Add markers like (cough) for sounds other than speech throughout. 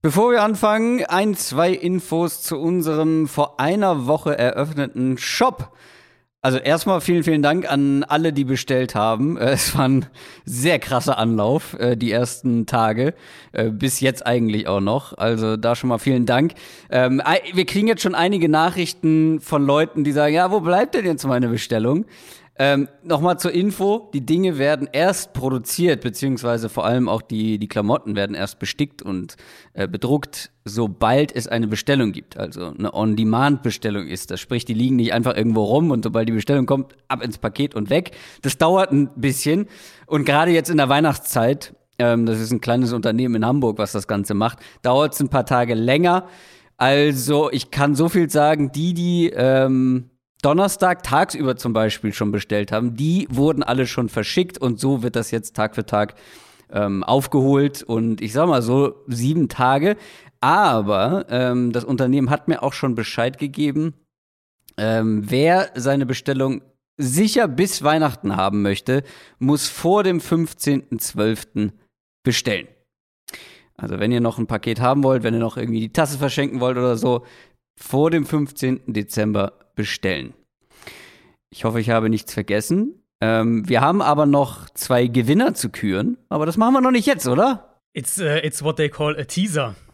Bevor wir anfangen, ein, zwei Infos zu unserem vor einer Woche eröffneten Shop. Also erstmal vielen, vielen Dank an alle, die bestellt haben. Äh, es war ein sehr krasser Anlauf, äh, die ersten Tage, äh, bis jetzt eigentlich auch noch. Also da schon mal vielen Dank. Ähm, wir kriegen jetzt schon einige Nachrichten von Leuten, die sagen, ja, wo bleibt denn jetzt meine Bestellung? Ähm, Nochmal zur Info, die Dinge werden erst produziert, beziehungsweise vor allem auch die, die Klamotten werden erst bestickt und äh, bedruckt, sobald es eine Bestellung gibt. Also eine On-Demand-Bestellung ist. Das sprich, die liegen nicht einfach irgendwo rum und sobald die Bestellung kommt, ab ins Paket und weg. Das dauert ein bisschen. Und gerade jetzt in der Weihnachtszeit, ähm, das ist ein kleines Unternehmen in Hamburg, was das Ganze macht, dauert es ein paar Tage länger. Also ich kann so viel sagen, die, die ähm, Donnerstag tagsüber zum Beispiel schon bestellt haben, die wurden alle schon verschickt und so wird das jetzt Tag für Tag ähm, aufgeholt und ich sag mal so sieben Tage. Aber ähm, das Unternehmen hat mir auch schon Bescheid gegeben, ähm, wer seine Bestellung sicher bis Weihnachten haben möchte, muss vor dem 15.12. bestellen. Also wenn ihr noch ein Paket haben wollt, wenn ihr noch irgendwie die Tasse verschenken wollt oder so, vor dem 15. Dezember bestellen. Ich hoffe, ich habe nichts vergessen. Ähm, wir haben aber noch zwei Gewinner zu küren, aber das machen wir noch nicht jetzt, oder? It's, uh, it's what they call a teaser. (laughs)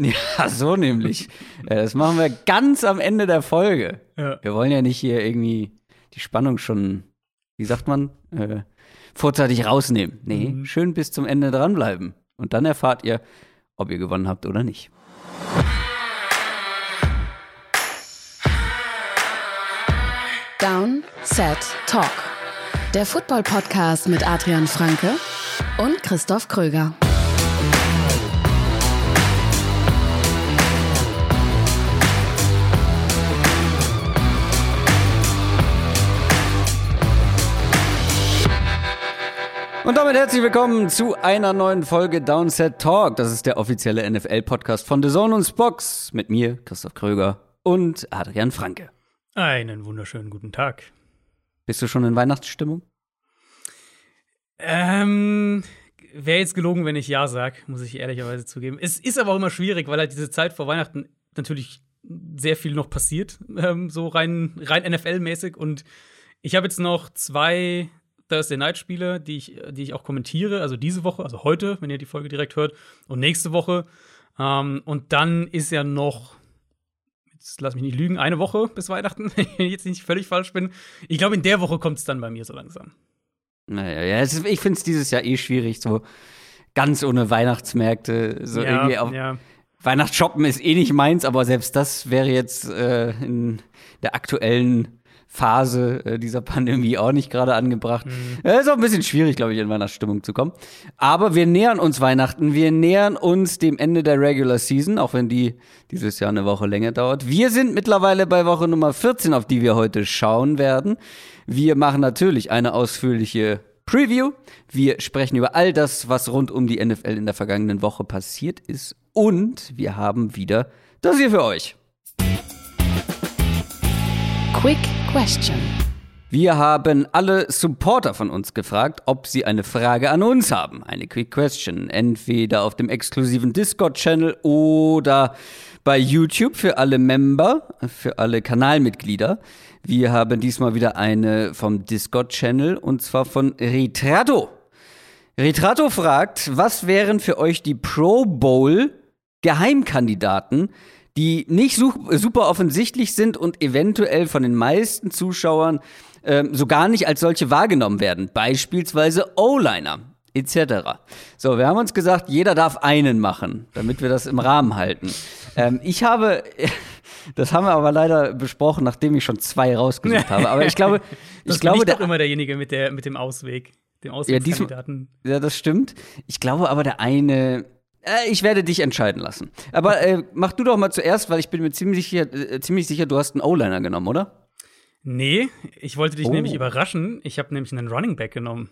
Ja, so nämlich. das machen wir ganz am Ende der Folge. Ja. Wir wollen ja nicht hier irgendwie die Spannung schon, wie sagt man, äh, vorzeitig rausnehmen. Nee, mhm. schön bis zum Ende dranbleiben. Und dann erfahrt ihr, ob ihr gewonnen habt oder nicht. Down, Set, Talk. Der Football-Podcast mit Adrian Franke und Christoph Kröger. Und damit herzlich willkommen zu einer neuen Folge Downset Talk. Das ist der offizielle NFL-Podcast von The Zone und Spox mit mir, Christoph Kröger und Adrian Franke. Einen wunderschönen guten Tag. Bist du schon in Weihnachtsstimmung? Ähm, wäre jetzt gelogen, wenn ich ja sage, muss ich ehrlicherweise zugeben. Es ist aber auch immer schwierig, weil halt diese Zeit vor Weihnachten natürlich sehr viel noch passiert, ähm, so rein, rein NFL-mäßig. Und ich habe jetzt noch zwei Thursday Night Spiele, die ich, die ich auch kommentiere. Also diese Woche, also heute, wenn ihr die Folge direkt hört, und nächste Woche. Ähm, und dann ist ja noch lass mich nicht lügen, eine Woche bis Weihnachten, wenn (laughs) ich jetzt nicht völlig falsch bin. Ich glaube, in der Woche kommt es dann bei mir so langsam. Naja, ja, ist, ich finde es dieses Jahr eh schwierig, so ganz ohne Weihnachtsmärkte, so ja, irgendwie auf. Ja. Weihnachtsshoppen ist eh nicht meins, aber selbst das wäre jetzt äh, in der aktuellen Phase äh, dieser (laughs) Pandemie auch nicht gerade angebracht. Mhm. Äh, ist auch ein bisschen schwierig, glaube ich, in Weihnachtsstimmung zu kommen. Aber wir nähern uns Weihnachten, wir nähern uns dem Ende der Regular Season, auch wenn die dieses Jahr eine Woche länger dauert. Wir sind mittlerweile bei Woche Nummer 14, auf die wir heute schauen werden. Wir machen natürlich eine ausführliche Preview. Wir sprechen über all das, was rund um die NFL in der vergangenen Woche passiert ist. Und wir haben wieder das hier für euch. Quick Question. Wir haben alle Supporter von uns gefragt, ob sie eine Frage an uns haben. Eine Quick Question. Entweder auf dem exklusiven Discord-Channel oder bei YouTube für alle Member, für alle Kanalmitglieder. Wir haben diesmal wieder eine vom Discord-Channel und zwar von Retrato. Retrato fragt, was wären für euch die Pro Bowl Geheimkandidaten, die nicht super offensichtlich sind und eventuell von den meisten Zuschauern ähm, so gar nicht als solche wahrgenommen werden. Beispielsweise O-Liner etc. So, wir haben uns gesagt, jeder darf einen machen, damit wir das im Rahmen halten. Ähm, ich habe, (laughs) das haben wir aber leider besprochen, nachdem ich schon zwei rausgesucht habe. Aber ich glaube, (laughs) ich das glaube, der doch immer derjenige mit der mit dem Ausweg, dem Auswegskandidaten. Ja, ja, das stimmt. Ich glaube aber der eine äh, ich werde dich entscheiden lassen. Aber äh, mach du doch mal zuerst, weil ich bin mir ziemlich sicher, äh, ziemlich sicher du hast einen O-Liner genommen, oder? Nee, ich wollte dich oh. nämlich überraschen. Ich habe nämlich einen Running Back genommen.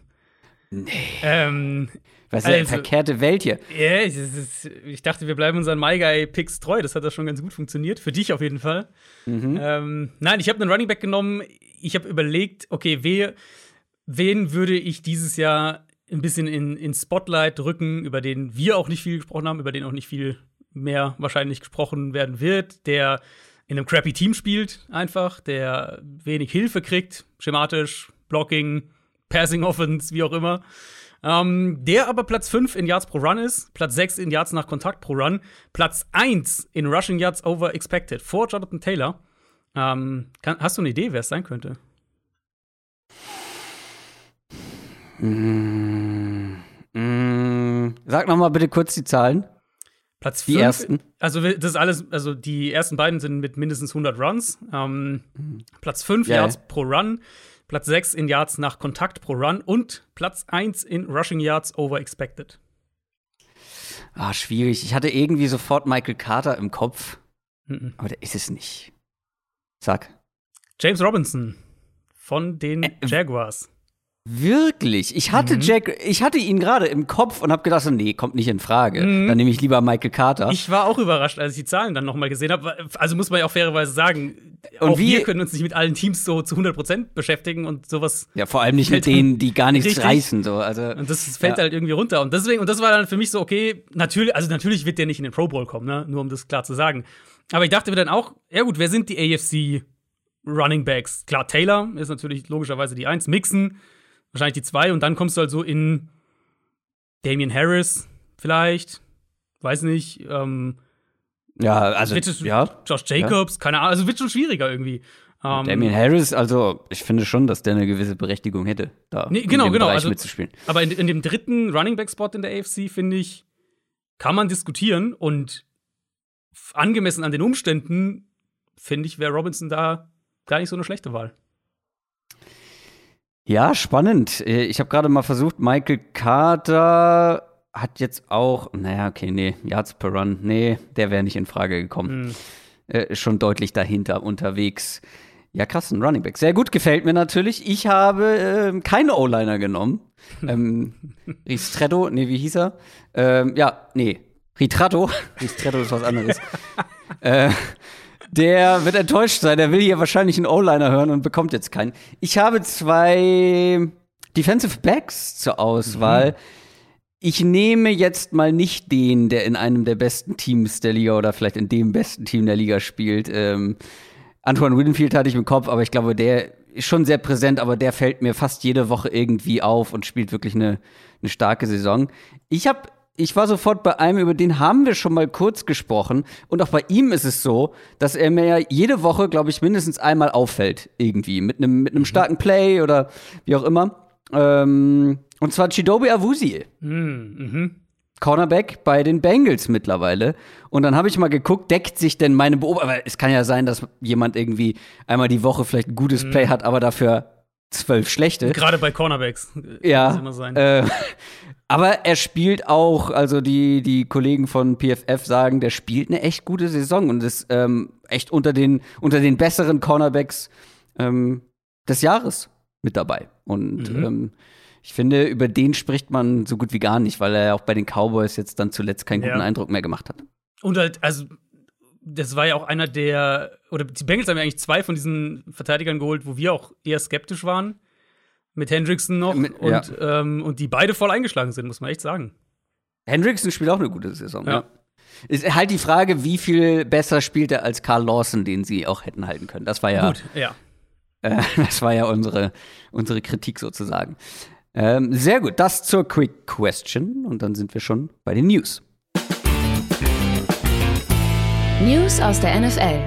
Nee. Ähm, Was ist also, eine verkehrte Welt hier? Ja, ich, ich, dachte, wir bleiben unseren My Guy Picks treu. Das hat da schon ganz gut funktioniert. Für dich auf jeden Fall. Mhm. Ähm, nein, ich habe einen Running Back genommen. Ich habe überlegt, okay, wer, wen würde ich dieses Jahr ein bisschen in, in Spotlight rücken, über den wir auch nicht viel gesprochen haben, über den auch nicht viel mehr wahrscheinlich gesprochen werden wird, der in einem crappy Team spielt, einfach, der wenig Hilfe kriegt, schematisch, Blocking, Passing Offense, wie auch immer. Ähm, der aber Platz 5 in Yards pro Run ist, Platz 6 in Yards nach Kontakt pro Run, Platz 1 in Rushing Yards over expected vor Jonathan Taylor. Ähm, kann, hast du eine Idee, wer es sein könnte? Mm, mm, sag noch mal bitte kurz die Zahlen. Platz Die fünf- ersten. Also das ist alles, also die ersten beiden sind mit mindestens 100 Runs. Ähm, Platz 5 Ja, Yards pro Run, Platz 6 in Yards nach Kontakt pro Run und Platz 1 in Rushing Yards over expected. Ah, schwierig. Ich hatte irgendwie sofort Michael Carter im Kopf, Mhm. aber der ist es nicht. Sag. James Robinson von den Äh, Jaguars. Wirklich? Ich hatte Mhm. Jack, ich hatte ihn gerade im Kopf und habe gedacht, so, nee, kommt nicht in Frage. Dann nehme ich lieber Michael Carter. Mhm. Ich war auch überrascht, als ich die Zahlen dann noch mal gesehen habe. Also muss man ja auch fairerweise sagen, Und auch wie- wir können uns nicht mit allen Teams so zu 100% beschäftigen und sowas. ja, vor allem nicht mit denen, die gar nichts Richtig. reißen. So. Also, Und das fällt Ja. halt irgendwie runter. Und deswegen, und das war dann für mich so, okay, natürlich, also natürlich wird der nicht in den Pro Bowl kommen, ne? Nur um das klar zu sagen. Aber ich dachte mir dann auch, ja gut, wer sind die AFC Running Backs? Klar, Taylor ist natürlich logischerweise die Eins, Mixon wahrscheinlich die Zwei und dann kommst du halt so in Damian Harris vielleicht, weiß nicht, ähm, ja, also, wird ja. Josh Jacobs, keine Ahnung, also wird schon schwieriger irgendwie. Ähm, Damien Harris, also, ich finde schon, dass der eine gewisse Berechtigung hätte, da Nee, genau, in dem genau, Bereich also- mitzuspielen. Aber in, in dem dritten Running Back Spot in der AFC finde ich kann man diskutieren und angemessen an den Umständen finde ich wäre Robinson da gar nicht so eine schlechte Wahl. Ja, spannend. Äh, Ich habe gerade mal versucht, Michael Carter hat jetzt auch, naja, okay, nee, Yards per Run, nee, der wäre nicht in Frage gekommen. Hm. Äh, schon deutlich dahinter unterwegs. Ja, krass, ein Running Back. Sehr gut, gefällt mir natürlich. Ich habe ähm, keine O-Liner genommen. (laughs) ähm, Ristretto, nee, wie hieß er? Ähm, ja, nee, Ritratto. Ristretto ist was anderes. (laughs) äh, der wird enttäuscht sein. Der will hier wahrscheinlich einen O-Liner hören und bekommt jetzt keinen. Ich habe zwei Defensive Backs zur Auswahl. Ich nehme jetzt mal nicht den, der in einem der besten Teams der Liga oder vielleicht in dem besten Team der Liga spielt. Ähm, Antoine Winfield hatte ich im Kopf, aber ich glaube, der ist schon sehr präsent, aber der fällt mir fast jede Woche irgendwie auf und spielt wirklich eine, eine starke Saison. Ich habe ich war sofort bei einem, über den haben wir schon mal kurz gesprochen. Und auch bei ihm ist es so, dass er mir ja jede Woche, glaube ich, mindestens einmal auffällt. Irgendwie. Mit einem mit einem starken Play oder wie auch immer. Ähm, und zwar Chidobe Awuzie. Mhm. Cornerback bei den Bengals mittlerweile. Und dann habe ich mal geguckt, deckt sich denn meine Beobachtung. Es kann ja sein, dass jemand irgendwie einmal die Woche vielleicht ein gutes Mhm. Play hat, aber dafür zwölf schlechte. Gerade bei Cornerbacks. äh, Ja. Muss immer sein. Äh, (laughs) aber er spielt auch, also die, die Kollegen von PFF sagen, der spielt eine echt gute Saison und ist ähm, echt unter den, unter den besseren Cornerbacks ähm, des Jahres mit dabei. Und Mhm. ähm, ich finde, über den spricht man so gut wie gar nicht, weil er auch bei den Cowboys jetzt dann zuletzt keinen guten Ja. Eindruck mehr gemacht hat. Und halt, also, das war ja auch einer der, oder die Bengals haben ja eigentlich zwei von diesen Verteidigern geholt, wo wir auch eher skeptisch waren. Mit Hendrickson noch Mit- und, ähm, und die beide voll eingeschlagen sind, muss man echt sagen. Hendrickson spielt auch eine gute Saison. Ja. Ja. Ist halt die Frage, wie viel besser spielt er als Carl Lawson, den sie auch hätten halten können. Das war ja Gut, ja. Äh, (laughs) das war ja unsere, unsere Kritik sozusagen. Ähm, sehr gut, das zur Quick Question und dann sind wir schon bei den News. News aus der NFL.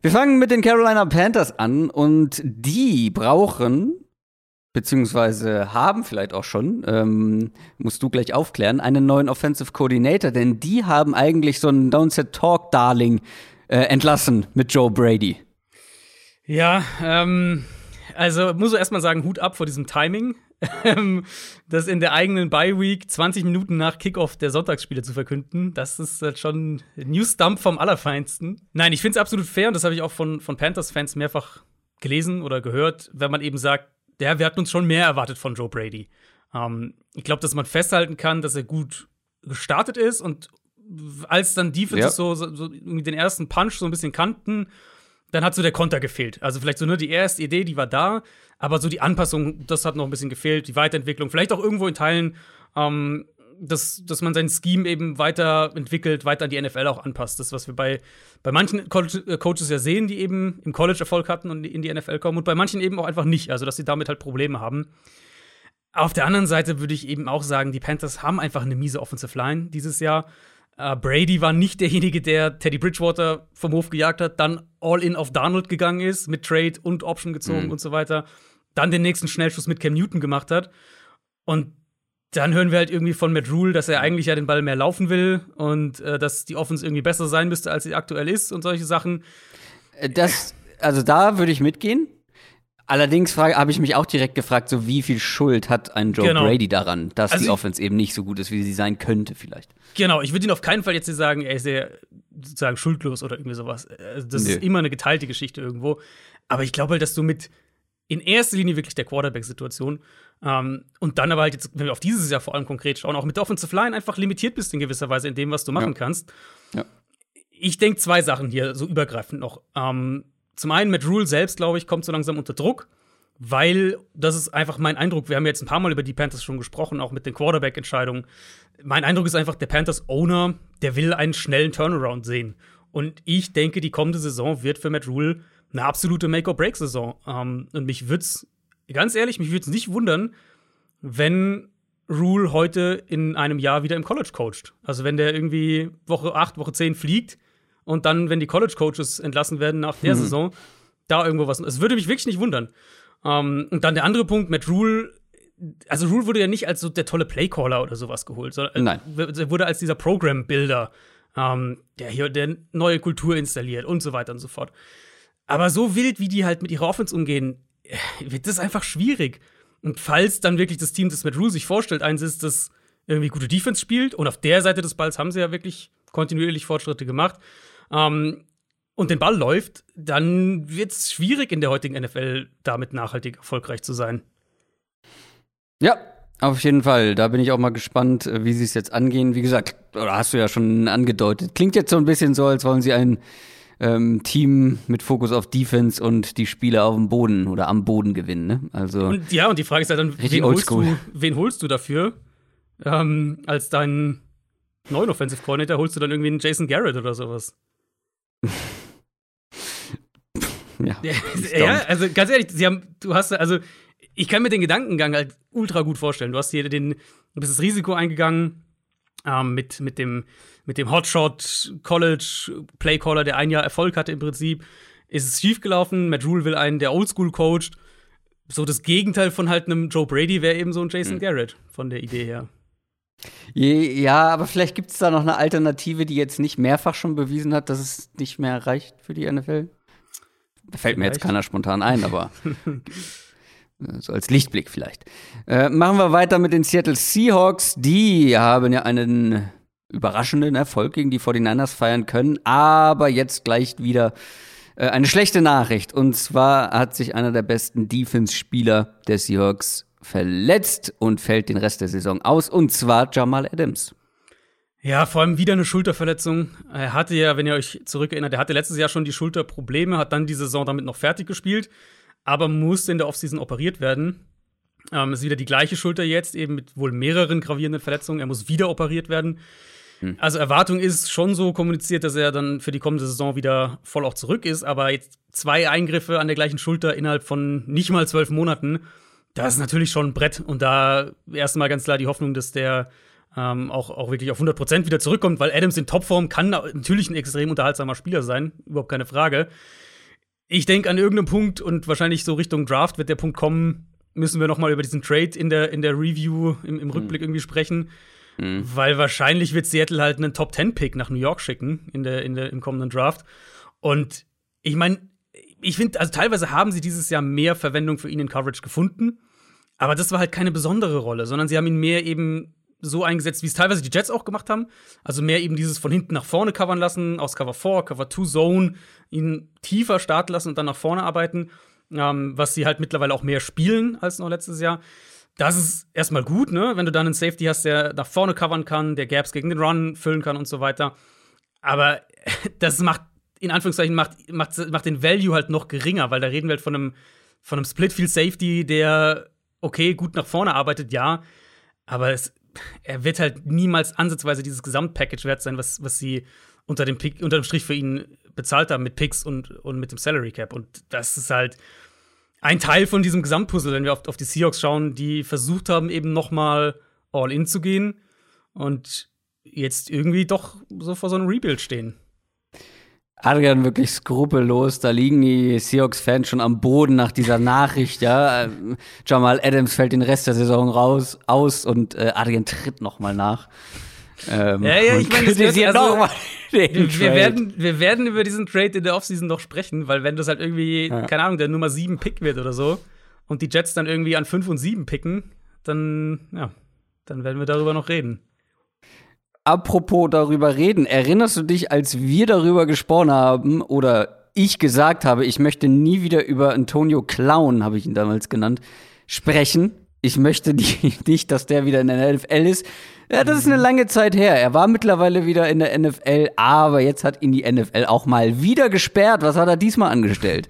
Wir fangen mit den Carolina Panthers an und die brauchen, beziehungsweise haben vielleicht auch schon, ähm, musst du gleich aufklären, einen neuen Offensive Coordinator, denn die haben eigentlich so einen Downset Talk Darling äh, entlassen mit Joe Brady. Ja, ähm, also muss ich erstmal sagen, Hut ab vor diesem Timing. Ähm, das in der eigenen Bye-Week 20 Minuten nach Kickoff der Sonntagsspiele zu verkünden, das ist halt schon News-Dump vom Allerfeinsten. Nein, ich finde es absolut fair und das habe ich auch von, von Panthers-Fans mehrfach gelesen oder gehört, wenn man eben sagt, ja, wir hatten uns schon mehr erwartet von Joe Brady. Ähm, ich glaube, dass man festhalten kann, dass er gut gestartet ist und als dann Defenses Ja. so, so, den ersten Punch so ein bisschen kannten, dann hat so der Konter gefehlt. Also vielleicht so nur die erste Idee, die war da, aber so die Anpassung, das hat noch ein bisschen gefehlt, die Weiterentwicklung, vielleicht auch irgendwo in Teilen ähm, dass, dass man sein Scheme eben weiterentwickelt, weiter an die NFL auch anpasst. Das, was wir bei, bei manchen College äh, Coaches ja sehen, die eben im College Erfolg hatten und in die NFL kommen und bei manchen eben auch einfach nicht, also dass sie damit halt Probleme haben. Auf der anderen Seite würde ich eben auch sagen, die Panthers haben einfach eine miese Offensive Line dieses Jahr. Uh, Brady war nicht derjenige, der Teddy Bridgewater vom Hof gejagt hat, dann all in auf Donald gegangen ist, mit Trade und Option gezogen mhm. und so weiter, dann den nächsten Schnellschuss mit Cam Newton gemacht hat. Und dann hören wir halt irgendwie von Matt Rule, dass er eigentlich ja den Ball mehr laufen will und äh, dass die Offense irgendwie besser sein müsste, als sie aktuell ist und solche Sachen. Äh, das, also da würde ich mitgehen. Allerdings habe ich mich auch direkt gefragt, so wie viel Schuld hat ein Joe genau. Brady daran, dass also die Offense eben nicht so gut ist, wie sie sein könnte, vielleicht. Genau, ich würde ihn auf keinen Fall jetzt sagen, er ist ja sozusagen schuldlos oder irgendwie sowas. Also das Nö. ist immer eine geteilte Geschichte irgendwo. Aber ich glaube halt, dass du mit in erster Linie wirklich der Quarterback-Situation ähm, und dann aber halt jetzt, wenn wir auf dieses Jahr vor allem konkret schauen, auch mit der Offensive Line einfach limitiert bist in gewisser Weise in dem, was du machen ja. kannst. Ja. Ich denke zwei Sachen hier so übergreifend noch. Ähm, zum einen, Matt Rule selbst, glaube ich, kommt so langsam unter Druck, weil das ist einfach mein Eindruck. Wir haben jetzt ein paar Mal über die Panthers schon gesprochen, auch mit den Quarterback-Entscheidungen. Mein Eindruck ist einfach, der Panthers-Owner, der will einen schnellen Turnaround sehen. Und ich denke, die kommende Saison wird für Matt Rule eine absolute Make-or-Break-Saison. Ähm, und mich würde es ganz ehrlich, mich würde es nicht wundern, wenn Rule heute in einem Jahr wieder im College coacht. Also wenn der irgendwie Woche 8, Woche 10 fliegt und dann, wenn die College-Coaches entlassen werden nach der mhm. Saison, da irgendwo was. Es würde mich wirklich nicht wundern. Ähm, und dann der andere Punkt, Matt Rule, also Rule wurde ja nicht als so der tolle Playcaller oder sowas geholt, sondern Nein. er wurde als dieser Program-Builder, um, ähm, der hier der neue Kultur installiert und so weiter und so fort. Aber so wild, wie die halt mit ihrer Offense umgehen, wird das einfach schwierig. Und falls dann wirklich das Team, das mit Rule sich vorstellt, eins ist, das irgendwie gute Defense spielt, und auf der Seite des Balls haben sie ja wirklich kontinuierlich Fortschritte gemacht, ähm, und den Ball läuft, dann wird es schwierig in der heutigen NFL damit nachhaltig erfolgreich zu sein. Ja, auf jeden Fall. Da bin ich auch mal gespannt, äh, wie sie es jetzt angehen. Wie gesagt, oder hast du ja schon angedeutet. Klingt jetzt so ein bisschen so, als wollen sie einen ähm, Team mit Fokus auf Defense und die Spiele auf dem Boden oder am Boden gewinnen. Ne? Also und, ja, und die Frage ist halt dann, wen holst, du, wen holst du dafür ähm, als deinen neuen Offensive Coordinator? Holst du dann irgendwie einen Jason Garrett oder sowas? Ja, (laughs) ja, also ganz ehrlich, sie haben, du hast, also ich kann mir den Gedankengang halt ultra gut vorstellen. Du hast hier den, du bist das Risiko eingegangen ähm, mit, mit dem mit dem Hotshot College Playcaller, der ein Jahr Erfolg hatte im Prinzip, ist es schiefgelaufen. Matt Rule will einen, der Oldschool coacht. So das Gegenteil von halt einem Joe Brady wäre eben so ein Jason mhm. Garrett von der Idee her. Ja, aber vielleicht gibt es da noch eine Alternative, die jetzt nicht mehrfach schon bewiesen hat, dass es nicht mehr reicht für die NFL. Da fällt vielleicht. mir jetzt keiner spontan ein, aber (laughs) so als Lichtblick vielleicht. Äh, machen wir weiter mit den Seattle Seahawks. Die haben ja einen überraschenden Erfolg gegen die 49ers feiern können. Aber jetzt gleich wieder äh, eine schlechte Nachricht. Und zwar hat sich einer der besten Defense-Spieler der Seahawks verletzt und fällt den Rest der Saison aus. Und zwar Jamal Adams. Ja, vor allem wieder eine Schulterverletzung. Er hatte ja, wenn ihr euch zurückerinnert, er hatte letztes Jahr schon die Schulterprobleme, hat dann die Saison damit noch fertig gespielt, aber musste in der Offseason operiert werden. Ähm, ist wieder die gleiche Schulter jetzt, eben mit wohl mehreren gravierenden Verletzungen. Er muss wieder operiert werden. Hm. Also Erwartung ist schon so kommuniziert, dass er dann für die kommende Saison wieder voll auch zurück ist. Aber jetzt zwei Eingriffe an der gleichen Schulter innerhalb von nicht mal zwölf Monaten, das ist natürlich schon ein Brett. Und da erstmal ganz klar die Hoffnung, dass der ähm, auch, auch wirklich auf 100% wieder zurückkommt, weil Adams in Topform kann natürlich ein extrem unterhaltsamer Spieler sein, überhaupt keine Frage. Ich denke, an irgendeinem Punkt und wahrscheinlich so Richtung Draft wird der Punkt kommen, müssen wir noch mal über diesen Trade in der, in der Review im, im Rückblick mhm. irgendwie sprechen. Mhm. Weil wahrscheinlich wird Seattle halt einen Top-10-Pick nach New York schicken in der, in der, im kommenden Draft. Und ich meine, ich finde, also teilweise haben sie dieses Jahr mehr Verwendung für ihn in Coverage gefunden. Aber das war halt keine besondere Rolle, sondern sie haben ihn mehr eben so eingesetzt, wie es teilweise die Jets auch gemacht haben. Also mehr eben dieses von hinten nach vorne covern lassen, aus Cover 4, Cover 2 Zone, ihn tiefer starten lassen und dann nach vorne arbeiten. Ähm, was sie halt mittlerweile auch mehr spielen als noch letztes Jahr. Das ist erstmal gut, ne? Wenn du dann einen Safety hast, der nach vorne covern kann, der Gaps gegen den Run füllen kann und so weiter. Aber (laughs) das macht, in Anführungszeichen, macht, macht, macht den Value halt noch geringer, weil da reden wir halt von einem, von einem Split-Field Safety, der okay, gut nach vorne arbeitet, ja. Aber es er wird halt niemals ansatzweise dieses Gesamtpackage wert sein, was, was sie unter dem, Pick, unter dem Strich für ihn bezahlt haben mit Picks und, und mit dem Salary Cap. Und das ist halt ein Teil von diesem Gesamtpuzzle, wenn wir auf, auf die Seahawks schauen, die versucht haben, eben noch mal all in zu gehen und jetzt irgendwie doch so vor so einem Rebuild stehen. Adrian wirklich skrupellos. Da liegen die Seahawks-Fans schon am Boden nach dieser Nachricht. Ja, Jamal Adams fällt den Rest der Saison raus aus und äh, Adrian tritt noch mal nach. Ähm, ja, ja, ich meine, also, (laughs) wir, werden, wir werden über diesen Trade in der Offseason noch sprechen, weil wenn das halt irgendwie, ja. keine Ahnung, der Nummer 7 Pick wird oder so und die Jets dann irgendwie an 5 und 7 picken, dann, ja, dann werden wir darüber noch reden. Apropos darüber reden, erinnerst du dich, als wir darüber gesprochen haben oder ich gesagt habe, ich möchte nie wieder über Antonio Clown, habe ich ihn damals genannt, sprechen. Ich möchte (laughs) nicht, dass der wieder in der NFL ist. Ja, das ist eine lange Zeit her. Er war mittlerweile wieder in der NFL, aber jetzt hat ihn die NFL auch mal wieder gesperrt. Was hat er diesmal angestellt?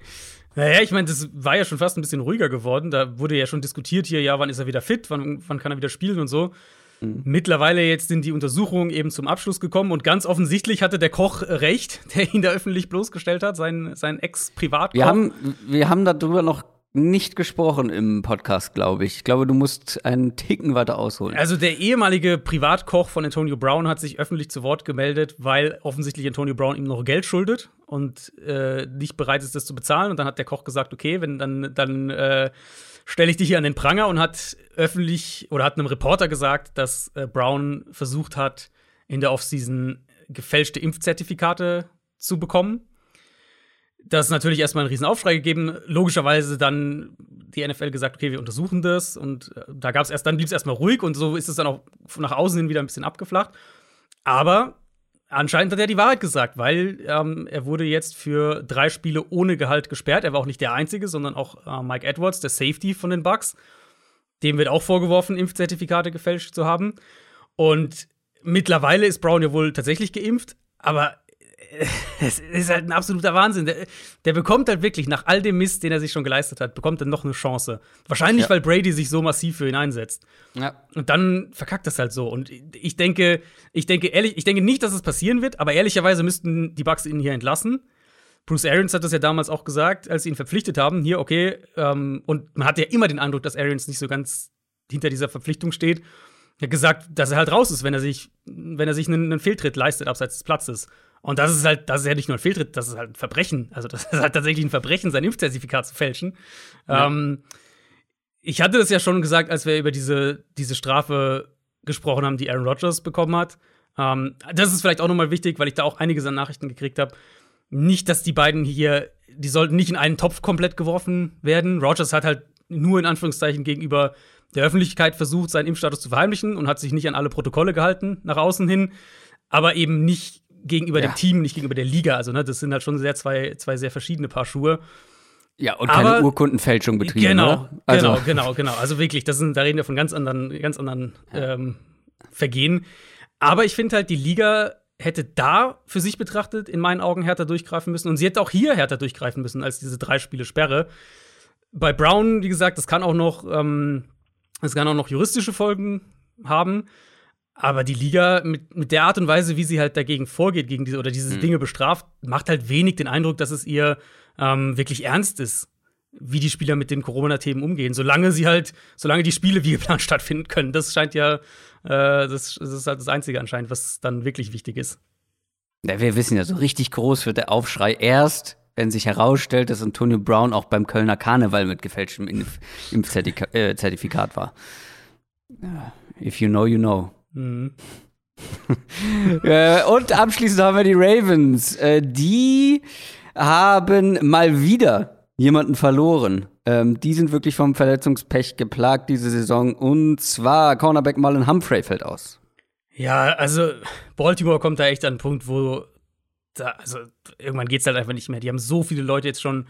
Naja, ich meine, das war ja schon fast ein bisschen ruhiger geworden. Da wurde ja schon diskutiert hier, ja, wann ist er wieder fit, wann, wann kann er wieder spielen und so. Mhm. Mittlerweile jetzt sind die Untersuchungen eben zum Abschluss gekommen und ganz offensichtlich hatte der Koch recht, (laughs) der ihn da öffentlich bloßgestellt hat, sein, sein Ex-Privatkoch. Wir haben, wir haben darüber noch nicht gesprochen im Podcast, glaube ich. Ich glaube, du musst einen Ticken weiter ausholen. Also der ehemalige Privatkoch von Antonio Brown hat sich öffentlich zu Wort gemeldet, weil offensichtlich Antonio Brown ihm noch Geld schuldet und äh, nicht bereit ist, das zu bezahlen. Und dann hat der Koch gesagt, okay, wenn dann, dann äh, stelle ich dich hier an den Pranger und hat öffentlich oder hat einem Reporter gesagt, dass äh, Brown versucht hat, in der Offseason gefälschte Impfzertifikate zu bekommen das ist natürlich erstmal einen riesen Aufschrei gegeben. Logischerweise dann die NFL gesagt, okay, wir untersuchen das. Und äh, da gab es erst, dann blieb es erstmal ruhig und so ist es dann auch nach außen hin wieder ein bisschen abgeflacht. Aber anscheinend hat er die Wahrheit gesagt, weil ähm, er wurde jetzt für drei Spiele ohne Gehalt gesperrt. Er war auch nicht der Einzige, sondern auch äh, Mike Edwards, der Safety von den Bucks. Dem wird auch vorgeworfen, Impfzertifikate gefälscht zu haben. Und mittlerweile ist Brown ja wohl tatsächlich geimpft, aber (laughs) es ist halt ein absoluter Wahnsinn. Der, der, bekommt halt wirklich nach all dem Mist, den er sich schon geleistet hat, bekommt er noch eine Chance. Wahrscheinlich, ja. weil Brady sich so massiv für ihn einsetzt. Ja. Und dann verkackt das halt so. Und ich denke, ich denke ehrlich, ich denke nicht, dass es passieren wird, aber ehrlicherweise müssten die Bucks ihn hier entlassen. Bruce Arians hat das ja damals auch gesagt, als sie ihn verpflichtet haben. Hier, okay, ähm, und man hat ja immer den Eindruck, dass Arians nicht so ganz hinter dieser Verpflichtung steht. Er hat gesagt, dass er halt raus ist, wenn er sich, wenn er sich einen, einen Fehltritt leistet abseits des Platzes. Und das ist halt, das ist ja nicht nur ein Fehltritt, das ist halt ein Verbrechen. Also, das (laughs) ist halt tatsächlich ein Verbrechen, sein Impfzertifikat zu fälschen. Ja. Ähm, ich hatte das ja schon gesagt, als wir über diese, diese Strafe gesprochen haben, die Aaron Rodgers bekommen hat. Ähm, das ist vielleicht auch nochmal wichtig, weil ich da auch einige Nachrichten gekriegt habe. Nicht, dass die beiden hier, die sollten nicht in einen Topf komplett geworfen werden. Rodgers hat halt nur in Anführungszeichen gegenüber der Öffentlichkeit versucht, seinen Impfstatus zu verheimlichen und hat sich nicht an alle Protokolle gehalten nach außen hin, aber eben nicht gegenüber ja. dem Team, nicht gegenüber der Liga. Also, ne, das sind halt schon sehr zwei, zwei sehr verschiedene Paar Schuhe. Ja, und keine Aber, Urkundenfälschung betrieben. Genau, also. genau, genau, genau. Also wirklich, das sind, da reden wir von ganz anderen, ganz anderen ähm, Vergehen. Aber ich finde halt, die Liga hätte da für sich betrachtet in meinen Augen härter durchgreifen müssen. Und sie hätte auch hier härter durchgreifen müssen als diese drei Spiele Sperre. Bei Brown, wie gesagt, das kann auch noch, ähm, das kann auch noch juristische Folgen haben. Aber die Liga mit, mit der Art und Weise, wie sie halt dagegen vorgeht, gegen diese oder diese mhm. Dinge bestraft, macht halt wenig den Eindruck, dass es ihr ähm, wirklich ernst ist, wie die Spieler mit den Corona-Themen umgehen. Solange sie halt, solange die Spiele wie geplant (laughs) stattfinden können. Das scheint ja, äh, das, das ist halt das Einzige anscheinend, was dann wirklich wichtig ist. Ja, wir wissen ja, so richtig groß wird der Aufschrei erst, wenn sich herausstellt, dass Antonio Brown auch beim Kölner Karneval mit gefälschtem Impfzertifikat äh, war. If you know, you know. Mhm. (laughs) äh, und abschließend haben wir die Ravens. Äh, die haben mal wieder jemanden verloren. Ähm, die sind wirklich vom Verletzungspech geplagt diese Saison. Und zwar Cornerback Marlon Humphrey fällt aus. Ja, also Baltimore kommt da echt an einen Punkt, wo da, also irgendwann geht's halt einfach nicht mehr. Die haben so viele Leute jetzt schon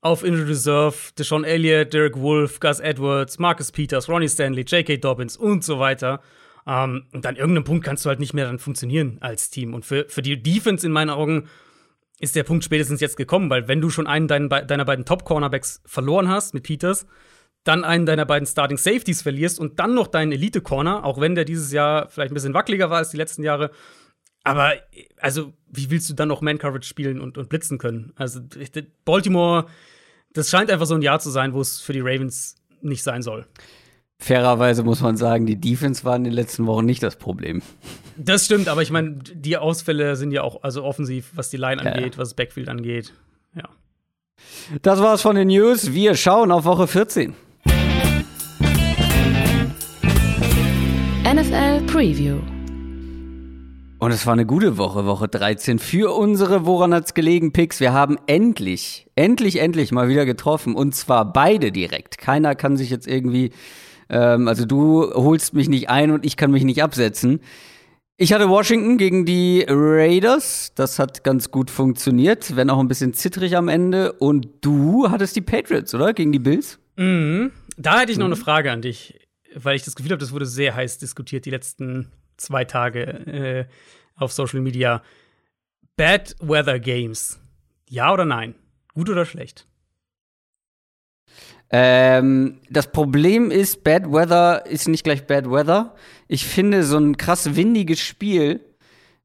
auf Injured Reserve, Deshaun Elliott, Derek Wolf, Gus Edwards, Marcus Peters, Ronnie Stanley, J.K. Dobbins und so weiter. Ähm, und an irgendeinem Punkt kannst du halt nicht mehr dann funktionieren als Team. Und für, für die Defense in meinen Augen ist der Punkt spätestens jetzt gekommen, weil wenn du schon einen deiner, deiner beiden Top-Cornerbacks verloren hast mit Peters, dann einen deiner beiden Starting Safeties verlierst und dann noch deinen Elite Corner, auch wenn der dieses Jahr vielleicht ein bisschen wackeliger war als die letzten Jahre. Aber also, wie willst du dann noch Man Coverage spielen und, und blitzen können? Also Baltimore, das scheint einfach so ein Jahr zu sein, wo es für die Ravens nicht sein soll. Fairerweise muss man sagen, die Defense war in den letzten Wochen nicht das Problem. Das stimmt, aber ich meine, die Ausfälle sind ja auch also offensiv, was die Line angeht, ja. was das Backfield angeht. Ja. Das war's von den News. Wir schauen auf Woche 14. NFL Preview. Und es war eine gute Woche, Woche 13 für unsere Woran hat's gelegen Picks. Wir haben endlich, endlich, endlich mal wieder getroffen und zwar beide direkt. Keiner kann sich jetzt irgendwie, ähm, also du holst mich nicht ein und ich kann mich nicht absetzen. Ich hatte Washington gegen die Raiders. Das hat ganz gut funktioniert, wenn auch ein bisschen zittrig am Ende. Und du hattest die Patriots, oder? Gegen die Bills? Mhm. Da hätte ich noch eine Frage an dich, weil ich das Gefühl habe, das wurde sehr heiß diskutiert die letzten zwei Tage äh, auf Social Media. Bad Weather Games. Ja oder nein? Gut oder schlecht? Ähm, das Problem ist, Bad Weather ist nicht gleich Bad Weather. Ich finde, so ein krass windiges Spiel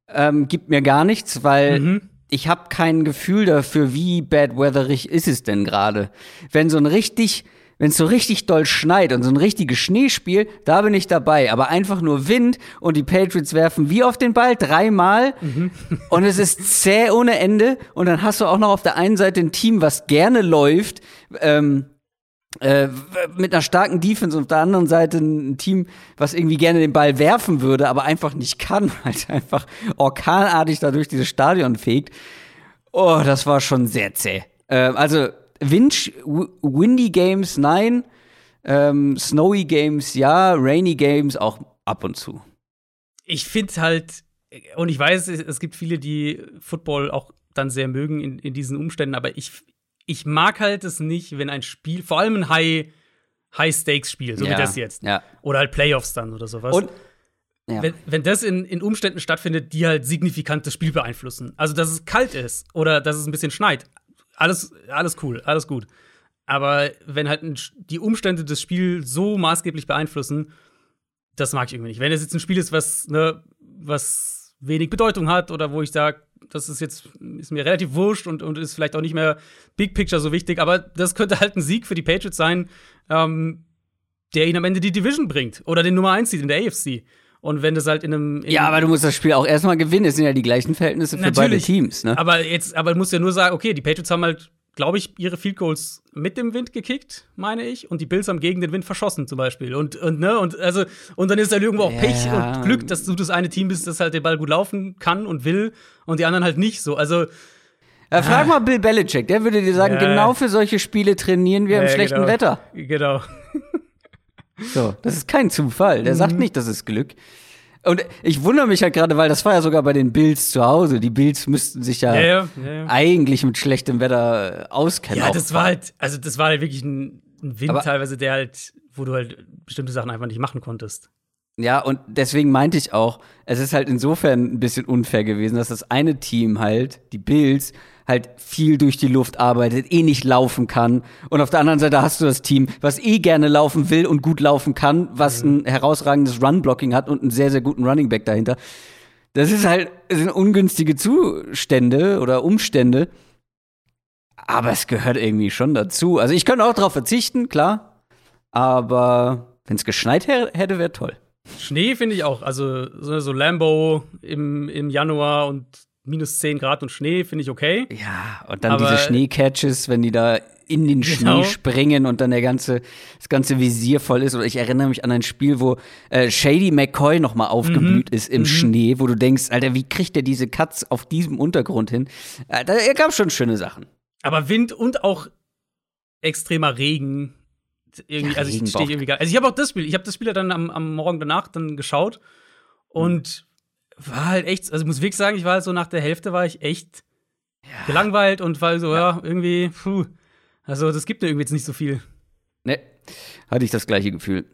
ähm, gibt mir gar nichts, weil mhm. ich habe kein Gefühl dafür, wie bad weatherig ist es denn gerade. Wenn so ein richtig wenn es so richtig doll schneit und so ein richtiges Schneespiel, da bin ich dabei. Aber einfach nur Wind und die Patriots werfen wie auf den Ball dreimal mhm. und es ist zäh ohne Ende. Und dann hast du auch noch auf der einen Seite ein Team, was gerne läuft, ähm, äh, mit einer starken Defense und auf der anderen Seite ein Team, was irgendwie gerne den Ball werfen würde, aber einfach nicht kann, (laughs) weil es einfach orkanartig da durch dieses Stadion fegt. Oh, das war schon sehr zäh. Äh, also Wind, Windy Games nein, ähm, Snowy Games ja, Rainy Games auch ab und zu. Ich finde halt, und ich weiß, es gibt viele, die Football auch dann sehr mögen in, in diesen Umständen, aber ich, ich mag halt es nicht, wenn ein Spiel, vor allem ein High, High-Stakes-Spiel, so ja, wie das jetzt. Ja. Oder halt Playoffs dann oder sowas. Und ja. Wenn, wenn das in, in Umständen stattfindet, die halt signifikant das Spiel beeinflussen. Also, dass es kalt ist oder dass es ein bisschen schneit alles, alles cool, alles gut. Aber wenn halt ein, die Umstände des Spiels so maßgeblich beeinflussen, das mag ich irgendwie nicht. Wenn es jetzt ein Spiel ist, was, ne, was wenig Bedeutung hat oder wo ich sage, das ist jetzt ist mir relativ wurscht und, und ist vielleicht auch nicht mehr Big Picture so wichtig, aber das könnte halt ein Sieg für die Patriots sein, ähm, der ihnen am Ende die Division bringt oder den Nummer 1 zieht in der AFC. Und wenn das halt in einem. In ja, aber du musst das Spiel auch erstmal gewinnen. Es sind ja die gleichen Verhältnisse für beide Teams, ne? Aber jetzt, aber du musst ja nur sagen, okay, die Patriots haben halt, glaube ich, ihre Field Goals mit dem Wind gekickt, meine ich, und die Bills haben gegen den Wind verschossen, zum Beispiel. Und, und, ne, und also, und dann ist halt irgendwo auch ja. Pech und Glück, dass du das eine Team bist, das halt den Ball gut laufen kann und will und die anderen halt nicht so. Also. Ja, frag ah. mal Bill Belichick, der würde dir sagen, ja. genau für solche Spiele trainieren wir im schlechten genau. Wetter. Genau. So, das ist kein Zufall. Der mhm. sagt nicht, das ist Glück. Und ich wundere mich halt gerade, weil das war ja sogar bei den Bills zu Hause. Die Bills müssten sich ja, ja, ja, ja eigentlich mit schlechtem Wetter äh, auskennen. Ja, das war halt, also das war halt wirklich ein, ein Wind Aber teilweise, der halt, wo du halt bestimmte Sachen einfach nicht machen konntest. Ja, und deswegen meinte ich auch, es ist halt insofern ein bisschen unfair gewesen, dass das eine Team halt, die Bills, halt viel durch die Luft arbeitet, eh nicht laufen kann. Und auf der anderen Seite hast du das Team, was eh gerne laufen will und gut laufen kann, was mhm. ein herausragendes Run-Blocking hat und einen sehr, sehr guten Running Back dahinter. Das ist halt, das sind ungünstige Zustände oder Umstände. Aber es gehört irgendwie schon dazu. Also ich könnte auch darauf verzichten, klar. Aber wenn es geschneit hätte, wäre toll. Schnee finde ich auch. Also so Lambo im, im Januar und minus 10 Grad und Schnee finde ich okay. Ja, und dann Aber diese Schneecatches, wenn die da in den genau. Schnee springen und dann der ganze, das ganze Visier voll ist. Oder ich erinnere mich an ein Spiel, wo äh, Shady McCoy noch mal aufgeblüht mhm. ist im mhm. Schnee, wo du denkst, Alter, wie kriegt der diese Katz auf diesem Untergrund hin? Äh, da gab schon schöne Sachen. Aber Wind und auch extremer Regen. Irgendwie, ja, also ich stehe irgendwie gar. Also ich habe auch das Spiel, ich habe das Spiel dann am, am Morgen danach dann geschaut und war halt echt, also ich muss wirklich sagen, ich war halt so nach der Hälfte war ich echt ja. gelangweilt und war so, ja, ja irgendwie, puh. Also, das gibt mir irgendwie jetzt nicht so viel. Ne, hatte ich das gleiche Gefühl.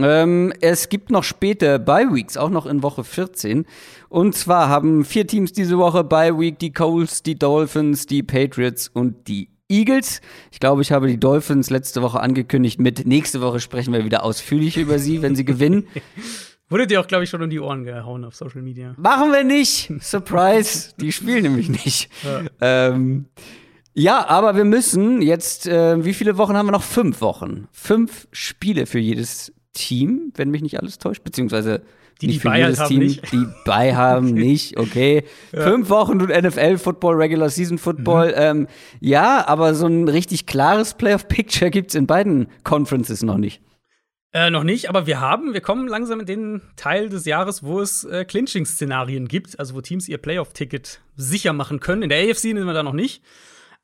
Ähm, es gibt noch später Bye Weeks, auch noch in Woche 14. Und zwar haben vier Teams diese Woche Bye Week: die Coles, die Dolphins, die Patriots und die Eagles. Ich glaube, ich habe die Dolphins letzte Woche angekündigt mit nächste Woche sprechen wir wieder ausführlich über sie, wenn sie gewinnen. (laughs) Wurde dir auch, glaube ich, schon um die Ohren gehauen auf Social Media. Machen wir nicht. Surprise. die spielen nämlich nicht. Ja. Ähm, ja, aber wir müssen jetzt, äh, wie viele Wochen haben wir noch? Fünf Wochen. Fünf Spiele für jedes Team, wenn mich nicht alles täuscht, beziehungsweise die, nicht die für jedes Team, nicht. die bei haben, nicht, okay. Ja. Fünf Wochen und NFL-Football, Regular Season Football. Mhm. Ähm, ja, aber so ein richtig klares Playoff-Picture gibt es in beiden Conferences noch nicht. Äh, noch nicht, aber wir haben, wir kommen langsam in den Teil des Jahres, wo es äh, Clinching-Szenarien gibt, also wo Teams ihr Playoff-Ticket sicher machen können. In der AFC sind wir da noch nicht,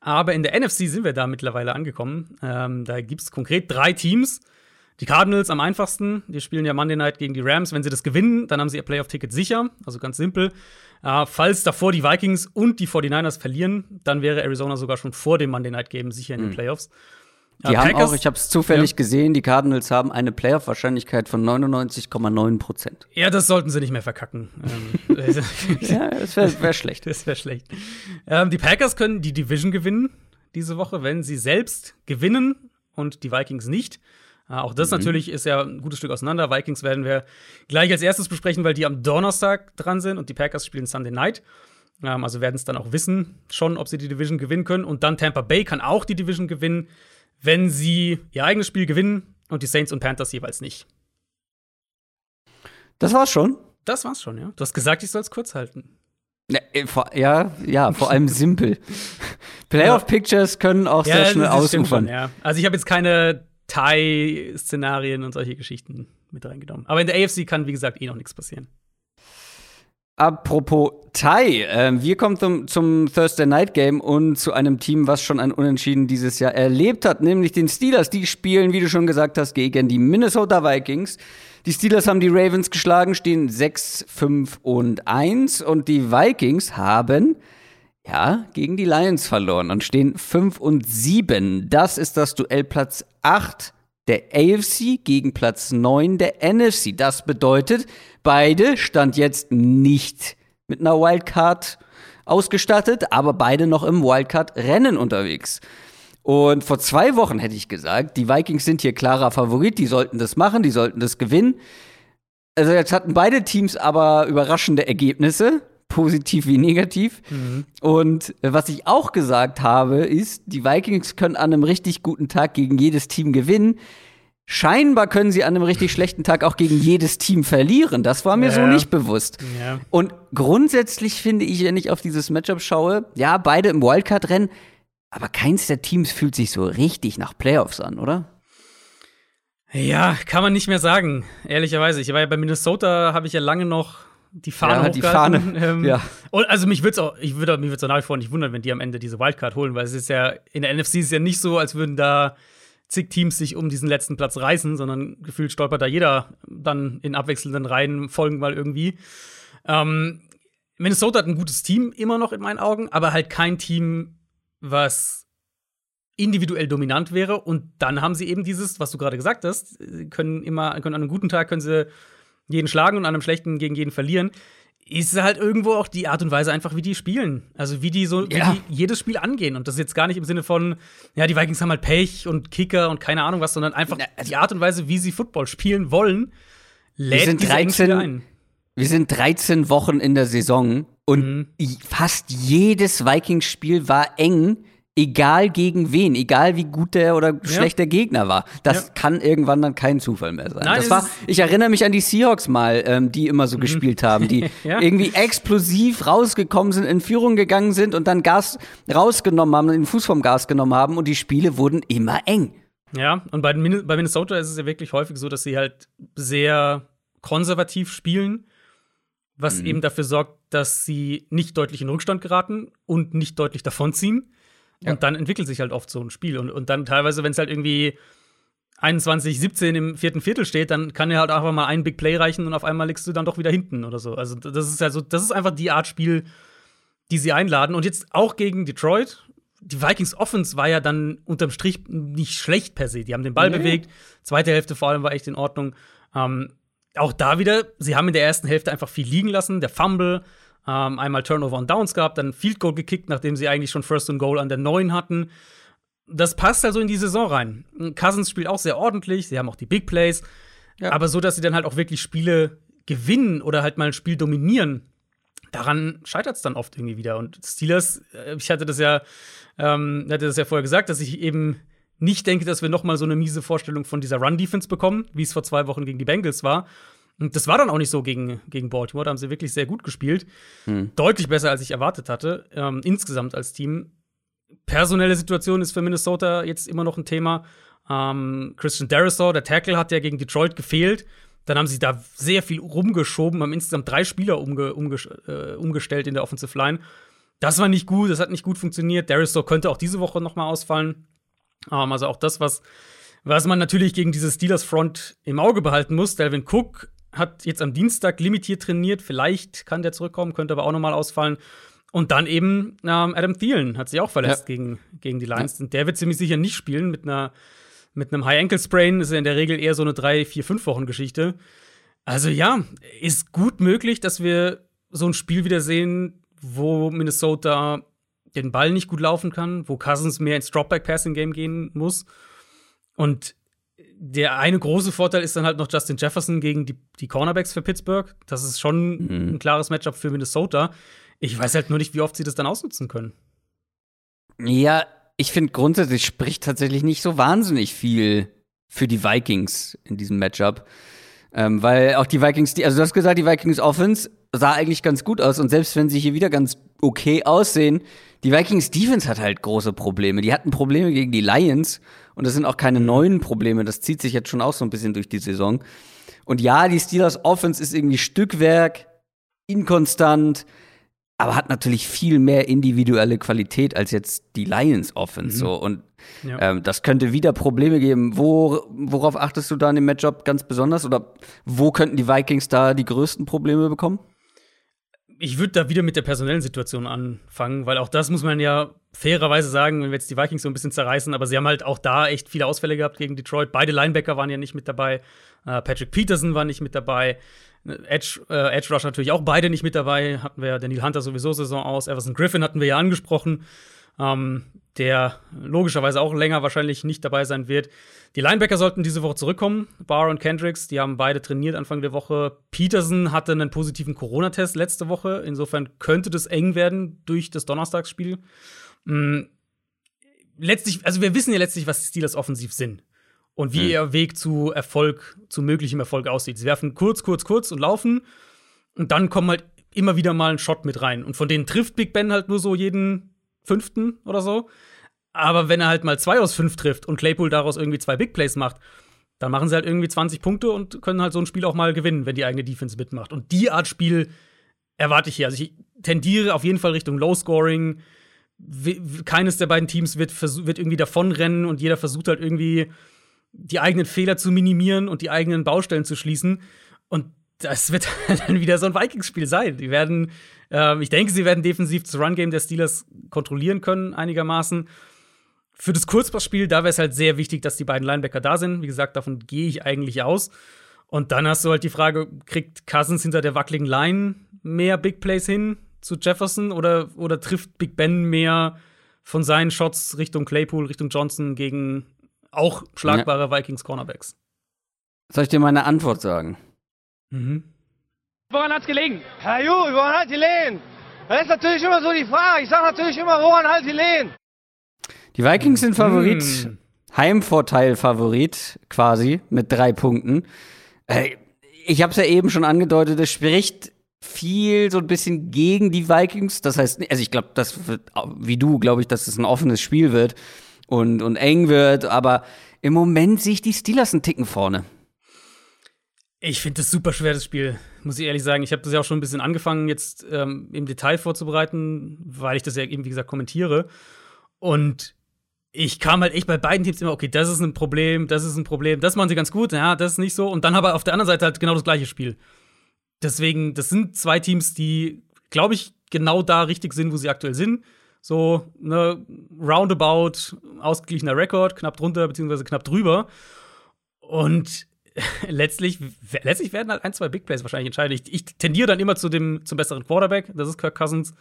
aber in der NFC sind wir da mittlerweile angekommen. Ähm, da gibt es konkret drei Teams. Die Cardinals am einfachsten, die spielen ja Monday Night gegen die Rams. Wenn sie das gewinnen, dann haben sie ihr Playoff-Ticket sicher, also ganz simpel. Äh, falls davor die Vikings und die 49ers verlieren, dann wäre Arizona sogar schon vor dem Monday Night Game sicher in den mhm. Die ja, haben Packers, auch, ich habe es zufällig ja. gesehen, die Cardinals haben eine Playoff-Wahrscheinlichkeit von 99,9 Prozent. Ja, das sollten sie nicht mehr verkacken. Ähm, (laughs) (laughs) ja, das wäre wär schlecht. Das wäre schlecht. Ähm, die Packers können die Division gewinnen diese Woche, wenn sie selbst gewinnen und die Vikings nicht. Äh, auch das mhm. natürlich ist ja ein gutes Stück auseinander. Vikings werden wir gleich als erstes besprechen, weil die am Donnerstag dran sind und die Packers spielen Sunday Night. Ähm, also werden es dann auch wissen, schon, ob sie die Division gewinnen können. Und dann Tampa Bay kann auch die Division gewinnen wenn sie ihr eigenes Spiel gewinnen und die Saints und Panthers jeweils nicht. Das war's schon. Das war's schon, ja. Du hast gesagt, ich soll es kurz halten. Ja, äh, ja, ja, vor allem (laughs) simpel. Playoff-Pictures können auch ja, sehr schnell ausufern. Ja. Also ich habe jetzt keine Thai-Szenarien und solche Geschichten mit reingenommen. Aber in der AFC kann, wie gesagt, eh noch nichts passieren. Apropos Thai, äh, wir kommen zum, zum, Thursday Night Game und zu einem Team, was schon ein Unentschieden dieses Jahr erlebt hat, nämlich den Steelers. Die spielen, wie du schon gesagt hast, gegen die Minnesota Vikings. Die Steelers haben die Ravens geschlagen, stehen 6, 5 und 1 und die Vikings haben ja, gegen die Lions verloren und stehen 5 und 7. Das ist das Duell Platz 8 der AFC gegen Platz 9 der NFC. Das bedeutet, beide stand jetzt nicht mit einer Wildcard ausgestattet, aber beide noch im Wildcard-Rennen unterwegs. Und vor zwei Wochen hätte ich gesagt, die Vikings sind hier klarer Favorit, die sollten das machen, die sollten das gewinnen. Also jetzt hatten beide Teams aber überraschende Ergebnisse positiv wie negativ. Mhm. Und äh, was ich auch gesagt habe, ist, die Vikings können an einem richtig guten Tag gegen jedes Team gewinnen. Scheinbar können sie an einem richtig (laughs) schlechten Tag auch gegen jedes Team verlieren. Das war mir ja. so nicht bewusst. Ja. Und grundsätzlich finde ich, wenn ich auf dieses Matchup schaue, ja, beide im Wildcard-Rennen, aber keins der Teams fühlt sich so richtig nach Playoffs an, oder? Ja, kann man nicht mehr sagen, ehrlicherweise. Ich war ja bei Minnesota, habe ich ja lange noch die Fahne ja, die Fahne. (laughs) Ähm, ja. Und also mich würde es auch, ich würde mich würde nach wie vor nicht wundern, wenn die am Ende diese Wildcard holen, weil es ist ja in der NFC ist ja nicht so, als würden da zig Teams sich um diesen letzten Platz reißen, sondern gefühlt stolpert da jeder dann in abwechselnden Reihen folgen mal irgendwie. Ähm, Minnesota hat ein gutes Team immer noch in meinen Augen, aber halt kein Team, was individuell dominant wäre. Und dann haben sie eben dieses, was du gerade gesagt hast, können immer, können an einem guten Tag können sie jeden schlagen und an einem schlechten gegen jeden verlieren, ist halt irgendwo auch die Art und Weise einfach, wie die spielen. Also wie die so ja. wie die jedes Spiel angehen. Und das ist jetzt gar nicht im Sinne von, ja, die Vikings haben halt Pech und Kicker und keine Ahnung was, sondern einfach also die Art und Weise, wie sie Football spielen wollen, lädt wir sind 13, ein. Wir sind 13 Wochen in der Saison und mhm. fast jedes Vikings-Spiel war eng egal gegen wen, egal wie gut der oder schlecht der Gegner war. Das ja. kann irgendwann dann kein Zufall mehr sein. Nein, das war, ich erinnere mich an die Seahawks mal, ähm, die immer so mhm. gespielt haben, die (laughs) ja. irgendwie explosiv rausgekommen sind, in Führung gegangen sind und dann Gas rausgenommen haben, den Fuß vom Gas genommen haben und die Spiele wurden immer eng. Ja, und bei, bei Minnesota ist es ja wirklich häufig so, dass sie halt sehr konservativ spielen, was mhm. eben dafür sorgt, dass sie nicht deutlich in Rückstand geraten und nicht deutlich davonziehen. Ja. Und dann entwickelt sich halt oft so ein Spiel. Und, und dann teilweise, wenn es halt irgendwie 21, 17 im vierten Viertel steht, dann kann er halt einfach mal ein Big Play reichen und auf einmal liegst du dann doch wieder hinten oder so. Also das ist also, das ist einfach die Art Spiel, die sie einladen. Und jetzt auch gegen Detroit. Die Vikings Offense war ja dann unterm Strich nicht schlecht per se. Die haben den Ball nee. bewegt. Zweite Hälfte vor allem war echt in Ordnung. Ähm, auch da wieder, sie haben in der ersten Hälfte einfach viel liegen lassen. Der Fumble, ähm, einmal Turnover und Downs gehabt, dann Field Goal gekickt, nachdem sie eigentlich schon First and Goal an der 9 hatten. das passt also in die Saison rein. Cousins spielt auch sehr ordentlich, sie haben auch die Big Plays, ja. aber so, dass sie dann halt auch wirklich Spiele gewinnen oder halt mal ein Spiel dominieren, daran scheitert es dann oft irgendwie wieder. Und Steelers, äh, ich hatte das ja, ähm, hatte das ja vorher gesagt, dass ich eben nicht denke, dass wir noch mal so eine miese Vorstellung von dieser Run-Defense bekommen, wie es vor zwei Wochen gegen die Bengals war. Und das war dann auch nicht so gegen, gegen Baltimore. Da haben sie wirklich sehr gut gespielt. Hm. Deutlich besser, als ich erwartet hatte, ähm, insgesamt als Team. Personelle Situation ist für Minnesota jetzt immer noch ein Thema. Ähm, Christian Darisaw, der Tackle, hat ja gegen Detroit gefehlt. Dann haben sie da sehr viel rumgeschoben, haben insgesamt drei Spieler umge umge äh, umgestellt in der Offensive Line. Das war nicht gut, das hat nicht gut funktioniert. Darisaw könnte auch diese Woche noch mal ausfallen. Ähm, also auch das, was, was man natürlich gegen diese Steelers Front im Auge behalten muss. Delvin Cook hat jetzt am Dienstag limitiert trainiert. Vielleicht kann der zurückkommen, könnte aber auch noch mal ausfallen. Und dann eben ähm, Adam Thielen hat sich auch verletzt ja. gegen, gegen die Lions. Ja. Und der wird ziemlich sicher nicht spielen mit einer mit einem High Ankle Sprain ist er in der Regel eher so eine drei, vier, fünf Wochen Geschichte. Also ja, ist gut möglich, dass wir so ein Spiel wieder sehen, wo Minnesota den Ball nicht gut laufen kann, wo Cousins mehr ins Dropback Passing Game gehen muss. Und der eine große Vorteil ist dann halt noch Justin Jefferson gegen die, die Cornerbacks für Pittsburgh. Das ist schon mhm. ein klares Matchup für Minnesota. Ich weiß halt nur nicht, wie oft sie das dann ausnutzen können. Ja, ich finde grundsätzlich spricht tatsächlich nicht so wahnsinnig viel für die Vikings in diesem Matchup. Ähm, weil auch die Vikings, die, also du hast gesagt, die Vikings Offense sah eigentlich ganz gut aus und selbst wenn sie hier wieder ganz okay aussehen, die Vikings Defense hat halt große Probleme. Die hatten Probleme gegen die Lions und das sind auch keine neuen Probleme. Das zieht sich jetzt schon auch so ein bisschen durch die Saison. Und ja, die Steelers Offense ist irgendwie Stückwerk, inkonstant, aber hat natürlich viel mehr individuelle Qualität als jetzt die Lions Offense. Mhm. So. Und ja. ähm, das könnte wieder Probleme geben. Wo, worauf achtest du da in dem Matchup ganz besonders? Oder wo könnten die Vikings da die größten Probleme bekommen? Ich würde da wieder mit der personellen Situation anfangen, weil auch das muss man ja fairerweise sagen, wenn wir jetzt die Vikings so ein bisschen zerreißen, aber sie haben halt auch da echt viele Ausfälle gehabt gegen Detroit. Beide Linebacker waren ja nicht mit dabei. Uh, Patrick Peterson war nicht mit dabei. Edge, äh, Edge Rush natürlich auch beide nicht mit dabei. Hatten wir ja Daniel Hunter sowieso Saison aus. Everson Griffin hatten wir ja angesprochen, ähm, der logischerweise auch länger wahrscheinlich nicht dabei sein wird. Die Linebacker sollten diese Woche zurückkommen. Barr und Kendricks, die haben beide trainiert Anfang der Woche. Peterson hatte einen positiven Corona-Test letzte Woche. Insofern könnte das eng werden durch das Donnerstagsspiel. Mhm. Letztlich, also wir wissen ja letztlich, was die Steelers offensiv sind und wie mhm. ihr Weg zu Erfolg, zu möglichem Erfolg aussieht. Sie werfen kurz, kurz, kurz und laufen und dann kommen halt immer wieder mal ein Shot mit rein. Und von denen trifft Big Ben halt nur so jeden fünften oder so. Aber wenn er halt mal zwei aus fünf trifft und Claypool daraus irgendwie zwei Big Plays macht, dann machen sie halt irgendwie 20 Punkte und können halt so ein Spiel auch mal gewinnen, wenn die eigene Defense mitmacht. Und die Art Spiel erwarte ich hier. Also ich tendiere auf jeden Fall Richtung Low Scoring. Keines der beiden Teams wird, wird irgendwie davonrennen und jeder versucht halt irgendwie die eigenen Fehler zu minimieren und die eigenen Baustellen zu schließen. Und das wird (laughs) dann wieder so ein Vikings-Spiel sein. Die werden, äh, ich denke, sie werden defensiv das Run-Game der Steelers kontrollieren können, einigermaßen. Für das Kurzpassspiel, da wäre es halt sehr wichtig, dass die beiden Linebacker da sind. Wie gesagt, davon gehe ich eigentlich aus. Und dann hast du halt die Frage, kriegt Cousins hinter der wackeligen Line mehr Big Plays hin zu Jefferson oder, oder trifft Big Ben mehr von seinen Shots Richtung Claypool, Richtung Johnson gegen auch schlagbare ja. Vikings Cornerbacks. Soll ich dir meine Antwort sagen? Mhm. Woran hat's gelegen? Herr Ju, woran hat die Lehen? Das ist natürlich immer so die Frage. Ich sage natürlich immer, woran halt die Lehen? Die Vikings sind Favorit. Mhm. Heimvorteil Favorit, quasi, mit drei Punkten. Äh, ich habe es ja eben schon angedeutet, es spricht viel so ein bisschen gegen die Vikings. Das heißt, also ich glaube, das wird, wie du, glaube ich, dass es ein offenes Spiel wird und, und eng wird, aber im Moment sehe ich die Steelers einen Ticken vorne. Ich finde das super schwer, das Spiel, muss ich ehrlich sagen. Ich habe das ja auch schon ein bisschen angefangen, jetzt ähm, im Detail vorzubereiten, weil ich das ja eben, wie gesagt, kommentiere. Und ich kam halt echt bei beiden Teams immer, okay, das ist ein Problem, das ist ein Problem, das machen sie ganz gut, ja, das ist nicht so. Und dann aber auf der anderen Seite halt genau das gleiche Spiel. Deswegen, das sind zwei Teams, die, glaube ich, genau da richtig sind, wo sie aktuell sind so ne roundabout ausgeglichener Rekord, knapp drunter beziehungsweise knapp drüber. Und (laughs) letztlich, letztlich werden halt ein, zwei Big Plays wahrscheinlich entscheiden. Ich, ich tendiere dann immer zu dem zum besseren Quarterback, das ist Kirk Cousins.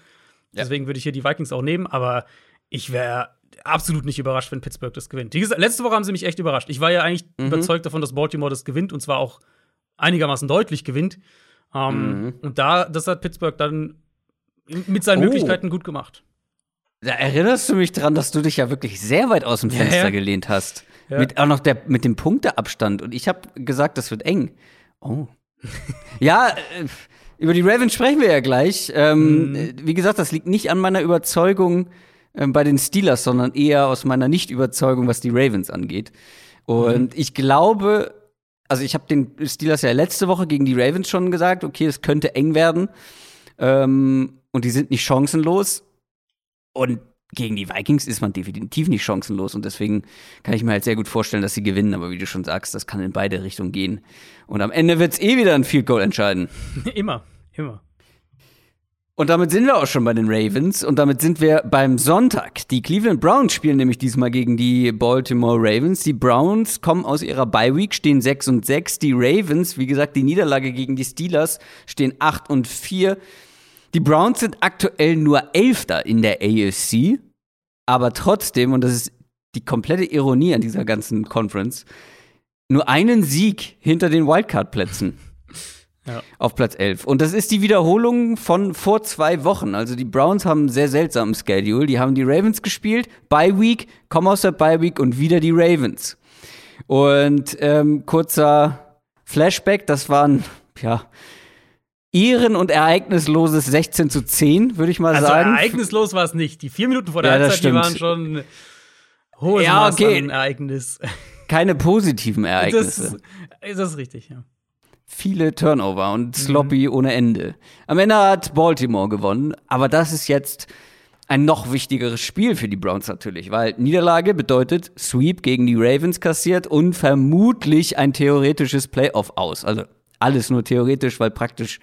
Ja. Deswegen würde ich hier die Vikings auch nehmen, aber ich wäre absolut nicht überrascht, wenn Pittsburgh das gewinnt. Gesagt, letzte Woche haben sie mich echt überrascht. Ich war ja eigentlich mhm. überzeugt davon, dass Baltimore das gewinnt und zwar auch einigermaßen deutlich gewinnt. Ähm, mhm. Und da, das hat Pittsburgh dann mit seinen oh. Möglichkeiten gut gemacht. Da erinnerst du mich dran, dass du dich ja wirklich sehr weit aus dem Fenster ja, ja. gelehnt hast. Ja. Mit auch noch der, mit dem Punkteabstand. Und ich habe gesagt, das wird eng. Oh. (laughs) ja, äh, über die Ravens sprechen wir ja gleich. Ähm, mhm. Wie gesagt, das liegt nicht an meiner Überzeugung äh, bei den Steelers, sondern eher aus meiner Nicht-Überzeugung, was die Ravens angeht. Und mhm. ich glaube, also ich habe den Steelers ja letzte Woche gegen die Ravens schon gesagt, okay, es könnte eng werden. Ähm, und die sind nicht chancenlos. Und gegen die Vikings ist man definitiv nicht chancenlos und deswegen kann ich mir halt sehr gut vorstellen, dass sie gewinnen. Aber wie du schon sagst, das kann in beide Richtungen gehen. Und am Ende wird es eh wieder ein Field Goal entscheiden. (laughs) immer, immer. Und damit sind wir auch schon bei den Ravens und damit sind wir beim Sonntag. Die Cleveland Browns spielen nämlich diesmal gegen die Baltimore Ravens. Die Browns kommen aus ihrer Bye Week, stehen 6 und 6. Die Ravens, wie gesagt, die Niederlage gegen die Steelers, stehen 8 und 4. Die Browns sind aktuell nur Elfter in der AFC, aber trotzdem, und das ist die komplette Ironie an dieser ganzen Conference, nur einen Sieg hinter den Wildcard-Plätzen. Ja. Auf Platz 11. Und das ist die Wiederholung von vor zwei Wochen. Also die Browns haben einen sehr seltsamen Schedule. Die haben die Ravens gespielt, Bye Week, kommen aus der Bye Week und wieder die Ravens. Und ähm, kurzer Flashback, das waren, ja, ehren- und ereignisloses 16 zu 10, würde ich mal also sagen. Ereignislos war es nicht. Die vier Minuten vor der ja, Halbzeit, die waren schon hohes ja, okay. Ereignis. (laughs) Keine positiven Ereignisse. Das, das ist richtig, ja. Viele Turnover und mhm. sloppy mhm. ohne Ende. Am Ende hat Baltimore gewonnen, aber das ist jetzt ein noch wichtigeres Spiel für die Browns natürlich, weil Niederlage bedeutet Sweep gegen die Ravens kassiert und vermutlich ein theoretisches Playoff aus. Also alles nur theoretisch, weil praktisch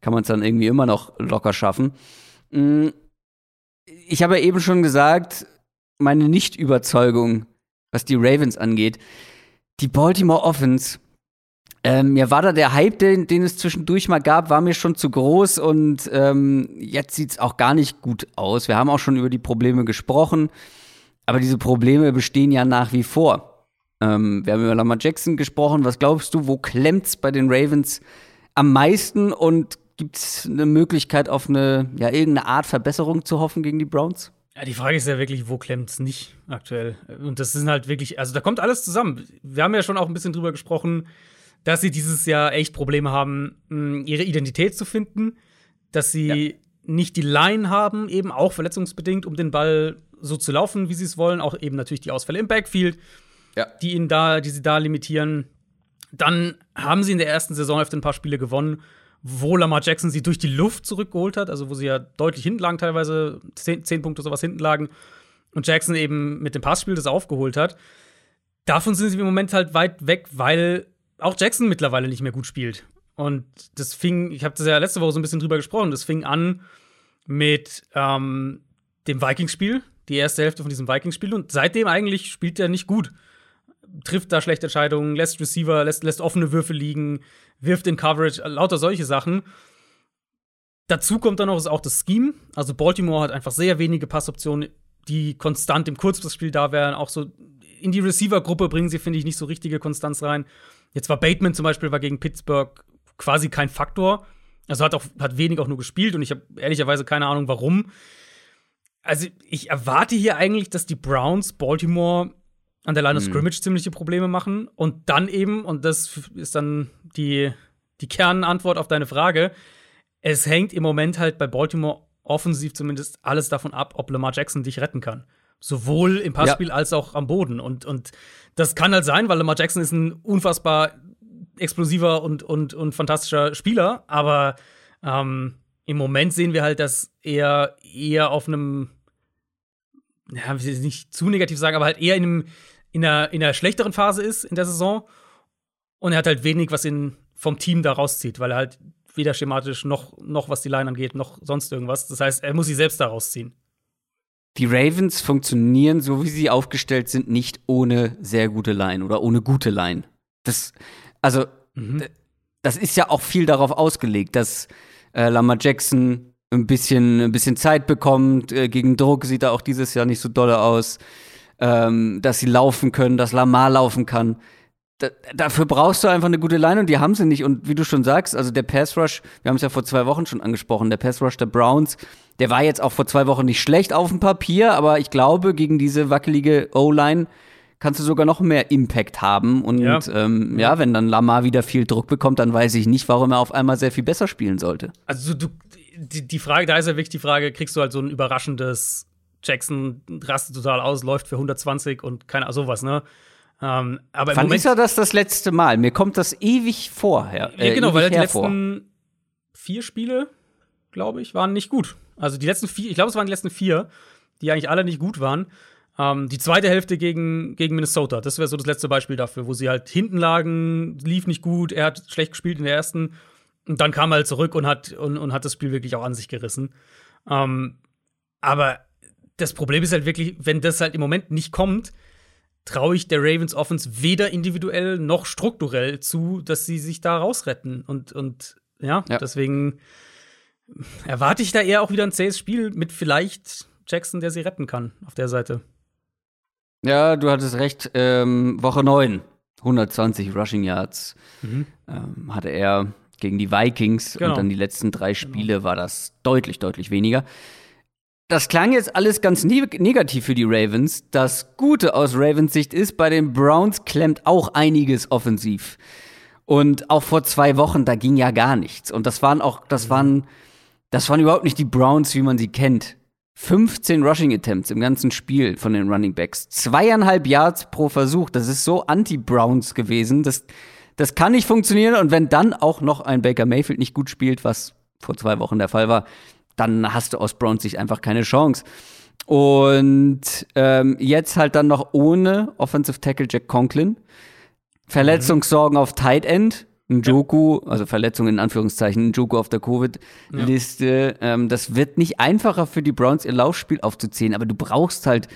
kann man es dann irgendwie immer noch locker schaffen. Mm, ich habe ja eben schon gesagt, meine Nicht-Überzeugung, was die Ravens angeht, die Baltimore Offense, ähm, mir war da der Hype, den, den, es zwischendurch mal gab, war mir schon zu groß und ähm, jetzt sieht es auch gar nicht gut aus. Wir haben auch schon über die Probleme gesprochen, aber diese Probleme bestehen ja nach wie vor. Ähm, wir haben über Lamar Jackson gesprochen. Was glaubst du, wo klemmt's bei den Ravens am meisten und gibt es eine Möglichkeit auf eine, ja, irgendeine Art Verbesserung zu hoffen gegen die Browns? Ja, die Frage ist ja wirklich, wo klemmt's nicht aktuell? Und das sind halt wirklich, also da kommt alles zusammen. Wir haben ja schon auch ein bisschen drüber gesprochen, dass sie dieses Jahr echt Probleme haben, ihre Identität zu finden, dass sie ja. nicht die Line haben, eben auch verletzungsbedingt, um den Ball so zu laufen, wie sie es wollen, auch eben natürlich die Ausfälle im Backfield ja. die ihn da, die sie da limitieren. Dann haben sie in der ersten Saison öfter ein paar Spiele gewonnen, wo Lamar Jackson sie durch die Luft zurückgeholt hat, also wo sie ja deutlich hinten lagen, teilweise zehn, zehn Punkte sowas hinten lagen. Und Jackson eben mit dem Passspiel das aufgeholt hat. Davon sind sie im Moment halt weit weg, weil auch Jackson mittlerweile nicht mehr gut spielt. Und das fing, ich habe das ja letzte Woche so ein bisschen drüber gesprochen, das fing an mit ähm, dem Vikings-Spiel, die erste Hälfte von diesem Vikings-Spiel. Und seitdem eigentlich spielt er nicht gut trifft da schlechte Entscheidungen, lässt Receiver, lässt, lässt offene Würfe liegen, wirft in Coverage, lauter solche Sachen. Dazu kommt dann noch auch das Scheme. Also Baltimore hat einfach sehr wenige Passoptionen, die konstant im Kurzpassspiel da wären. Auch so in die Receiver-Gruppe bringen sie, finde ich, nicht so richtige Konstanz rein. Jetzt war Bateman zum Beispiel war gegen Pittsburgh quasi kein Faktor. Also hat auch hat wenig auch nur gespielt und ich habe ehrlicherweise keine Ahnung warum. Also ich erwarte hier eigentlich, dass die Browns Baltimore an der Line of mhm. Scrimmage mhm. ziemliche Probleme machen. Und dann eben, und das ist dann die, die Kernantwort auf deine Frage, es hängt im Moment halt bei Baltimore offensiv zumindest alles davon ab, ob Lamar Jackson dich retten kann. Sowohl im Passspiel ja. als auch am Boden. Und, und das kann halt sein, weil Lamar Jackson ist ein unfassbar explosiver und, und, und fantastischer Spieler, aber ähm, im Moment sehen wir halt, dass er eher auf einem, ja, ich will nicht zu negativ sagen, aber halt eher in einem in einer, in einer schlechteren Phase ist in der Saison. Und er hat halt wenig, was ihn vom Team da rauszieht, weil er halt weder schematisch noch, noch was die Line angeht, noch sonst irgendwas. Das heißt, er muss sie selbst da rausziehen. Die Ravens funktionieren, so wie sie aufgestellt sind, nicht ohne sehr gute Line oder ohne gute Line. Das, also, mhm. das ist ja auch viel darauf ausgelegt, dass äh, Lamar Jackson ein bisschen, ein bisschen Zeit bekommt. Äh, gegen Druck sieht er auch dieses Jahr nicht so dolle aus. Ähm, dass sie laufen können, dass Lamar laufen kann. Da, dafür brauchst du einfach eine gute Line und die haben sie nicht. Und wie du schon sagst, also der Pass Rush, wir haben es ja vor zwei Wochen schon angesprochen, der Pass Rush der Browns, der war jetzt auch vor zwei Wochen nicht schlecht auf dem Papier, aber ich glaube, gegen diese wackelige O-Line kannst du sogar noch mehr Impact haben. Und ja. Ähm, ja, wenn dann Lamar wieder viel Druck bekommt, dann weiß ich nicht, warum er auf einmal sehr viel besser spielen sollte. Also du, die, die Frage, da ist ja wirklich die Frage, kriegst du halt so ein überraschendes Jackson rastet total aus, läuft für 120 und keine sowas, ne? Ähm, aber Wann ist er das das letzte Mal? Mir kommt das ewig vorher. Äh, ja, genau, weil die letzten vier Spiele, glaube ich, waren nicht gut. Also die letzten vier, ich glaube, es waren die letzten vier, die eigentlich alle nicht gut waren. Ähm, die zweite Hälfte gegen, gegen Minnesota, das wäre so das letzte Beispiel dafür, wo sie halt hinten lagen, lief nicht gut, er hat schlecht gespielt in der ersten und dann kam er halt zurück und hat, und, und hat das Spiel wirklich auch an sich gerissen. Ähm, aber das Problem ist halt wirklich, wenn das halt im Moment nicht kommt, traue ich der Ravens Offense weder individuell noch strukturell zu, dass sie sich da rausretten. Und, und ja, ja. deswegen erwarte ich da eher auch wieder ein zähes Spiel mit vielleicht Jackson, der sie retten kann auf der Seite. Ja, du hattest recht. Ähm, Woche 9, 120 Rushing Yards mhm. ähm, hatte er gegen die Vikings genau. und dann die letzten drei genau. Spiele genau. war das deutlich, deutlich weniger. Das klang jetzt alles ganz ne negativ für die Ravens. Das Gute aus Ravens Sicht ist, bei den Browns klemmt auch einiges offensiv. Und auch vor zwei Wochen, da ging ja gar nichts. Und das waren auch, das waren, das waren überhaupt nicht die Browns, wie man sie kennt. 15 Rushing Attempts im ganzen Spiel von den Running Backs. Zweieinhalb Yards pro Versuch. Das ist so anti-Browns gewesen. Das, das kann nicht funktionieren. Und wenn dann auch noch ein Baker Mayfield nicht gut spielt, was vor zwei Wochen der Fall war, dann hast du aus Browns Sicht einfach keine Chance. Und ähm, jetzt halt dann noch ohne Offensive Tackle Jack Conklin. Verletzungssorgen mhm. auf Tight End. Njoku, ja. also Verletzungen in Anführungszeichen, Njoku auf der Covid-Liste. Ja. Ähm, das wird nicht einfacher für die Browns, ihr Laufspiel aufzuziehen, aber du brauchst halt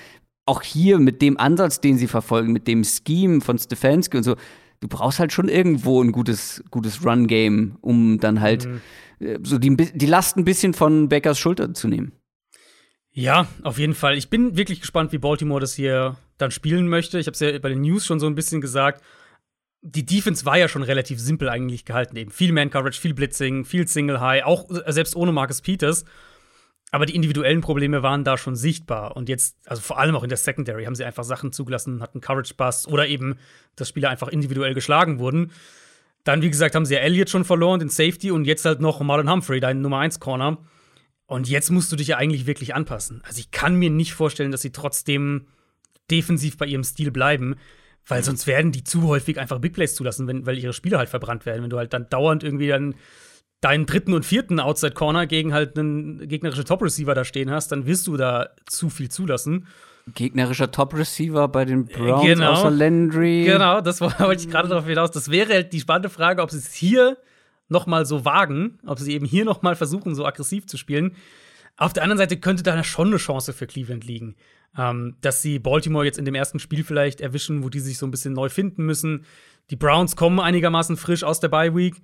auch hier mit dem Ansatz, den sie verfolgen, mit dem Scheme von Stefanski und so, du brauchst halt schon irgendwo ein gutes, gutes Run-Game, um dann halt mhm. Äh, so die, die Last ein bisschen von Bakers Schulter zu nehmen. Ja, auf jeden Fall. Ich bin wirklich gespannt, wie Baltimore das hier dann spielen möchte. Ich habe es ja bei den News schon so ein bisschen gesagt. Die Defense war ja schon relativ simpel eigentlich gehalten. Eben viel Man-Coverage, viel Blitzing, viel Single-High, auch äh, selbst ohne Marcus Peters. Aber die individuellen Probleme waren da schon sichtbar. Und jetzt, also vor allem auch in der Secondary, haben sie einfach Sachen zugelassen, hatten Coverage-Bust oder eben, dass Spieler einfach individuell geschlagen wurden. Dann, wie gesagt, haben sie ja Elliott schon verloren, den Safety, und jetzt halt noch Marlon Humphrey, dein Nummer 1 Corner. Und jetzt musst du dich ja eigentlich wirklich anpassen. Also ich kann mir nicht vorstellen, dass sie trotzdem defensiv bei ihrem Stil bleiben, weil sonst werden die zu häufig einfach Big Plays zulassen, wenn, weil ihre Spieler halt verbrannt werden. Wenn du halt dann dauernd irgendwie dann deinen dritten und vierten Outside Corner gegen halt einen gegnerischen Top Receiver da stehen hast, dann wirst du da zu viel zulassen gegnerischer Top-Receiver bei den Browns genau. außer Landry. Genau, das (laughs) wollte ich gerade darauf hinaus. Das wäre halt die spannende Frage, ob sie es hier noch mal so wagen, ob sie eben hier noch mal versuchen, so aggressiv zu spielen. Auf der anderen Seite könnte da schon eine Chance für Cleveland liegen, ähm, dass sie Baltimore jetzt in dem ersten Spiel vielleicht erwischen, wo die sich so ein bisschen neu finden müssen. Die Browns kommen einigermaßen frisch aus der Bye Week.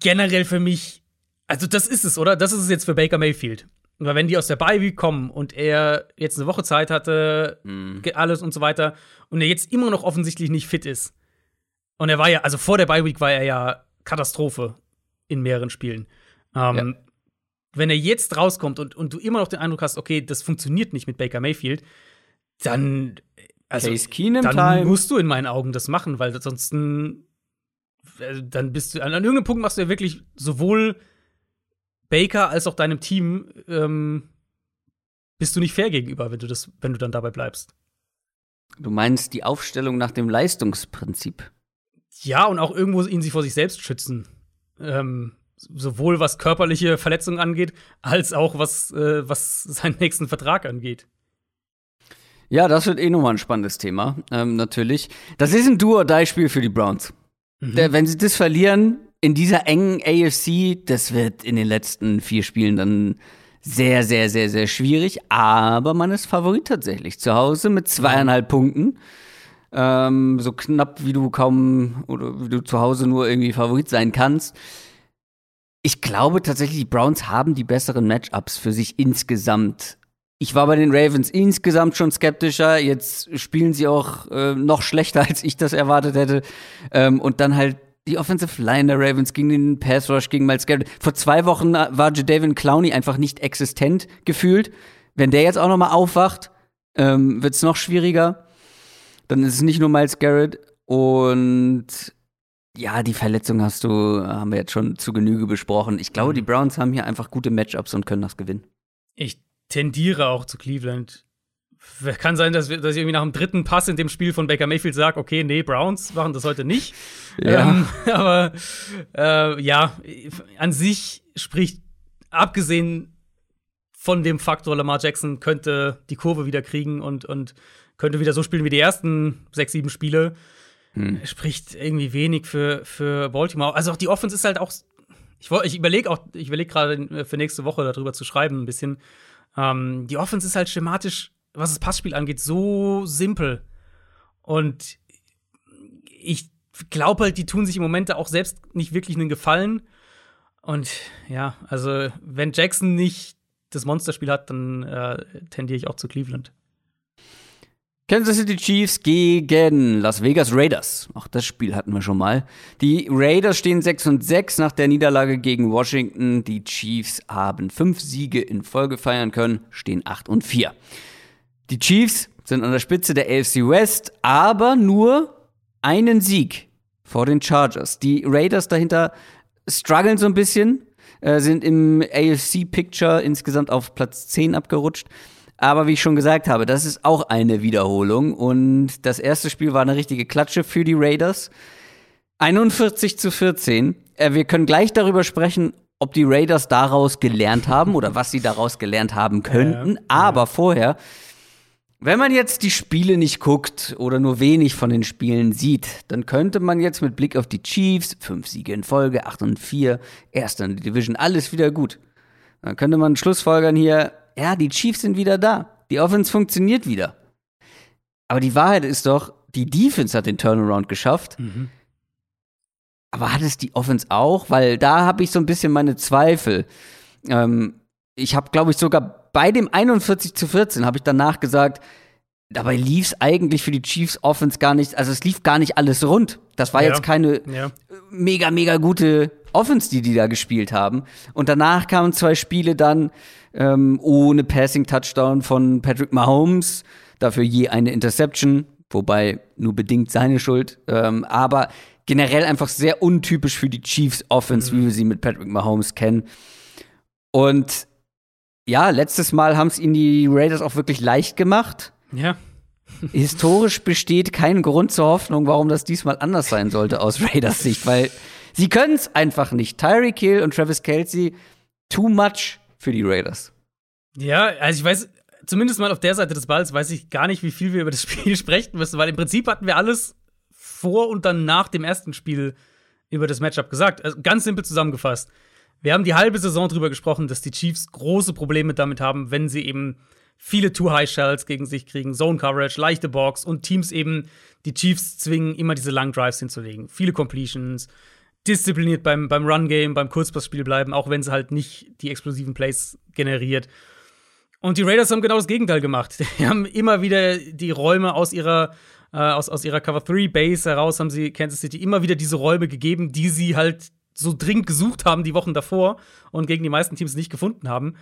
Generell für mich, also das ist es, oder? Das ist es jetzt für Baker Mayfield. Weil wenn die aus der Bye kommen und er jetzt eine Woche Zeit hatte, mhm. alles und so weiter, und er jetzt immer noch offensichtlich nicht fit ist. Und er war ja, also vor der Bye Week war er ja Katastrophe in mehreren Spielen. Ähm, ja. Wenn er jetzt rauskommt und, und du immer noch den Eindruck hast, okay, das funktioniert nicht mit Baker Mayfield, dann, also, dann Time. musst du in meinen Augen das machen, weil ansonsten, äh, dann bist du, an, an irgendeinem Punkt machst du ja wirklich sowohl Baker als auch deinem Team ähm, bist du nicht fair gegenüber, wenn du das, wenn du dann dabei bleibst. Du meinst die Aufstellung nach dem Leistungsprinzip? Ja, und auch irgendwo ihn sie vor sich selbst schützen. Ähm, sowohl was körperliche Verletzungen angeht, als auch was, äh, was seinen nächsten Vertrag angeht. Ja, das wird eh nochmal ein spannendes Thema, ähm, natürlich. Das ist ein Do-or-Die-Spiel für die Browns. Mhm. Der, wenn sie das verlieren, in dieser engen AFC, das wird in den letzten vier Spielen dann sehr, sehr, sehr, sehr schwierig. Aber man ist Favorit tatsächlich. Zu Hause mit zweieinhalb Punkten. Ähm, so knapp wie du kaum oder wie du zu Hause nur irgendwie Favorit sein kannst. Ich glaube tatsächlich, die Browns haben die besseren Matchups für sich insgesamt. Ich war bei den Ravens insgesamt schon skeptischer. Jetzt spielen sie auch äh, noch schlechter, (laughs) als ich das erwartet hätte. Ähm, und dann halt die Offensive Line der Ravens gegen den Pass Rush gegen Miles Garrett. Vor zwei Wochen war Jadavion Clowney einfach nicht existent gefühlt. Wenn der jetzt auch noch mal aufwacht, ähm, wird es noch schwieriger. Dann ist es nicht nur Miles Garrett und ja, die Verletzung hast du, haben wir jetzt schon zu Genüge besprochen. Ich glaube, die mhm. Browns haben hier einfach gute Matchups und können das gewinnen. Ich tendiere auch zu Cleveland. Kann sein, dass, wir, dass ich irgendwie nach dem dritten Pass in dem Spiel von Baker Mayfield sage, okay, nee, Browns machen das heute nicht. (laughs) Ja. Ähm, (laughs) aber äh, ja, an sich spricht, abgesehen von dem Faktor, Lamar Jackson könnte die Kurve wieder kriegen und, und könnte wieder so spielen wie die ersten sechs, sieben Spiele. Hm. Spricht irgendwie wenig für, für Baltimore. Also auch die Offense ist halt auch. Ich, ich überlege auch, ich überlege gerade für nächste Woche darüber zu schreiben, ein bisschen. Ähm, die Offense ist halt schematisch, was das Passspiel angeht, so simpel. Und ich glaube halt, die tun sich im Moment auch selbst nicht wirklich einen Gefallen. Und ja, also wenn Jackson nicht das Monsterspiel hat, dann äh, tendiere ich auch zu Cleveland. Kansas City Chiefs gegen Las Vegas Raiders. Auch das Spiel hatten wir schon mal. Die Raiders stehen 6 und 6 nach der Niederlage gegen Washington. Die Chiefs haben fünf Siege in Folge feiern können, stehen 8 und 4. Die Chiefs sind an der Spitze der AFC West, aber nur einen Sieg vor den Chargers. Die Raiders dahinter strugglen so ein bisschen, äh, sind im AFC-Picture insgesamt auf Platz 10 abgerutscht. Aber wie ich schon gesagt habe, das ist auch eine Wiederholung. Und das erste Spiel war eine richtige Klatsche für die Raiders. 41 zu 14. Äh, wir können gleich darüber sprechen, ob die Raiders daraus gelernt haben oder was sie daraus gelernt haben könnten. Ja, Aber vorher, wenn man jetzt die Spiele nicht guckt oder nur wenig von den Spielen sieht, dann könnte man jetzt mit Blick auf die Chiefs, fünf Siege in Folge, 8 und 4, erster in der Division, alles wieder gut. Dann könnte man Schlussfolgern hier, ja, die Chiefs sind wieder da. Die Offense funktioniert wieder. Aber die Wahrheit ist doch, die Defense hat den Turnaround geschafft. Mhm. Aber hat es die Offense auch? Weil da habe ich so ein bisschen meine Zweifel. Ähm, ich habe, glaube ich, sogar bei dem 41 zu 14 habe ich danach gesagt, dabei lief es eigentlich für die Chiefs Offense gar nicht, also es lief gar nicht alles rund. Das war ja. jetzt keine ja. mega, mega gute Offense, die die da gespielt haben. Und danach kamen zwei Spiele dann ähm, ohne Passing-Touchdown von Patrick Mahomes, dafür je eine Interception, wobei nur bedingt seine Schuld. Ähm, aber generell einfach sehr untypisch für die Chiefs Offense, mhm. wie wir sie mit Patrick Mahomes kennen. Und ja, letztes Mal haben es ihnen die Raiders auch wirklich leicht gemacht. Ja. Historisch besteht kein Grund zur Hoffnung, warum das diesmal anders sein sollte aus Raiders Sicht, weil sie können es einfach nicht. Tyreek Hill und Travis Kelsey, too much für die Raiders. Ja, also ich weiß, zumindest mal auf der Seite des Balls weiß ich gar nicht, wie viel wir über das Spiel (laughs) sprechen müssen, weil im Prinzip hatten wir alles vor und dann nach dem ersten Spiel über das Matchup gesagt. Also ganz simpel zusammengefasst. Wir haben die halbe Saison darüber gesprochen, dass die Chiefs große Probleme damit haben, wenn sie eben viele Too-High-Shells gegen sich kriegen, Zone-Coverage, leichte Box und Teams eben die Chiefs zwingen, immer diese langen Drives hinzulegen. Viele Completions, diszipliniert beim, beim Run-Game, beim Kurzpassspiel bleiben, auch wenn es halt nicht die explosiven Plays generiert. Und die Raiders haben genau das Gegenteil gemacht. (laughs) Die haben immer wieder die Räume aus ihrer, äh, aus, aus ihrer Cover 3 Base heraus, haben sie Kansas City immer wieder diese Räume gegeben, die sie halt so dringend gesucht haben die Wochen davor und gegen die meisten Teams nicht gefunden haben.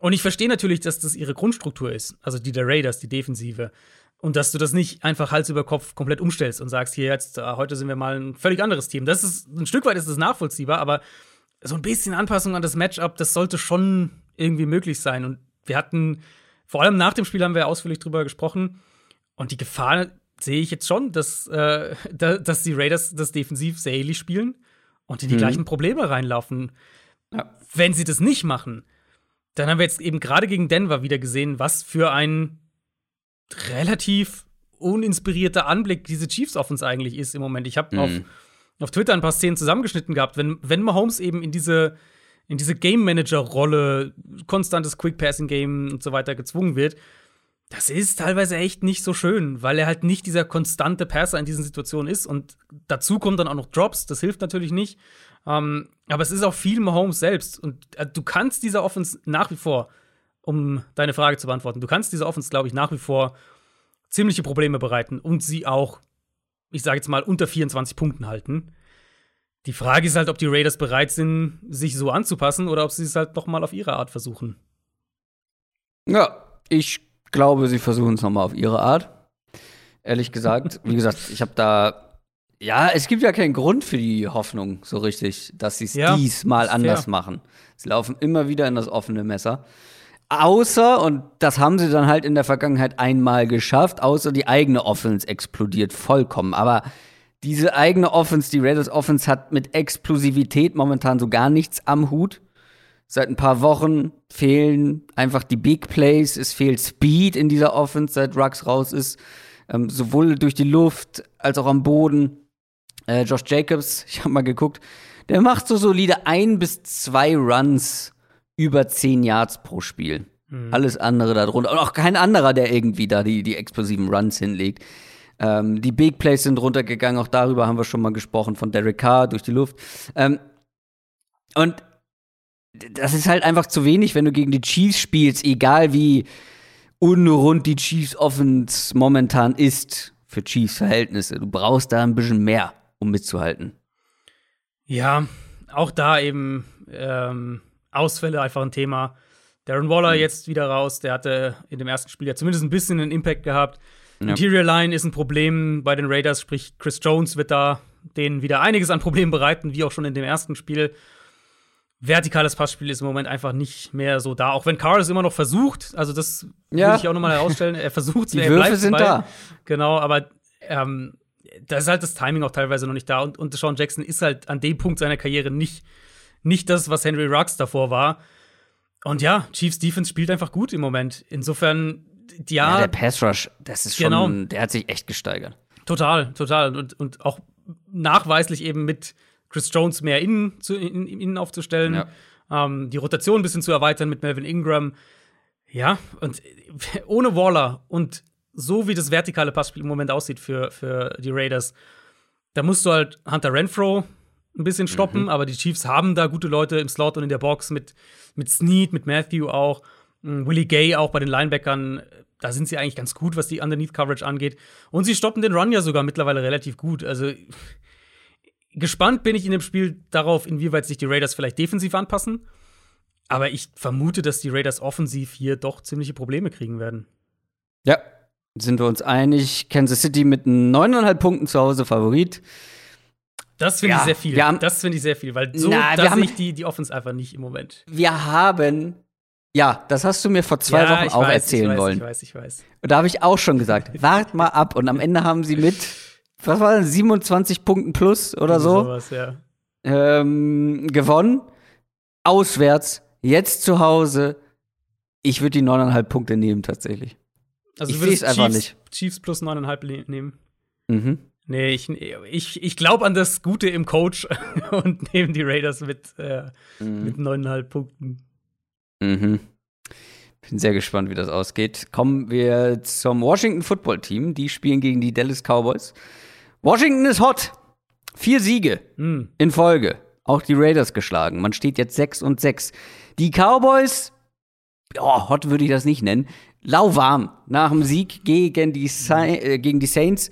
Und ich verstehe natürlich, dass das ihre Grundstruktur ist, also die der Raiders, die Defensive. Und dass du das nicht einfach Hals über Kopf komplett umstellst und sagst, hier jetzt, äh, heute sind wir mal ein völlig anderes Team. Das ist, ein Stück weit ist das nachvollziehbar, aber so ein bisschen Anpassung an das Matchup, das sollte schon irgendwie möglich sein. Und wir hatten, vor allem nach dem Spiel haben wir ausführlich drüber gesprochen. Und die Gefahr sehe ich jetzt schon, dass, äh, (laughs) dass die Raiders das defensiv sehr ähnlich spielen und in die mhm. gleichen Probleme reinlaufen. Ja. Wenn sie das nicht machen, dann haben wir jetzt eben gerade gegen Denver wieder gesehen, was für ein relativ uninspirierter Anblick diese Chiefs Offense eigentlich ist im Moment. Ich habe mhm. auf, auf Twitter ein paar Szenen zusammengeschnitten gehabt, wenn, wenn Mahomes eben in diese, in diese Game Manager Rolle, konstantes Quick Passing Game und so weiter gezwungen wird, das ist teilweise echt nicht so schön, weil er halt nicht dieser konstante Passer in diesen Situationen ist. Und dazu kommen dann auch noch Drops, das hilft natürlich nicht. Ähm, aber es ist auch viel Mahomes selbst. Und äh, du kannst dieser Offense nach wie vor, um deine Frage zu beantworten, du kannst dieser Offense, glaube ich, nach wie vor ziemliche Probleme bereiten und sie auch, ich sage jetzt mal, unter 24 Punkten halten. Die Frage ist halt, ob die Raiders bereit sind, sich so anzupassen oder ob sie es halt noch mal auf ihre Art versuchen. Ja, ich glaube, sie versuchen es noch mal auf ihre Art. Ehrlich gesagt, (laughs) wie gesagt, ich habe da ja, es gibt ja keinen Grund für die Hoffnung so richtig, dass sie es ja, diesmal anders fair. machen. Sie laufen immer wieder in das offene Messer. Außer, und das haben sie dann halt in der Vergangenheit einmal geschafft, außer die eigene Offense explodiert vollkommen. Aber diese eigene Offense, die Raiders Offense, hat mit Explosivität momentan so gar nichts am Hut. Seit ein paar Wochen fehlen einfach die Big Plays, es fehlt Speed in dieser Offense, seit Rux raus ist. Ähm, sowohl durch die Luft als auch am Boden. Äh, Josh Jacobs, (laughs) ich habe mal geguckt, der macht so solide ein bis zwei Runs über zehn Yards pro Spiel. Mhm. Alles andere darunter. Und auch kein anderer, der irgendwie da die, die explosiven Runs hinlegt. Ähm, die Big Plays sind runtergegangen, auch darüber haben wir schon mal gesprochen, von Derek Carr durch die Luft. Ähm, und das ist halt einfach zu wenig, wenn du gegen die Chiefs spielst, egal wie unrund die Chiefs Offense momentan ist für Chiefs Verhältnisse. Du brauchst da ein bisschen mehr, um mitzuhalten. Ja, auch da eben ähm, Ausfälle einfach ein Thema. Darren Waller mhm. jetzt wieder raus, der hatte in dem ersten Spiel ja zumindest ein bisschen einen Impact gehabt. Ja. Interior Line ist ein Problem bei den Raiders, sprich Chris Jones wird da denen wieder einiges an Problemen bereiten, wie auch schon in dem ersten Spiel. Vertikales Passspiel ist im Moment einfach nicht mehr so da, auch wenn Carr es immer noch versucht. Also das ja. will ich auch noch mal herausstellen. Er versucht es, Die er Würfe bleibt sind dabei. da. Genau, aber ähm, da ist halt das Timing auch teilweise noch nicht da. Und, und Sean Jackson ist halt an dem Punkt seiner Karriere nicht, nicht das, was Henry Rux davor war. Und ja, Chiefs Defense spielt einfach gut im Moment. Insofern ja, ja, der Pass Rush, das ist schon, genau. der hat sich echt gesteigert. Total, total. Und, und auch nachweislich eben mit Chris Jones mehr innen, zu, in, innen aufzustellen, ja. ähm, die Rotation ein bisschen zu erweitern mit Melvin Ingram. Ja, und (laughs) ohne Waller und so wie das vertikale Passspiel im Moment aussieht für, für die Raiders, da musst du halt Hunter Renfro ein bisschen stoppen, mhm. aber die Chiefs haben da gute Leute im Slot und in der Box mit, mit Snead, mit Matthew auch. Willie Gay auch bei den Linebackern, da sind sie eigentlich ganz gut, was die Underneath Coverage angeht. Und sie stoppen den Run ja sogar mittlerweile relativ gut. Also gespannt bin ich in dem Spiel darauf, inwieweit sich die Raiders vielleicht defensiv anpassen. Aber ich vermute, dass die Raiders offensiv hier doch ziemliche Probleme kriegen werden. Ja, sind wir uns einig. Kansas City mit neuneinhalb Punkten zu Hause Favorit. Das finde ja, ich sehr viel. Haben, das finde ich sehr viel, weil so na, da sehe ich die, die Offense einfach nicht im Moment. Wir haben ja, das hast du mir vor zwei ja, Wochen auch weiß, erzählen ich weiß, wollen. Ich weiß, ich weiß. Und da habe ich auch schon gesagt, wart mal ab. Und am Ende haben sie mit, was war das, 27 Punkten plus oder so, sowas, ja. ähm, gewonnen. Auswärts, jetzt zu Hause. Ich würde die neuneinhalb Punkte nehmen, tatsächlich. Also ich sehe es einfach nicht. Chiefs plus neuneinhalb nehmen. Mhm. Nee, ich, ich, ich glaube an das Gute im Coach (laughs) und nehme die Raiders mit, äh, mhm. mit neuneinhalb Punkten. Mhm. Bin sehr gespannt, wie das ausgeht. Kommen wir zum Washington Football Team. Die spielen gegen die Dallas Cowboys. Washington ist hot. Vier Siege mhm. in Folge. Auch die Raiders geschlagen. Man steht jetzt 6 und 6. Die Cowboys, oh, hot würde ich das nicht nennen, lauwarm nach dem Sieg gegen die, äh, gegen die Saints.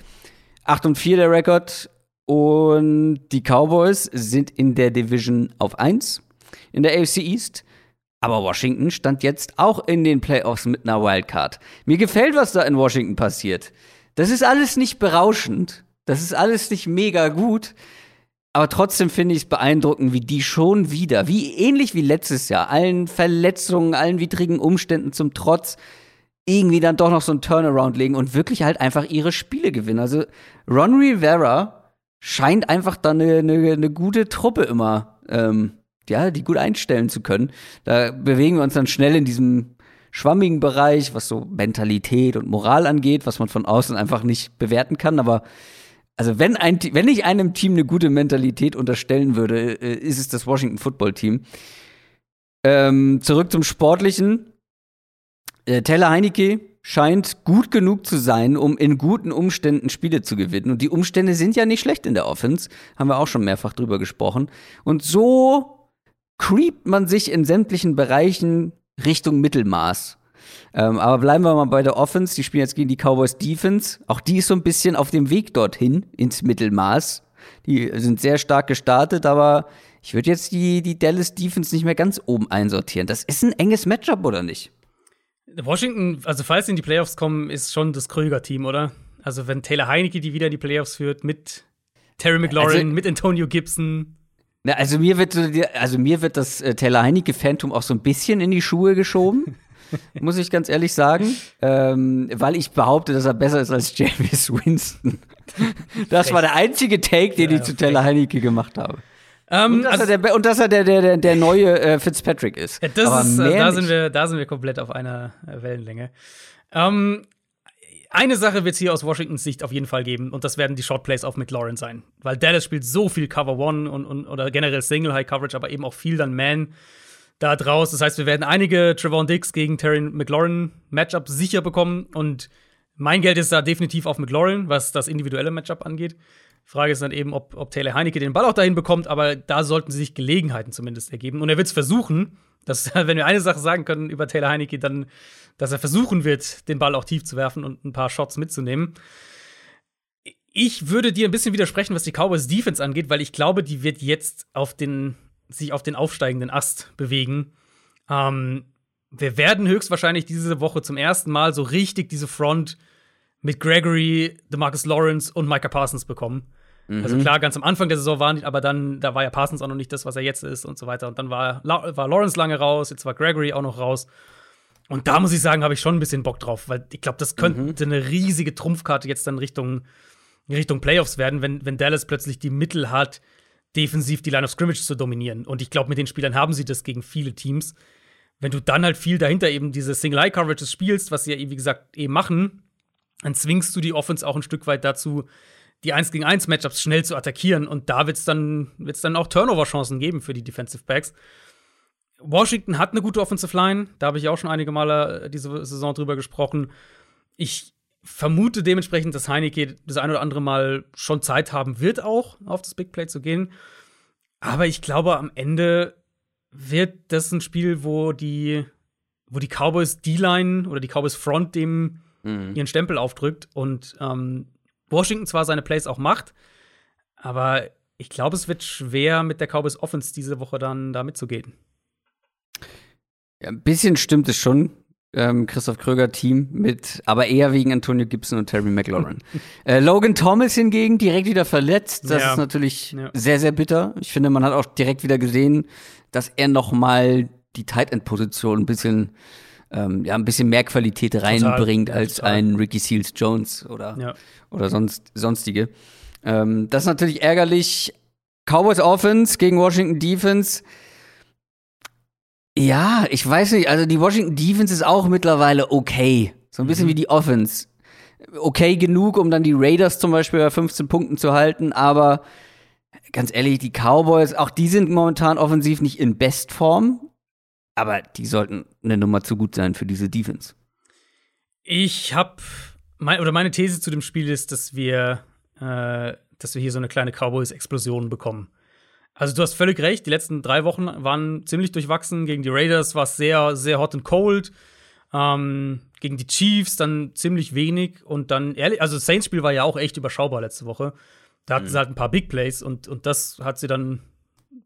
8 und 4 der Rekord. Und die Cowboys sind in der Division auf 1 in der AFC East. Aber Washington stand jetzt auch in den Playoffs mit einer Wildcard. Mir gefällt, was da in Washington passiert. Das ist alles nicht berauschend. Das ist alles nicht mega gut. Aber trotzdem finde ich es beeindruckend, wie die schon wieder, wie ähnlich wie letztes Jahr, allen Verletzungen, allen widrigen Umständen zum Trotz, irgendwie dann doch noch so ein Turnaround legen und wirklich halt einfach ihre Spiele gewinnen. Also Ron Rivera scheint einfach da eine, eine, eine gute Truppe immer ähm, ja, die gut einstellen zu können. Da bewegen wir uns dann schnell in diesem schwammigen Bereich, was so Mentalität und Moral angeht, was man von außen einfach nicht bewerten kann. Aber also wenn, ein, wenn ich einem Team eine gute Mentalität unterstellen würde, äh, ist es das Washington Football Team. Ähm, zurück zum Sportlichen. Äh, Taylor Heinecke scheint gut genug zu sein, um in guten Umständen Spiele zu gewinnen. Und die Umstände sind ja nicht schlecht in der Offense. Haben wir auch schon mehrfach drüber gesprochen. Und so creept man sich in sämtlichen Bereichen Richtung Mittelmaß. Ähm, aber bleiben wir mal bei der Offense. Die spielen jetzt gegen die Cowboys Defense. Auch die ist so ein bisschen auf dem Weg dorthin, ins Mittelmaß. Die sind sehr stark gestartet, aber ich würde jetzt die, die Dallas Defense nicht mehr ganz oben einsortieren. Das ist ein enges Matchup, oder nicht? Washington, also falls sie in die Playoffs kommen, ist schon das Kröger-Team, oder? Also wenn Taylor Heineke die wieder in die Playoffs führt, mit Terry McLaurin, also, mit Antonio Gibson. Na, also mir wird, also mir wird das äh, Taylor Heineke-Phantom auch so ein bisschen in die Schuhe geschoben. (laughs) (laughs) muss ich ganz ehrlich sagen, ähm, weil ich behaupte, dass er besser ist als James Winston. (laughs) Das war der einzige Take, den ja, ich zu Taylor Heineke gemacht habe. Um, und, dass also, er, der, und dass er der, der, der neue äh, Fitzpatrick ist. Ja, das ist äh, da, sind wir, da sind wir komplett auf einer äh, Wellenlänge. Um, eine Sache wird es hier aus Washingtons Sicht auf jeden Fall geben, und das werden die Shotplays auf McLaurin sein. Weil Dallas spielt so viel Cover One und, und, oder generell Single High Coverage, aber eben auch viel dann Man da draus. Das heißt, wir werden einige Trevon Dix gegen Terry McLaurin Matchups sicher bekommen. Und mein Geld ist da definitiv auf McLaurin, was das individuelle Matchup angeht. Frage ist dann eben, ob, ob Taylor Heinecke den Ball auch dahin bekommt, aber da sollten sich Gelegenheiten zumindest ergeben. Und er wird es versuchen. Das, (laughs) wenn wir eine Sache sagen können über Taylor Heinecke, dann, dass er versuchen wird, den Ball auch tief zu werfen und ein paar Shots mitzunehmen. Ich würde dir ein bisschen widersprechen, was die Cowboys Defense angeht, weil ich glaube, die wird jetzt auf den, sich auf den aufsteigenden Ast bewegen. Ähm, wir werden höchstwahrscheinlich diese Woche zum ersten Mal so richtig diese Front mit Gregory, DeMarcus Lawrence und Micah Parsons bekommen. Mhm. Also klar, ganz am Anfang der Saison waren die, aber dann, da war ja Parsons auch noch nicht das, was er jetzt ist und so weiter. Und dann war, war Lawrence lange raus, jetzt war Gregory auch noch raus. Und da muss ich sagen, habe ich schon ein bisschen Bock drauf, weil ich glaube, das könnte mhm. eine riesige Trumpfkarte jetzt dann Richtung, Richtung Playoffs werden, wenn, wenn Dallas plötzlich die Mittel hat, defensiv die Line of Scrimmage zu dominieren. Und ich glaube, mit den Spielern haben sie das gegen viele Teams. Wenn du dann halt viel dahinter eben diese Single-Eye-Coverages spielst, was sie ja, wie gesagt, eben machen, dann zwingst du die Offense auch ein Stück weit dazu, die 1 gegen 1 Matchups schnell zu attackieren. Und da wird es dann, wird's dann auch Turnover-Chancen geben für die Defensive Backs. Washington hat eine gute Offensive Line. Da habe ich auch schon einige Male äh, diese Saison drüber gesprochen. Ich vermute dementsprechend, dass Heineke das ein oder andere Mal schon Zeit haben wird, auch auf das Big Play zu gehen. Aber ich glaube, am Ende wird das ein Spiel, wo die, wo die Cowboys D-Line oder die Cowboys Front dem mhm. ihren Stempel aufdrückt und ähm, Washington zwar seine Plays auch macht, aber ich glaube, es wird schwer mit der Cowboys Offense diese Woche dann da mitzugehen. Ja, ein bisschen stimmt es schon. Ähm, Christoph Kröger Team mit, aber eher wegen Antonio Gibson und Terry McLaurin. (laughs) äh, Logan Thomas hingegen direkt wieder verletzt. Das ja. ist natürlich ja. sehr, sehr bitter. Ich finde, man hat auch direkt wieder gesehen, dass er noch mal die Tight End Position ein bisschen ähm, ja, ein bisschen mehr Qualität reinbringt total, als total. ein Ricky Seals Jones oder, ja. oder sonst, sonstige. Ähm, das ist natürlich ärgerlich. Cowboys Offense gegen Washington Defense. Ja, ich weiß nicht. Also die Washington Defense ist auch mittlerweile okay. So ein bisschen mhm. wie die Offense. Okay genug, um dann die Raiders zum Beispiel bei 15 Punkten zu halten, aber ganz ehrlich, die Cowboys, auch die sind momentan offensiv nicht in Bestform. Aber die sollten eine Nummer zu gut sein für diese Defense. Ich habe mein, oder meine These zu dem Spiel ist, dass wir, äh, dass wir hier so eine kleine Cowboys-Explosion bekommen. Also du hast völlig recht, die letzten drei Wochen waren ziemlich durchwachsen. Gegen die Raiders war es sehr, sehr hot and cold. Ähm, gegen die Chiefs dann ziemlich wenig und dann ehrlich, also das Saints-Spiel war ja auch echt überschaubar letzte Woche. Da hatten mhm. sie halt ein paar Big Plays und, und das hat sie dann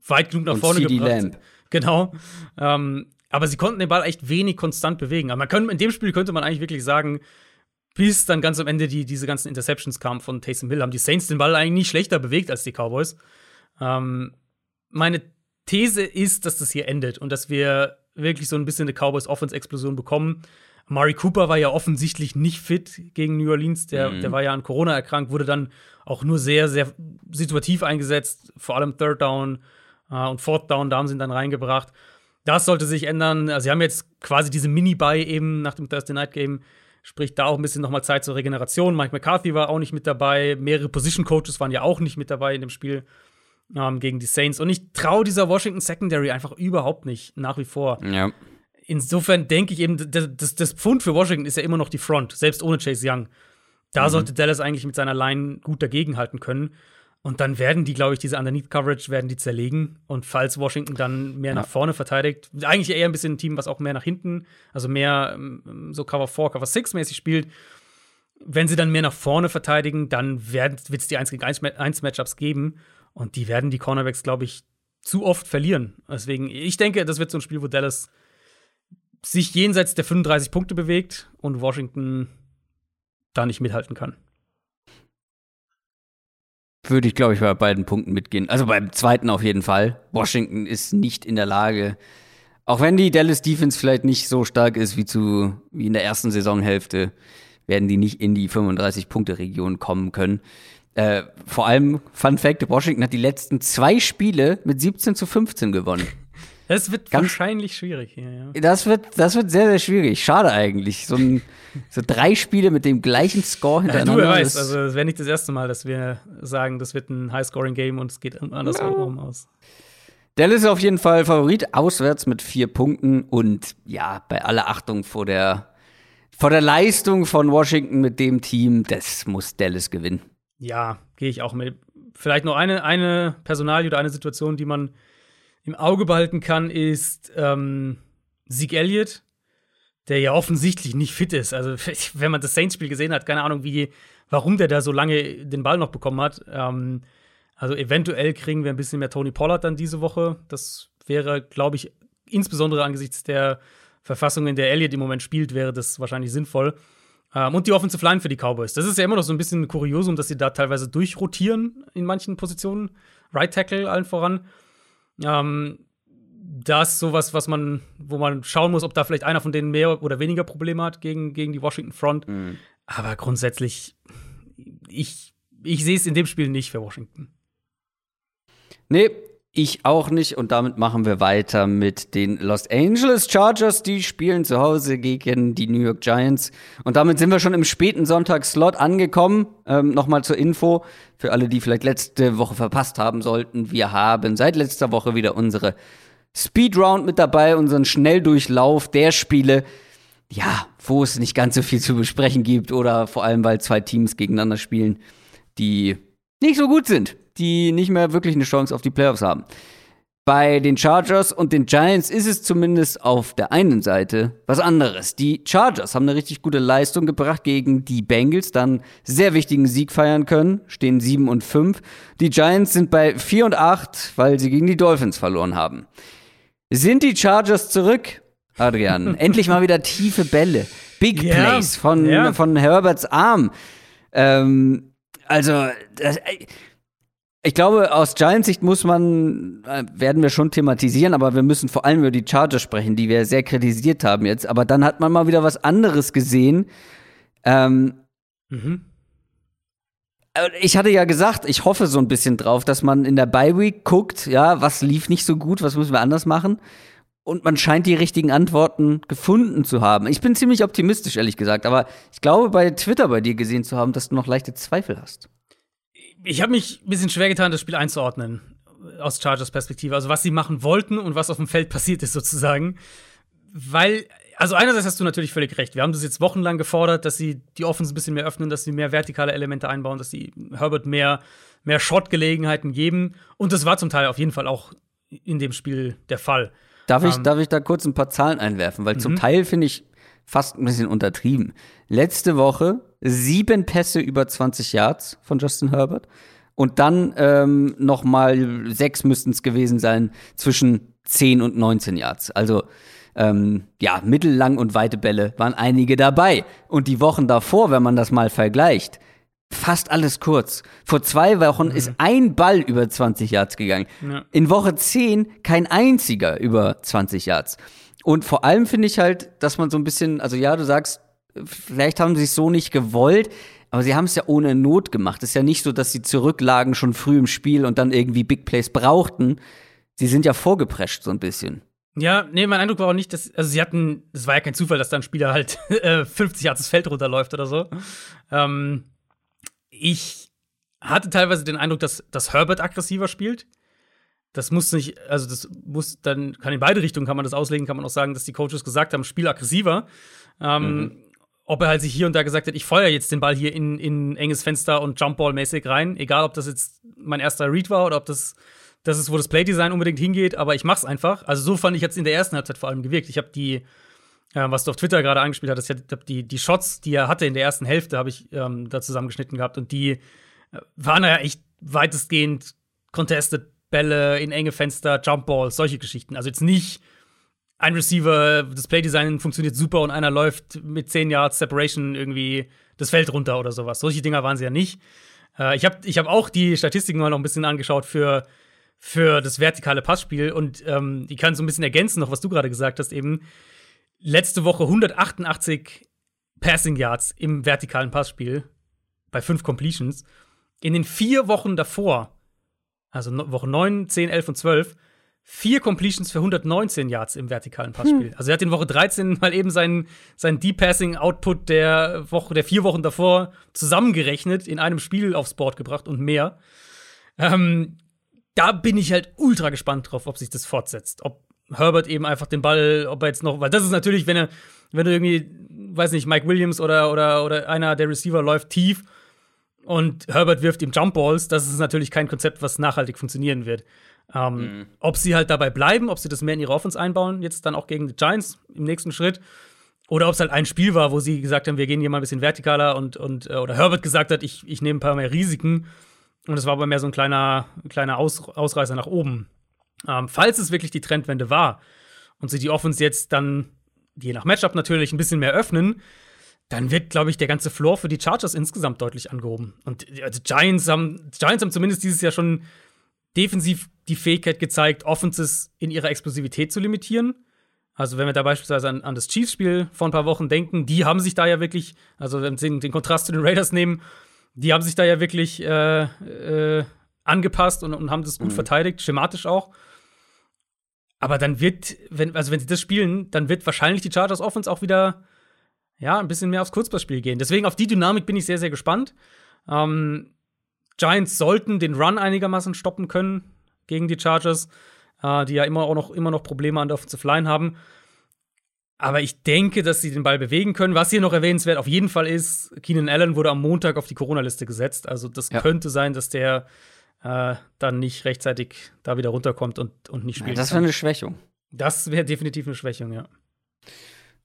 weit genug nach und vorne CD gebracht. Lamb. (laughs) Genau. Ähm, aber sie konnten den Ball echt wenig konstant bewegen. Aber man könnte, in dem Spiel könnte man eigentlich wirklich sagen, bis dann ganz am Ende die, diese ganzen Interceptions kamen von Taysom Hill, haben die Saints den Ball eigentlich nicht schlechter bewegt als die Cowboys. Ähm, meine These ist, dass das hier endet und dass wir wirklich so ein bisschen eine Cowboys-Offense-Explosion bekommen. Mari Cooper war ja offensichtlich nicht fit gegen New Orleans. Der, mhm. der war ja an Corona erkrankt, wurde dann auch nur sehr, sehr situativ eingesetzt, vor allem Third Down äh, und Fourth Down, da haben sie ihn dann reingebracht. Das sollte sich ändern. Also, sie haben jetzt quasi diese Mini-Buy eben nach dem Thursday Night Game. Sprich, da auch ein bisschen nochmal Zeit zur Regeneration. Mike McCarthy war auch nicht mit dabei. Mehrere Position Coaches waren ja auch nicht mit dabei in dem Spiel ähm, gegen die Saints. Und ich traue dieser Washington Secondary einfach überhaupt nicht, nach wie vor. Ja. insofern denke ich eben, das, das, Pfund für Washington ist ja immer noch die Front, selbst ohne Chase Young. Da mhm. sollte Dallas eigentlich mit seiner Line gut dagegenhalten können. Und dann werden die, glaube ich, diese Underneath-Coverage werden die zerlegen. Und falls Washington dann mehr ja. nach vorne verteidigt, eigentlich eher ein bisschen ein Team, was auch mehr nach hinten, also mehr ähm, so Cover 4, Cover 6 mäßig spielt. Wenn sie dann mehr nach vorne verteidigen, dann wird es die 1 gegen 1 Matchups geben. Und die werden die Cornerbacks, glaube ich, zu oft verlieren. Deswegen, ich denke, das wird so ein Spiel, wo Dallas sich jenseits der 35 Punkte bewegt und Washington da nicht mithalten kann. Würde ich, glaube ich, bei beiden Punkten mitgehen. Also beim zweiten auf jeden Fall. Washington ist nicht in der Lage, auch wenn die Dallas Defense vielleicht nicht so stark ist wie, zu, wie in der ersten Saisonhälfte, werden die nicht in die 35-Punkte-Region kommen können. Äh, vor allem, Fun Fact: Washington hat die letzten zwei Spiele mit 17 zu 15 gewonnen. Das wird Ganz, wahrscheinlich schwierig hier, ja. Das wird, das wird sehr, sehr schwierig. Schade eigentlich. So, ein, so drei Spiele mit dem gleichen Score hintereinander. Ja, du weißt, also es wäre nicht das erste Mal, dass wir sagen, das wird ein High-Scoring-Game und es geht andersrum ja. aus. Dallas ist auf jeden Fall Favorit, auswärts mit vier Punkten und ja, bei aller Achtung vor der, vor der Leistung von Washington mit dem Team, das muss Dallas gewinnen. Ja, gehe ich auch mit. Vielleicht noch eine, eine Personalie oder eine Situation, die man im Auge behalten kann, ist ähm, Zeke Elliott, der ja offensichtlich nicht fit ist. Also, (laughs) wenn man das Saints-Spiel gesehen hat, keine Ahnung, wie, warum der da so lange den Ball noch bekommen hat. Ähm, also, eventuell kriegen wir ein bisschen mehr Tony Pollard dann diese Woche. Das wäre, glaube ich, insbesondere angesichts der Verfassung, in der Elliott im Moment spielt, wäre das wahrscheinlich sinnvoll. Ähm, und die Offensive Line für die Cowboys. Das ist ja immer noch so ein bisschen Kuriosum, dass sie da teilweise durchrotieren in manchen Positionen. Right Tackle allen voran. Ähm, das ist sowas, was man, wo man schauen muss, ob da vielleicht einer von denen mehr oder weniger Probleme hat gegen, gegen die Washington Front. Mhm. Aber grundsätzlich, ich, ich sehe es in dem Spiel nicht für Washington. Nee, ich auch nicht. Und damit machen wir weiter mit den Los Angeles Chargers. Die spielen zu Hause gegen die New York Giants. Und damit sind wir schon im späten Sonntagsslot angekommen. Ähm, Nochmal zur Info für alle, die vielleicht letzte Woche verpasst haben sollten. Wir haben seit letzter Woche wieder unsere Speedround mit dabei, unseren Schnelldurchlauf der Spiele. Ja, wo es nicht ganz so viel zu besprechen gibt oder vor allem, weil zwei Teams gegeneinander spielen, die nicht so gut sind die nicht mehr wirklich eine Chance auf die Playoffs haben. Bei den Chargers und den Giants ist es zumindest auf der einen Seite was anderes. Die Chargers haben eine richtig gute Leistung gebracht gegen die Bengals, dann sehr wichtigen Sieg feiern können, stehen 7 und 5. Die Giants sind bei 4 und 8, weil sie gegen die Dolphins verloren haben. Sind die Chargers zurück? Adrian, (laughs) endlich mal wieder tiefe Bälle. Big yeah. Plays von, yeah. von Herberts Arm. Ähm, also, das, ich glaube, aus Giants Sicht muss man, äh, werden wir schon thematisieren, aber wir müssen vor allem über die Chargers sprechen, die wir sehr kritisiert haben jetzt. Aber dann hat man mal wieder was anderes gesehen. Ähm, mhm. Äh, ich hatte ja gesagt, ich hoffe so ein bisschen drauf, dass man in der Bye Week guckt, ja, was lief nicht so gut, was müssen wir anders machen. Und man scheint die richtigen Antworten gefunden zu haben. Ich bin ziemlich optimistisch, ehrlich gesagt, aber ich glaube, bei Twitter bei dir gesehen zu haben, dass du noch leichte Zweifel hast ich habe mich ein bisschen schwer getan, das Spiel einzuordnen aus Chargers Perspektive. Also was sie machen wollten und was auf dem Feld passiert ist sozusagen. Weil, also einerseits hast du natürlich völlig recht. Wir haben das jetzt wochenlang gefordert, dass sie die Offense ein bisschen mehr öffnen, dass sie mehr vertikale Elemente einbauen, dass sie Herbert mehr, mehr Shot-Gelegenheiten geben. Und das war zum Teil auf jeden Fall auch in dem Spiel der Fall. Darf ich, ähm, darf ich da kurz ein paar Zahlen einwerfen? Weil zum mhm. Teil finde ich fast ein bisschen untertrieben. Letzte Woche sieben Pässe über 20 Yards von Justin Herbert. Und dann ähm, noch mal sechs müssten es gewesen sein zwischen 10 und 19 Yards. Also ähm, ja, mittellang und weite Bälle waren einige dabei. Und die Wochen davor, wenn man das mal vergleicht, fast alles kurz. Vor zwei Wochen mhm. ist ein Ball über 20 Yards gegangen. Ja. In Woche 10 kein einziger über 20 Yards. Und vor allem finde ich halt, dass man so ein bisschen, also ja, du sagst, vielleicht haben sie es so nicht gewollt, aber sie haben es ja ohne Not gemacht. Es ist ja nicht so, dass sie zurücklagen schon früh im Spiel und dann irgendwie Big Plays brauchten. Sie sind ja vorgeprescht so ein bisschen. Ja, nee, mein Eindruck war auch nicht, dass, also sie hatten, es war ja kein Zufall, dass da ein Spieler halt (laughs) 50 Jahre das Feld runterläuft oder so. Ähm, ich hatte teilweise den Eindruck, dass, dass Herbert aggressiver spielt. Das muss nicht, also das muss dann, kann in beide Richtungen kann man das auslegen, kann man auch sagen, dass die Coaches gesagt haben, spiel aggressiver. Ähm, mhm. Ob er halt sich hier und da gesagt hat, ich feuer jetzt den Ball hier in, in enges Fenster und Jumpball-mäßig rein, egal ob das jetzt mein erster Read war oder ob das das ist, wo das Playdesign unbedingt hingeht, aber ich mach's einfach. Also so fand ich jetzt in der ersten Halbzeit vor allem gewirkt. Ich habe die, äh, was du auf Twitter gerade angespielt hattest, ich habe die, die Shots, die er hatte in der ersten Hälfte, habe ich ähm, da zusammengeschnitten gehabt und die äh, waren ja echt weitestgehend contested Bälle in enge Fenster, Jumpballs, solche Geschichten. Also jetzt nicht ein Receiver, das Playdesign funktioniert super und einer läuft mit 10 Yards Separation irgendwie das Feld runter oder sowas. Solche Dinger waren sie ja nicht. Äh, ich habe ich hab auch die Statistiken mal noch ein bisschen angeschaut für, für das vertikale Passspiel und ähm, die kann so ein bisschen ergänzen, noch was du gerade gesagt hast, eben. Letzte Woche 188 Passing Yards im vertikalen Passspiel bei fünf Completions. In den vier Wochen davor also Woche 9, 10, 11 und 12, vier Completions für 119 Yards im vertikalen Passspiel. Hm. Also er hat in Woche 13 mal eben seinen, seinen Deep Passing Output der Woche, der vier Wochen davor zusammengerechnet, in einem Spiel aufs Board gebracht und mehr. Ähm, da bin ich halt ultra gespannt drauf, ob sich das fortsetzt. Ob Herbert eben einfach den Ball, ob er jetzt noch, weil das ist natürlich, wenn er, wenn du irgendwie, weiß nicht, Mike Williams oder, oder, oder einer der Receiver läuft tief und Herbert wirft ihm Jumpballs, das ist natürlich kein Konzept, was nachhaltig funktionieren wird. Ähm, mhm. Ob sie halt dabei bleiben, ob sie das mehr in ihre Offense einbauen, jetzt dann auch gegen die Giants im nächsten Schritt, oder ob es halt ein Spiel war, wo sie gesagt haben, wir gehen hier mal ein bisschen vertikaler und, und äh, oder Herbert gesagt hat, ich, ich nehme ein paar mehr Risiken. Und es war aber mehr so ein kleiner, kleiner Aus, Ausreißer nach oben. Ähm, falls es wirklich die Trendwende war und sie die Offense jetzt dann, je nach Matchup natürlich, ein bisschen mehr öffnen, dann wird, glaube ich, der ganze Floor für die Chargers insgesamt deutlich angehoben. Und also Giants haben, Giants haben zumindest dieses Jahr schon defensiv die Fähigkeit gezeigt, Offenses in ihrer Explosivität zu limitieren. Also, wenn wir da beispielsweise an, an das Chiefs-Spiel vor ein paar Wochen denken, die haben sich da ja wirklich, also wenn wir den Kontrast zu den Raiders nehmen, die haben sich da ja wirklich äh, äh, angepasst und, und, haben das gut mhm. verteidigt, schematisch auch. Aber dann wird, wenn, also wenn sie das spielen, dann wird wahrscheinlich die Chargers Offense auch wieder ja, ein bisschen mehr aufs Kurzpassspiel gehen. Deswegen auf die Dynamik bin ich sehr, sehr gespannt. Ähm, Giants sollten den Run einigermaßen stoppen können gegen die Chargers, äh, die ja immer auch noch, immer noch Probleme an der Offensive Line haben. Aber ich denke, dass sie den Ball bewegen können. Was hier noch erwähnenswert auf jeden Fall ist, Keenan Allen wurde am Montag auf die Corona-Liste gesetzt. Also das ja. könnte sein, dass der äh, dann nicht rechtzeitig da wieder runterkommt und, und nicht spielt. Ja, das wäre eine Schwächung. Das wäre definitiv eine Schwächung, ja.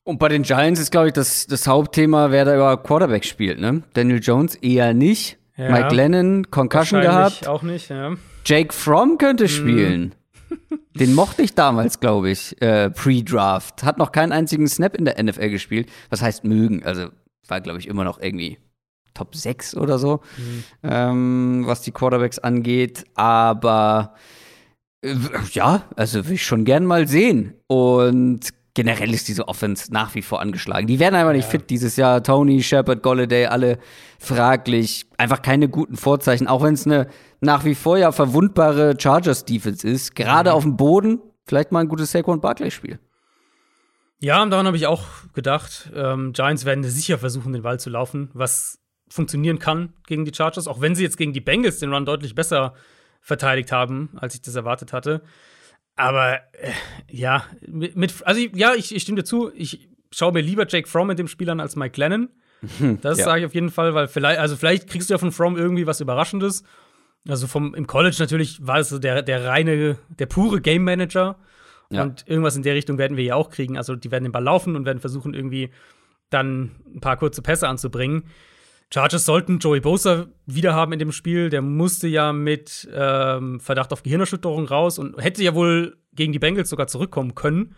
Und bei den Giants ist, glaube ich, das, das Hauptthema, wer da über Quarterback spielt, ne? Daniel Jones eher nicht. Ja. Mike Lennon, Concussion gehabt. Auch nicht, ja. Jake Fromm könnte mhm. spielen. (laughs) Den mochte ich damals, glaube ich, äh, pre-Draft. Hat noch keinen einzigen Snap in der NFL gespielt. Was heißt mögen? Also war, glaube ich, immer noch irgendwie Top 6 oder so, mhm. ähm, was die Quarterbacks angeht. Aber äh, ja, also will ich schon gern mal sehen. Und generell ist diese Offense nach wie vor angeschlagen. Die werden einfach nicht ja. fit dieses Jahr. Tony, Shepard, Golladay, alle fraglich. Einfach keine guten Vorzeichen, auch wenn es eine nach wie vor ja verwundbare Chargers-Defense ist. Gerade mhm. auf dem Boden vielleicht mal ein gutes Saquon Barkley-Spiel. Ja, daran habe ich auch gedacht. Ähm, Giants werden sicher versuchen, den Ball zu laufen, was funktionieren kann gegen die Chargers, auch wenn sie jetzt gegen die Bengals den Run deutlich besser verteidigt haben, als ich das erwartet hatte. Aber äh, ja, mit, mit, also ja, ich, ich, stimme dir zu. Ich schaue mir lieber Jake Fromm in dem Spiel an als Mike Lennon. (laughs) Das ja. sage ich auf jeden Fall, weil vielleicht, also vielleicht kriegst du ja von Fromm irgendwie was Überraschendes. Also vom im College natürlich war es so der, der reine, der pure Game Manager. Ja. Und irgendwas in der Richtung werden wir ja auch kriegen. Also die werden den Ball laufen und werden versuchen, irgendwie dann ein paar kurze Pässe anzubringen. Chargers sollten Joey Bosa wieder haben in dem Spiel. Der musste ja mit ähm, Verdacht auf Gehirnerschütterung raus und hätte ja wohl gegen die Bengals sogar zurückkommen können.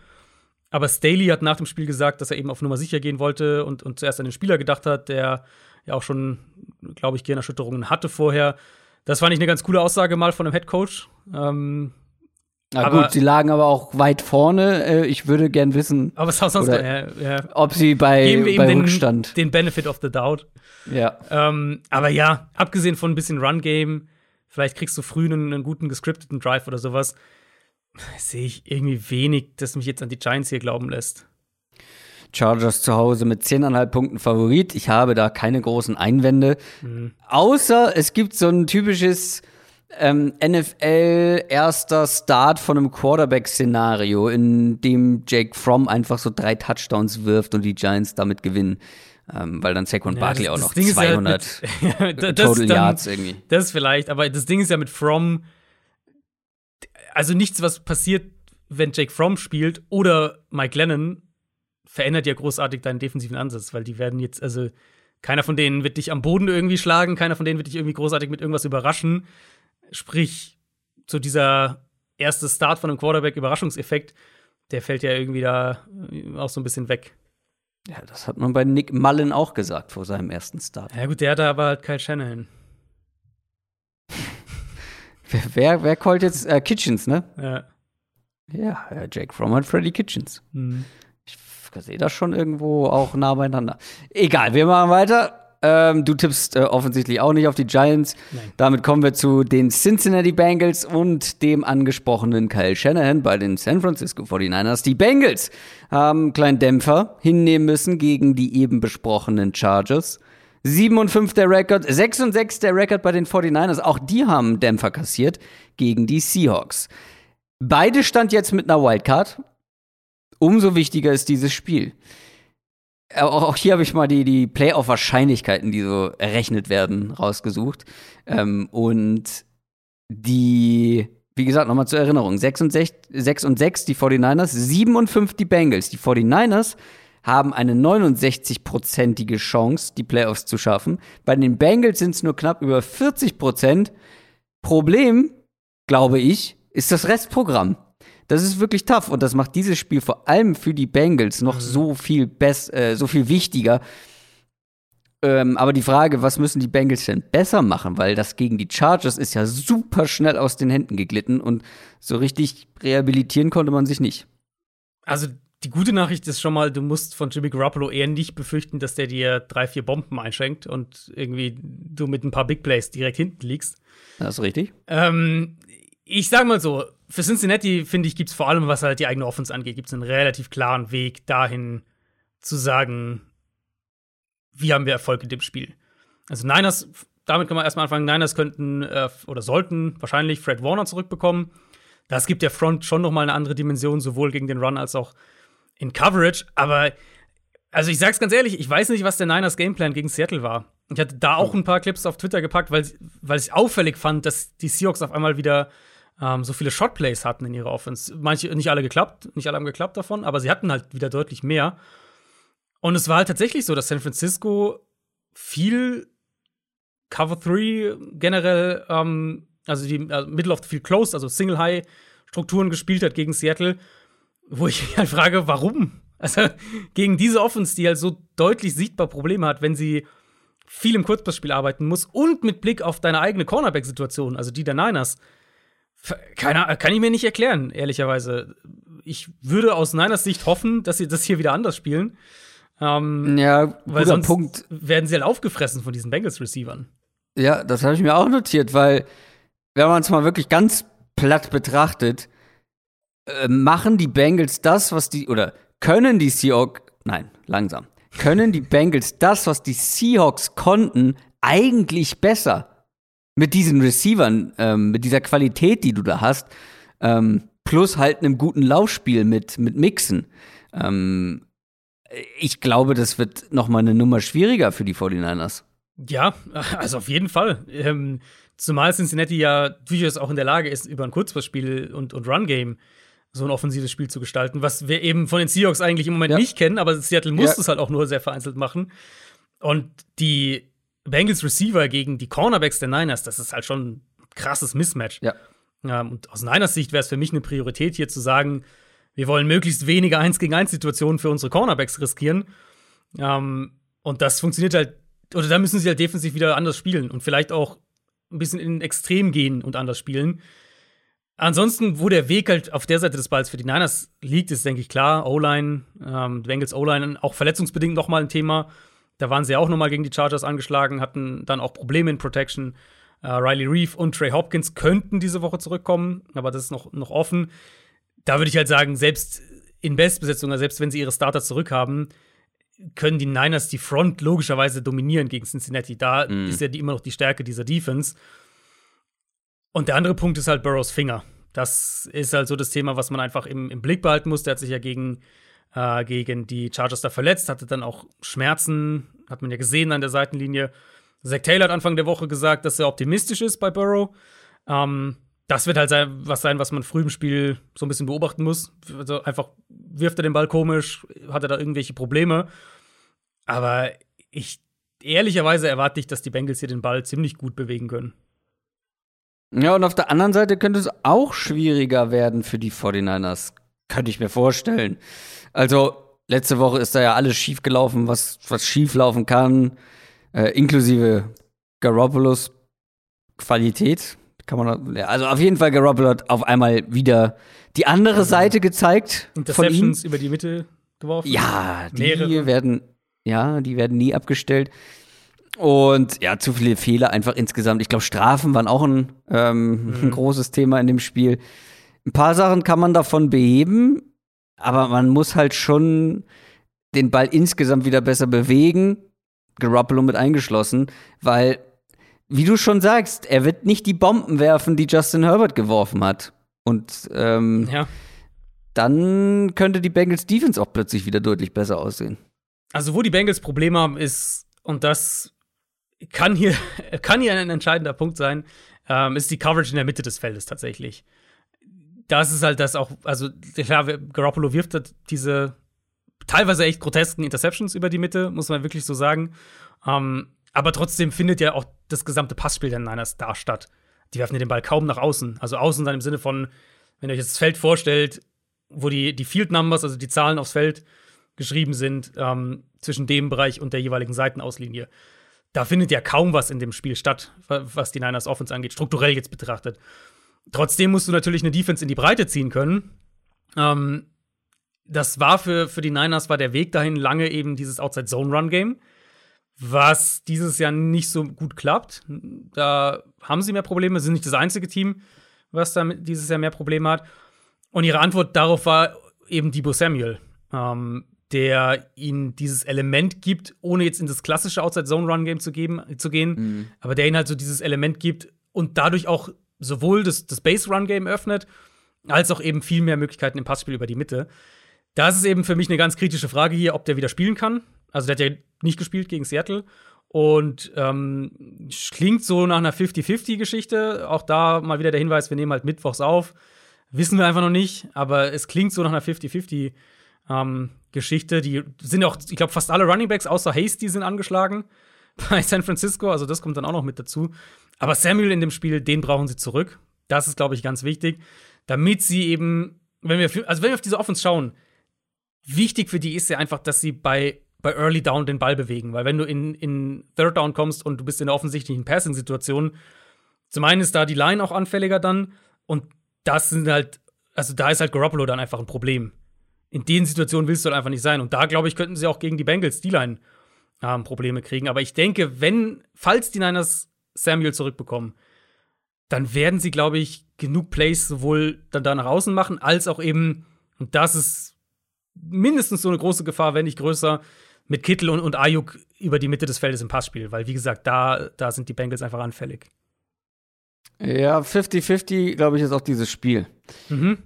Aber Staley hat nach dem Spiel gesagt, dass er eben auf Nummer sicher gehen wollte und, und zuerst an den Spieler gedacht hat, der ja auch schon, glaube ich, Gehirnerschütterungen hatte vorher. Das fand ich eine ganz coole Aussage mal von einem Head Coach. Ähm, na aber, gut, sie lagen aber auch weit vorne. Äh, ich würde gern wissen, aber sonst oder, ja, ja. ob sie bei, Geben wir bei ihm Rückstand den, den Benefit of the Doubt. Ja. Ähm, aber ja, abgesehen von ein bisschen Run-Game, vielleicht kriegst du früh einen, einen guten gescripteten Drive oder sowas, sehe ich irgendwie wenig, das mich jetzt an die Giants hier glauben lässt. Chargers zu Hause mit 10,5 Punkten Favorit. Ich habe da keine großen Einwände. Mhm. Außer es gibt so ein typisches ähm, NFL erster Start von einem Quarterback-Szenario, in dem Jake Fromm einfach so drei Touchdowns wirft und die Giants damit gewinnen. Ähm, weil dann Saquon ja, Barkley auch noch 200 ja mit, (laughs) ja, Total dann, Yards irgendwie. Das vielleicht, aber das Ding ist ja mit Fromm, also nichts, was passiert, wenn Jake Fromm spielt oder Mike Lennon, verändert ja großartig deinen defensiven Ansatz, weil die werden jetzt, also keiner von denen wird dich am Boden irgendwie schlagen, keiner von denen wird dich irgendwie großartig mit irgendwas überraschen. Sprich, so dieser erste Start von einem Quarterback-Überraschungseffekt, der fällt ja irgendwie da äh, auch so ein bisschen weg. Ja, das hat man bei Nick Mullen auch gesagt vor seinem ersten Start. Ja, gut, der hatte aber halt Kyle Shanahan. (laughs) wer, wer, wer callt jetzt äh, Kitchens, ne? Ja. Ja, äh, Jake Fromm hat Freddy Kitchens. Mhm. Ich sehe das schon irgendwo auch nah beieinander. Egal, wir machen weiter. Ähm, du tippst äh, offensichtlich auch nicht auf die Giants. Nein. Damit kommen wir zu den Cincinnati Bengals und dem angesprochenen Kyle Shanahan bei den San Francisco 49ers. Die Bengals haben einen kleinen Dämpfer hinnehmen müssen gegen die eben besprochenen Chargers. 7 und 5 der Rekord, 6 und 6 der Rekord bei den 49ers. Auch die haben einen Dämpfer kassiert gegen die Seahawks. Beide stand jetzt mit einer Wildcard. Umso wichtiger ist dieses Spiel. Äh, auch hier habe ich mal die, die Playoff-Wahrscheinlichkeiten, die so errechnet werden, rausgesucht. Ähm, und die, wie gesagt, nochmal zur Erinnerung: 6 und 6, 6 und 6 die 49ers, 7 und 5 die Bengals. Die 49ers haben eine 69-prozentige Chance, die Playoffs zu schaffen. Bei den Bengals sind es nur knapp über 40 Prozent. Problem, glaube ich, ist das Restprogramm. Das ist wirklich tough und das macht dieses Spiel vor allem für die Bengals noch mhm. so viel best, äh, so viel wichtiger. Ähm, aber die Frage, was müssen die Bengals denn besser machen? Weil das gegen die Chargers ist ja super schnell aus den Händen geglitten und so richtig rehabilitieren konnte man sich nicht. Also die gute Nachricht ist schon mal, du musst von Jimmy Garoppolo eher nicht befürchten, dass der dir drei, vier Bomben einschenkt und irgendwie du mit ein paar Big Plays direkt hinten liegst. Das ist richtig. Ähm, ich sag mal so, für Cincinnati, finde ich, gibt es vor allem, was halt die eigene Offense angeht, gibt es einen relativ klaren Weg dahin zu sagen, wie haben wir Erfolg in dem Spiel. Also Niners, damit kann man erstmal anfangen, Niners könnten äh, oder sollten wahrscheinlich Fred Warner zurückbekommen. Das gibt der Front schon noch mal eine andere Dimension, sowohl gegen den Run als auch in Coverage. Aber, also ich sag's ganz ehrlich, ich weiß nicht, was der Niners Gameplan gegen Seattle war. Ich hatte da auch ein paar Clips auf Twitter gepackt, weil, weil ich auffällig fand, dass die Seahawks auf einmal wieder ähm, so viele Shotplays hatten in ihrer Offense. Manche, nicht alle geklappt, nicht alle haben geklappt davon, aber sie hatten halt wieder deutlich mehr. Und es war halt tatsächlich so, dass San Francisco viel Cover 3 generell, ähm, also die also Middle of the Field Closed, also Single High Strukturen gespielt hat gegen Seattle, wo ich mich halt frage, warum? Also (laughs) gegen diese Offense, die halt so deutlich sichtbar Probleme hat, wenn sie viel im Kurzpassspiel arbeiten muss und mit Blick auf deine eigene Cornerback-Situation, also die der Niners, keine, kann ich mir nicht erklären, ehrlicherweise. Ich würde aus Niners Sicht hoffen, dass sie das hier wieder anders spielen. Ähm, ja, weil sonst Punkt. werden sie halt aufgefressen von diesen Bengals-Receivern. Ja, das habe ich mir auch notiert, weil, wenn man es mal wirklich ganz platt betrachtet, äh, machen die Bengals das, was die, oder können die Seahawks, nein, langsam, können die Bengals das, was die Seahawks konnten, eigentlich besser mit diesen Receivern, ähm, mit dieser Qualität, die du da hast, ähm, plus halt einem guten Laufspiel mit, mit Mixen. Ähm, ich glaube, das wird noch mal eine Nummer schwieriger für die 49ers. Ja, also auf jeden Fall. Ähm, zumal Cincinnati ja durchaus auch in der Lage ist, über ein Kurzpassspiel und, und Run-Game so ein offensives Spiel zu gestalten, was wir eben von den Seahawks eigentlich im Moment ja. nicht kennen, aber Seattle muss es halt auch nur sehr vereinzelt machen. Und die Bengals Receiver gegen die Cornerbacks der Niners, das ist halt schon ein krasses Mismatch. Ja. Ähm, und aus Niners Sicht wäre es für mich eine Priorität, hier zu sagen, wir wollen möglichst wenige 1 gegen 1 Situationen für unsere Cornerbacks riskieren. Ähm, und das funktioniert halt, oder da müssen sie halt defensiv wieder anders spielen und vielleicht auch ein bisschen in Extrem gehen und anders spielen. Ansonsten, wo der Weg halt auf der Seite des Balls für die Niners liegt, ist, denke ich, klar. O-Line, ähm, Bengals O-Line, auch verletzungsbedingt noch mal ein Thema. Da waren sie auch noch mal gegen die Chargers angeschlagen, hatten dann auch Probleme in Protection. Uh, Riley Reeve und Trey Hopkins könnten diese Woche zurückkommen, aber das ist noch, noch offen. Da würde ich halt sagen, selbst in Bestbesetzung, also selbst wenn sie ihre Starter zurückhaben, können die Niners die Front logischerweise dominieren gegen Cincinnati. Da mm. ist ja die, immer noch die Stärke dieser Defense. Und der andere Punkt ist halt Burrows Finger. Das ist halt so das Thema, was man einfach im, im Blick behalten muss. Der hat sich ja gegen, äh, gegen die Chargers da verletzt, hatte dann auch Schmerzen, hat man ja gesehen an der Seitenlinie. Zach Taylor hat Anfang der Woche gesagt, dass er optimistisch ist bei Burrow. Ähm, das wird halt sein, was sein, was man früh im Spiel so ein bisschen beobachten muss. Also einfach wirft er den Ball komisch, hat er da irgendwelche Probleme. Aber ich ehrlicherweise erwarte ich, dass die Bengals hier den Ball ziemlich gut bewegen können. Ja, und auf der anderen Seite könnte es auch schwieriger werden für die 49ers. Könnte ich mir vorstellen. Also, letzte Woche ist da ja alles schief gelaufen, was, was schief laufen kann, äh, inklusive Garoppolo's Qualität. Kann man, also auf jeden Fall Garoppolo hat auf einmal wieder die andere Seite gezeigt. Interceptions über die Mitte geworfen. Ja, die Mehrere. werden, ja, die werden nie abgestellt. Und ja, zu viele Fehler einfach insgesamt. Ich glaube, Strafen waren auch ein, ähm, mhm. ein großes Thema in dem Spiel. Ein paar Sachen kann man davon beheben, aber man muss halt schon den Ball insgesamt wieder besser bewegen, Garoppolo mit eingeschlossen, weil, wie du schon sagst, er wird nicht die Bomben werfen, die Justin Herbert geworfen hat. Und ähm, ja. dann könnte die Bengals Defense auch plötzlich wieder deutlich besser aussehen. Also, wo die Bengals Probleme haben, ist, und das kann hier, (laughs) kann hier ein entscheidender Punkt sein, ähm, ist die Coverage in der Mitte des Feldes tatsächlich. Das ist halt das auch, also klar, Garoppolo wirft diese teilweise echt grotesken Interceptions über die Mitte, muss man wirklich so sagen. Ähm, aber trotzdem findet ja auch das gesamte Passspiel der Niners da statt. Die werfen ja den Ball kaum nach außen. Also außen dann im Sinne von, wenn ihr euch das Feld vorstellt, wo die, die Field Numbers, also die Zahlen aufs Feld geschrieben sind, ähm, zwischen dem Bereich und der jeweiligen Seitenauslinie da findet ja kaum was in dem Spiel statt, was die Niners Offense angeht, strukturell jetzt betrachtet. Trotzdem musst du natürlich eine Defense in die Breite ziehen können. Ähm, das war für, für die Niners war der Weg dahin lange eben dieses Outside-Zone-Run-Game, was dieses Jahr nicht so gut klappt. Da haben sie mehr Probleme, sind nicht das einzige Team, was da dieses Jahr mehr Probleme hat. Und ihre Antwort darauf war eben Debo Samuel. Ähm, der ihnen dieses Element gibt, ohne jetzt in das klassische Outside-Zone-Run-Game zu, zu gehen, mhm. aber der ihnen halt so dieses Element gibt und dadurch auch sowohl das, das Base-Run-Game öffnet, als auch eben viel mehr Möglichkeiten im Passspiel über die Mitte. Das ist eben für mich eine ganz kritische Frage hier, ob der wieder spielen kann. Also der hat ja nicht gespielt gegen Seattle. Und ähm, klingt so nach einer 50-50-Geschichte. Auch da mal wieder der Hinweis, wir nehmen halt mittwochs auf. Wissen wir einfach noch nicht, aber es klingt so nach einer 50-50-Geschichte ähm, Geschichte. Die sind auch, ich glaube, fast alle Running Backs außer Hasty sind angeschlagen (laughs) bei San Francisco. Also das kommt dann auch noch mit dazu. Aber Samuel in dem Spiel, den brauchen sie zurück. Das ist, glaube ich, ganz wichtig, damit sie eben, wenn wir, also wenn wir auf diese Offense schauen, wichtig für die ist ja einfach, dass sie bei, bei Early Down den Ball bewegen. Weil wenn du in, in Third Down kommst und du bist in der offensichtlichen Passing-Situation, zum einen ist da die Line auch anfälliger dann und das sind halt, also da ist halt Garoppolo dann einfach ein Problem in den Situationen willst du halt einfach nicht sein. Und da, glaube ich, könnten sie auch gegen die Bengals D-Line ähm, Probleme kriegen. Aber ich denke, wenn, falls die Niners Samuel zurückbekommen, dann werden sie, glaube ich, genug Plays sowohl dann da nach außen machen, als auch eben, und das ist mindestens so eine große Gefahr, wenn nicht größer, mit Kittel und, und Ayuk über die Mitte des Feldes im Passspiel. Weil, wie gesagt, da, da sind die Bengals einfach anfällig. Ja, 50-50, glaube ich, ist auch dieses Spiel. Mhm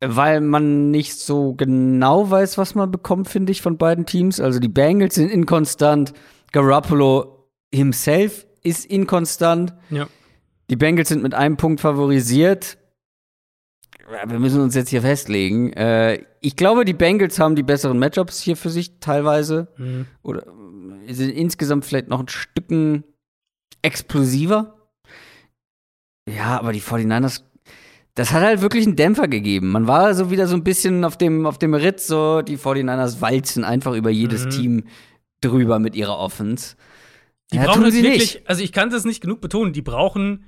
weil man nicht so genau weiß, was man bekommt, finde ich, von beiden Teams. Also die Bengals sind inkonstant, Garoppolo himself ist inkonstant. Ja. Die Bengals sind mit einem Punkt favorisiert. Wir müssen uns jetzt hier festlegen. Äh, ich glaube, die Bengals haben die besseren Matchups hier für sich teilweise. Mhm. Oder sind insgesamt vielleicht noch ein Stücken explosiver. Ja, aber die 49ers das hat halt wirklich einen Dämpfer gegeben. Man war so wieder so ein bisschen auf dem, auf dem Ritt, so die 49ers walzen einfach über jedes mhm. Team drüber mit ihrer Offense. Die ja, brauchen sie wirklich, nicht. also ich kann das nicht genug betonen, die brauchen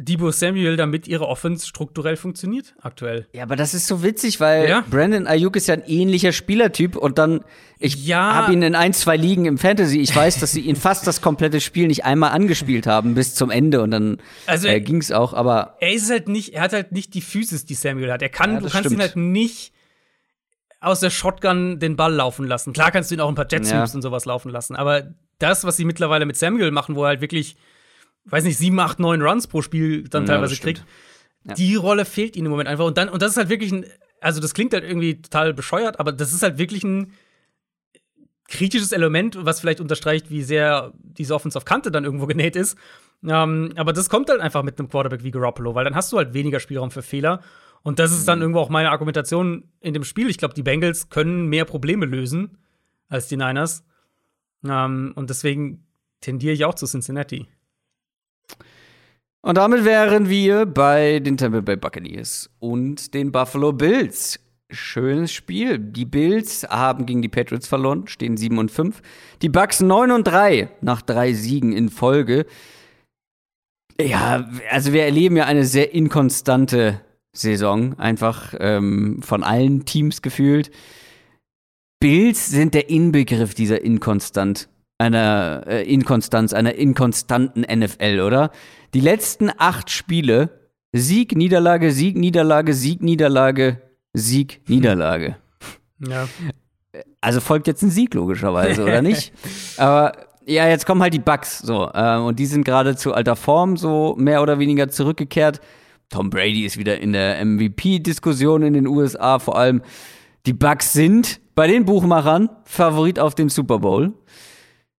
Debo Samuel, damit ihre Offense strukturell funktioniert aktuell. Ja, aber das ist so witzig, weil ja. Brandon Ayuk ist ja ein ähnlicher Spielertyp und dann ich ja. habe ihn in ein, zwei Ligen im Fantasy. Ich weiß, dass sie ihn fast das komplette Spiel nicht einmal angespielt haben bis zum Ende und dann also, äh, ging es auch, aber er ist halt nicht, er hat halt nicht die Physis, die Samuel hat. Er kann, ja, du kannst stimmt. ihn halt nicht aus der Shotgun den Ball laufen lassen. Klar kannst du ihn auch ein paar Jet Sweeps ja. und sowas laufen lassen, aber das, was sie mittlerweile mit Samuel machen, wo er halt wirklich weiß nicht, sieben, acht, neun Runs pro Spiel dann Ja, teilweise kriegt. Ja. Die Rolle fehlt ihnen im Moment einfach. Und dann, und das ist halt wirklich ein, also das klingt halt irgendwie total bescheuert, aber das ist halt wirklich ein kritisches Element, was vielleicht unterstreicht, wie sehr diese Offense auf Kante dann irgendwo (laughs) genäht ist. Ähm, aber das kommt halt einfach mit einem Quarterback wie Garoppolo, weil dann hast du halt weniger Spielraum für Fehler. Und das ist dann irgendwo auch meine Argumentation in dem Spiel. Ich glaube, die Bengals können mehr Probleme lösen als die Niners. Ähm, und deswegen tendiere ich auch zu Cincinnati. Und damit wären wir bei den Tampa Bay Buccaneers und den Buffalo Bills. Schönes Spiel. Die Bills haben gegen die Patriots verloren, stehen 7 und 5. Die Bucks 9 und 3 nach drei Siegen in Folge. Ja, also wir erleben ja eine sehr inkonstante Saison, einfach ähm, von allen Teams gefühlt. Bills sind der Inbegriff dieser Inkonstant, einer äh, Inkonstanz, einer inkonstanten NFL, oder? Die letzten acht Spiele, Sieg, Niederlage, Sieg, Niederlage, Sieg, Niederlage, Sieg, Niederlage. (laughs) Ja. Also folgt jetzt ein Sieg logischerweise, oder nicht? (laughs) Aber ja, jetzt kommen halt die Bucks so ähm, und die sind gerade zu alter Form so mehr oder weniger zurückgekehrt. Tom Brady ist wieder in der MVP-Diskussion in den USA, vor allem die Bucks sind bei den Buchmachern Favorit auf den Super Bowl.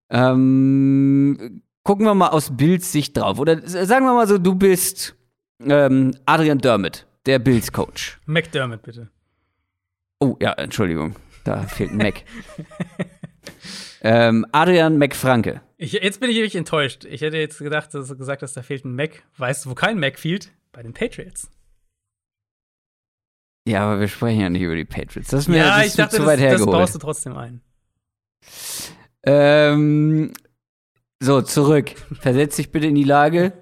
Ähm, gucken wir mal aus Bills Sicht drauf. Oder sagen wir mal so, du bist ähm, Adrian Dermott, der Bills-Coach. McDermott, bitte. Oh, ja, Entschuldigung. Da fehlt ein Mac. (laughs) ähm, Adrian McFranke. Ich, jetzt bin ich wirklich enttäuscht. Ich hätte jetzt gedacht, dass du gesagt hast, da fehlt ein Mac. Weißt du, wo kein Mac fehlt? Bei den Patriots. Ja, aber wir sprechen ja nicht über die Patriots. Das ist mir ja, das ich ist dachte, zu das, weit das hergeholt. baust du trotzdem ein. Ähm, so, zurück. Versetz dich bitte in die Lage.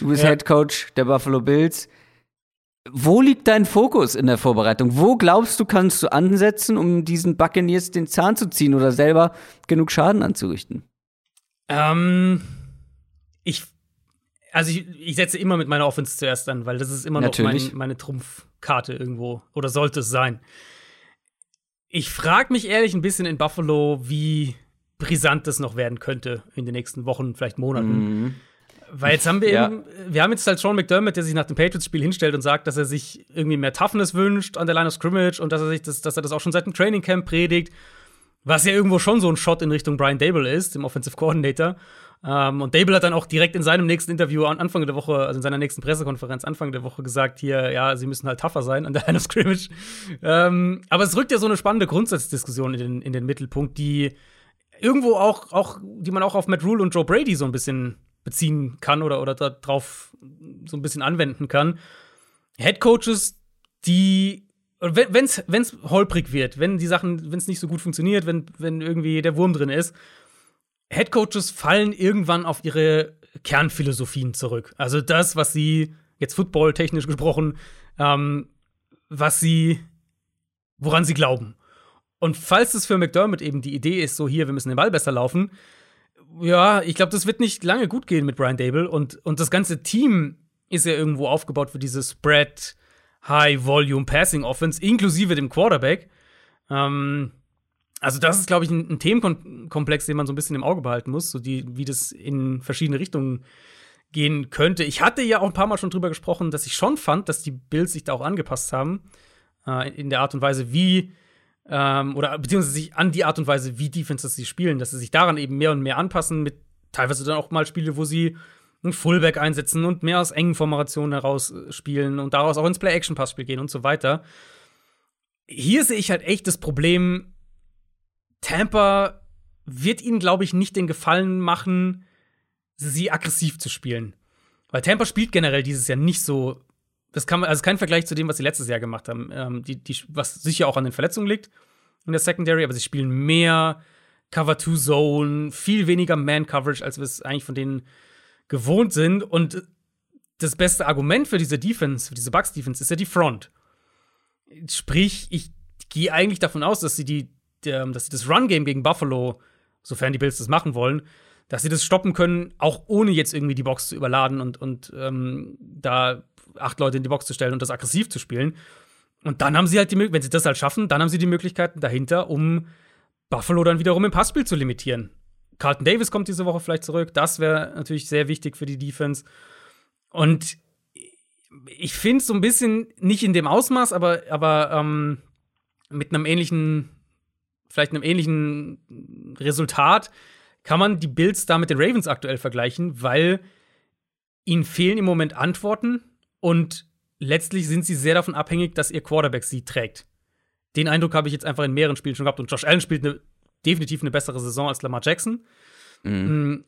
Du bist (laughs) Ja. Head Coach der Buffalo Bills. Wo liegt dein Fokus in der Vorbereitung? Wo glaubst du, kannst du ansetzen, um diesen Buccaneers den Zahn zu ziehen oder selber genug Schaden anzurichten? Ähm, ich, also ich, ich setze immer mit meiner Offense zuerst an, weil das ist immer noch mein, meine Trumpfkarte irgendwo. Oder sollte es sein. Ich frage mich ehrlich ein bisschen in Buffalo, wie brisant das noch werden könnte in den nächsten Wochen, vielleicht Monaten. Weil jetzt haben wir Ja. eben, wir haben jetzt halt Sean McDermott, der sich nach dem Patriots-Spiel hinstellt und sagt, dass er sich irgendwie mehr Toughness wünscht an der Line of Scrimmage und dass er sich das, dass er das auch schon seit dem Training Camp predigt. Was ja irgendwo schon so ein Shot in Richtung Brian Dable ist, dem Offensive Coordinator. Ähm, und Dable hat dann auch direkt in seinem nächsten Interview an Anfang der Woche, also in seiner nächsten Pressekonferenz Anfang der Woche gesagt, hier, ja, sie müssen halt tougher sein an der Line of Scrimmage. Ähm, aber es rückt ja so eine spannende Grundsatzdiskussion in den, in den Mittelpunkt, die irgendwo auch, auch, die man auch auf Matt Rule und Joe Brady so ein bisschen beziehen kann oder, oder darauf so ein bisschen anwenden kann. Head Coaches, die wenn es holprig wird, wenn die Sachen, wenn es nicht so gut funktioniert, wenn, wenn irgendwie der Wurm drin ist, Head Coaches fallen irgendwann auf ihre Kernphilosophien zurück. Also das, was sie jetzt Football technisch gesprochen, ähm, was sie, woran sie glauben. Und falls es für McDermott eben die Idee ist, so hier, wir müssen den Ball besser laufen, ja, ich glaube, das wird nicht lange gut gehen mit Brian Dable. Und, und das ganze Team ist ja irgendwo aufgebaut für diese Spread, High Volume Passing Offense, inklusive dem Quarterback. Ähm, also, das ist, glaube ich, ein, ein Themenkomplex, den man so ein bisschen im Auge behalten muss, so die, wie das in verschiedene Richtungen gehen könnte. Ich hatte ja auch ein paar Mal schon drüber gesprochen, dass ich schon fand, dass die Bills sich da auch angepasst haben. Äh, in der Art und Weise, wie ähm, oder beziehungsweise sich an die Art und Weise, wie Defenses sie spielen, dass sie sich daran eben mehr und mehr anpassen, mit teilweise dann auch mal Spiele, wo sie einen Fullback einsetzen und mehr aus engen Formationen heraus äh, spielen und daraus auch ins Play-Action-Passspiel gehen und so weiter. Hier sehe ich halt echt das Problem, Tampa wird ihnen, glaube ich, nicht den Gefallen machen, sie aggressiv zu spielen. Weil Tampa spielt generell dieses Jahr nicht so. Das kann man, also kein Vergleich zu dem, was sie letztes Jahr gemacht haben. Ähm, die, die, was sicher auch an den Verletzungen liegt in der Secondary, aber sie spielen mehr Cover-2-Zone, viel weniger Man-Coverage, als wir es eigentlich von denen gewohnt sind. Und das beste Argument für diese Defense, für diese Bucks-Defense, ist ja die Front. Sprich, ich gehe eigentlich davon aus, dass sie die, der, dass sie das Run-Game gegen Buffalo, sofern die Bills das machen wollen, dass sie das stoppen können, auch ohne jetzt irgendwie die Box zu überladen und, und ähm, da acht Leute in die Box zu stellen und das aggressiv zu spielen. Und dann haben sie halt die Möglichkeit, wenn sie das halt schaffen, dann haben sie die Möglichkeiten dahinter, um Buffalo dann wiederum im Passspiel zu limitieren. Carlton Davis kommt diese Woche vielleicht zurück. Das wäre natürlich sehr wichtig für die Defense. Und ich finde so ein bisschen nicht in dem Ausmaß, aber, aber ähm, mit einem ähnlichen, vielleicht einem ähnlichen Resultat kann man die Bills da mit den Ravens aktuell vergleichen, weil ihnen fehlen im Moment Antworten und letztlich sind sie sehr davon abhängig, dass ihr Quarterback sie trägt. Den Eindruck habe ich jetzt einfach in mehreren Spielen schon gehabt und Josh Allen spielt eine, definitiv eine bessere Saison als Lamar Jackson. Mhm. Mm,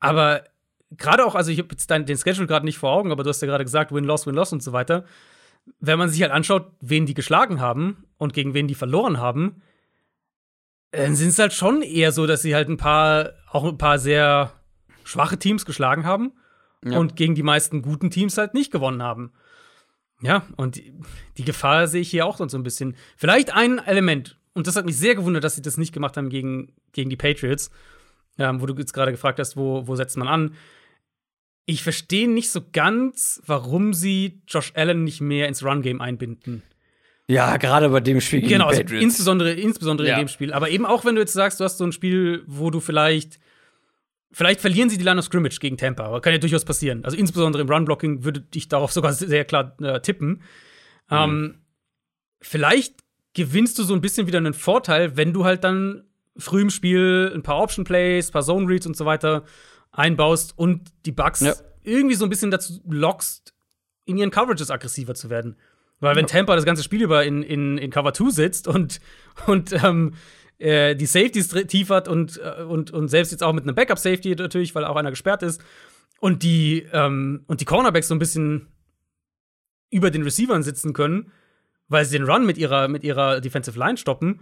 aber gerade auch, also ich habe jetzt den Schedule gerade nicht vor Augen, aber du hast ja gerade gesagt, Win-Loss, Win-Loss und so weiter. Wenn man sich halt anschaut, wen die geschlagen haben und gegen wen die verloren haben, dann sind es halt schon eher so, dass sie halt ein paar, auch ein paar sehr schwache Teams geschlagen haben ja. und gegen die meisten guten Teams halt nicht gewonnen haben. Ja, und die, die Gefahr sehe ich hier auch so ein bisschen. Vielleicht ein Element, und das hat mich sehr gewundert, dass sie das nicht gemacht haben gegen, gegen die Patriots, ähm, wo du jetzt gerade gefragt hast, wo, wo setzt man an. Ich verstehe nicht so ganz, warum sie Josh Allen nicht mehr ins Run-Game einbinden. Ja, gerade bei dem Spiel. Genau, also insbesondere, insbesondere ja. in dem Spiel. Aber eben auch, wenn du jetzt sagst, du hast so ein Spiel, wo du vielleicht Vielleicht verlieren sie die Line of Scrimmage gegen Tampa, aber kann ja durchaus passieren. Also insbesondere im Run-Blocking würde ich darauf sogar sehr klar äh, tippen. Mhm. Ähm, vielleicht gewinnst du so ein bisschen wieder einen Vorteil, wenn du halt dann früh im Spiel ein paar Option Plays, ein paar Zone Reads und so weiter einbaust und die Bugs ja. irgendwie so ein bisschen dazu lockst, in ihren Coverages aggressiver zu werden. Weil wenn ja. Tampa das ganze Spiel über in, in, in Cover 2 sitzt und, und ähm, äh, die Safeties tief hat und, äh, und, und selbst jetzt auch mit einem Backup-Safety natürlich, weil auch einer gesperrt ist, und die, ähm, und die Cornerbacks so ein bisschen über den Receivern sitzen können, weil sie den Run mit ihrer, mit ihrer Defensive Line stoppen,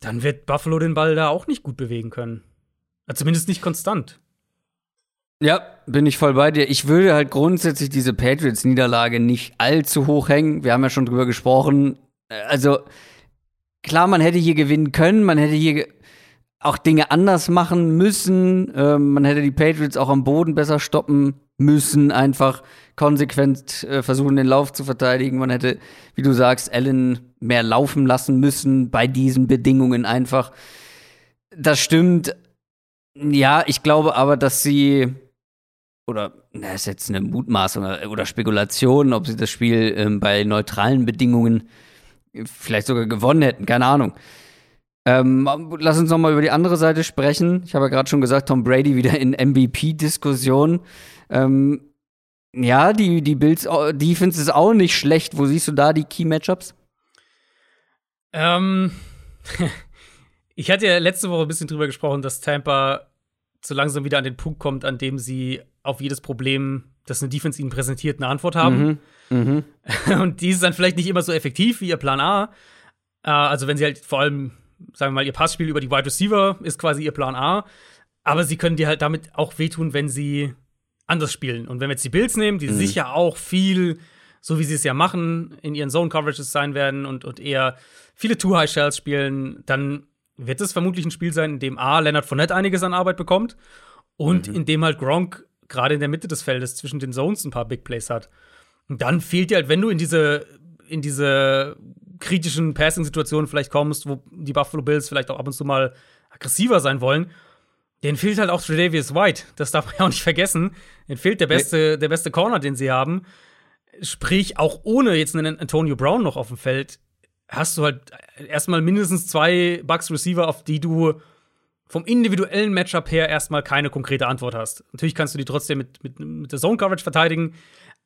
dann wird Buffalo den Ball da auch nicht gut bewegen können. Also zumindest nicht konstant. Ja, bin ich voll bei dir. Ich würde halt grundsätzlich diese Patriots-Niederlage nicht allzu hoch hängen. Wir haben ja schon drüber gesprochen. Also, klar, man hätte hier gewinnen können, man hätte hier auch Dinge anders machen müssen. Ähm, man hätte die Patriots auch am Boden besser stoppen müssen, einfach konsequent äh, versuchen, den Lauf zu verteidigen. Man hätte, wie du sagst, Allen mehr laufen lassen müssen bei diesen Bedingungen einfach. Das stimmt. Ja, ich glaube aber, dass sie oder das ist jetzt eine Mutmaßung oder Spekulation, ob sie das Spiel ähm, bei neutralen Bedingungen vielleicht sogar gewonnen hätten, keine Ahnung. Ähm, lass uns noch mal über die andere Seite sprechen. Ich habe ja gerade schon gesagt, Tom Brady wieder in MVP-Diskussion. Ähm, ja, die, die Bills Defense ist auch nicht schlecht. Wo siehst du da die Key-Matchups? Ähm, (laughs) ich hatte ja letzte Woche ein bisschen drüber gesprochen, dass Tampa so langsam wieder an den Punkt kommt, an dem sie auf jedes Problem, das eine Defense ihnen präsentiert, eine Antwort haben. Mhm. Mhm. (laughs) Und die ist dann vielleicht nicht immer so effektiv wie ihr Plan A. Äh, also wenn sie halt vor allem, sagen wir mal, ihr Passspiel über die Wide Receiver ist quasi ihr Plan A. Aber sie können dir halt damit auch wehtun, wenn sie anders spielen. Und wenn wir jetzt die Bills nehmen, die mhm. sicher auch viel, so wie sie es ja machen, in ihren Zone-Coverages sein werden und, und eher viele Two-High-Shells spielen, dann wird es vermutlich ein Spiel sein, in dem A, Leonard Fournette einiges an Arbeit bekommt und mhm. in dem halt Gronk gerade in der Mitte des Feldes zwischen den Zones ein paar Big Plays hat. Und dann fehlt dir halt, wenn du in diese, in diese kritischen Passing-Situationen vielleicht kommst, wo die Buffalo Bills vielleicht auch ab und zu mal aggressiver sein wollen, denen fehlt halt auch Tredavious White. Das darf man ja auch nicht vergessen. Den fehlt der beste, der beste Corner, den sie haben. Sprich, auch ohne jetzt einen Antonio Brown noch auf dem Feld, hast du halt erstmal mindestens zwei Bucks Receiver, auf die du vom individuellen Matchup her erstmal keine konkrete Antwort hast. Natürlich kannst du die trotzdem mit, mit, mit der Zone Coverage verteidigen,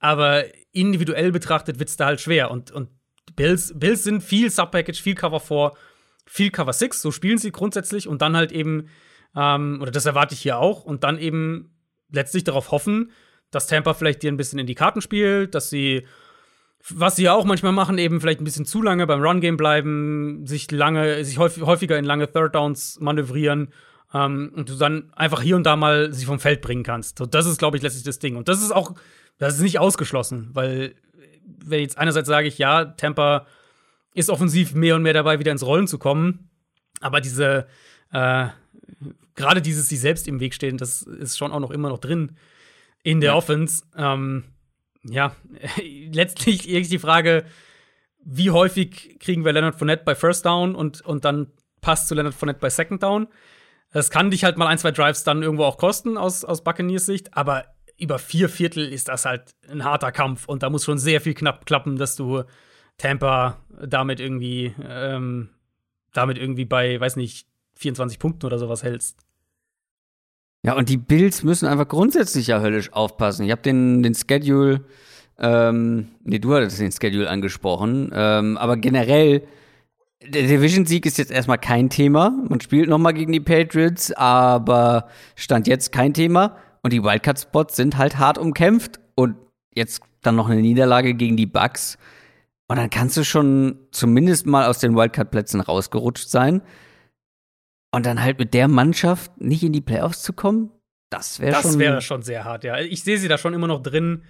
aber individuell betrachtet wird es da halt schwer. Und, und Bills, Bills sind viel Sub-Package, viel Cover 4, viel Cover 6, so spielen sie grundsätzlich und dann halt eben, ähm, oder das erwarte ich hier auch, und dann eben letztlich darauf hoffen, dass Tampa vielleicht dir ein bisschen in die Karten spielt, dass sie was sie ja auch manchmal machen, eben vielleicht ein bisschen zu lange beim Run-Game bleiben, sich lange, sich häufiger in lange Third Downs manövrieren ähm, und du dann einfach hier und da mal sich vom Feld bringen kannst. So, das ist, glaube ich, letztlich das Ding. Und das ist auch, das ist nicht ausgeschlossen, weil wenn jetzt einerseits sage ich, ja, Tampa ist offensiv mehr und mehr dabei, wieder ins Rollen zu kommen, aber diese, äh, gerade dieses sich selbst im Weg stehen, das ist schon auch noch immer noch drin in der ja. Offense. Ähm, ja, (laughs) letztlich (laughs) die Frage, wie häufig kriegen wir Leonard Fournette bei First Down und, und dann passt zu Leonard Fournette bei Second Down. Das kann dich halt mal ein, zwei Drives dann irgendwo auch kosten aus, aus Buccaneers Sicht, aber über vier Viertel ist das halt ein harter Kampf und da muss schon sehr viel knapp klappen, dass du Tampa damit irgendwie, ähm, damit irgendwie bei, weiß nicht, 24 Punkten oder sowas hältst. Ja, und die Bills müssen einfach grundsätzlich ja höllisch aufpassen. Ich habe den, den Schedule, ähm, nee, du hattest den Schedule angesprochen, ähm, aber generell, der Division-Sieg ist jetzt erstmal kein Thema. Man spielt noch mal gegen die Patriots, aber stand jetzt kein Thema. Und die Wildcard-Spots sind halt hart umkämpft. Und jetzt dann noch eine Niederlage gegen die Bucks. Und dann kannst du schon zumindest mal aus den Wildcard-Plätzen rausgerutscht sein. Und dann halt mit der Mannschaft nicht in die Playoffs zu kommen, das wäre schon. Das wäre schon sehr hart, ja. Ich sehe sie da schon immer noch drin,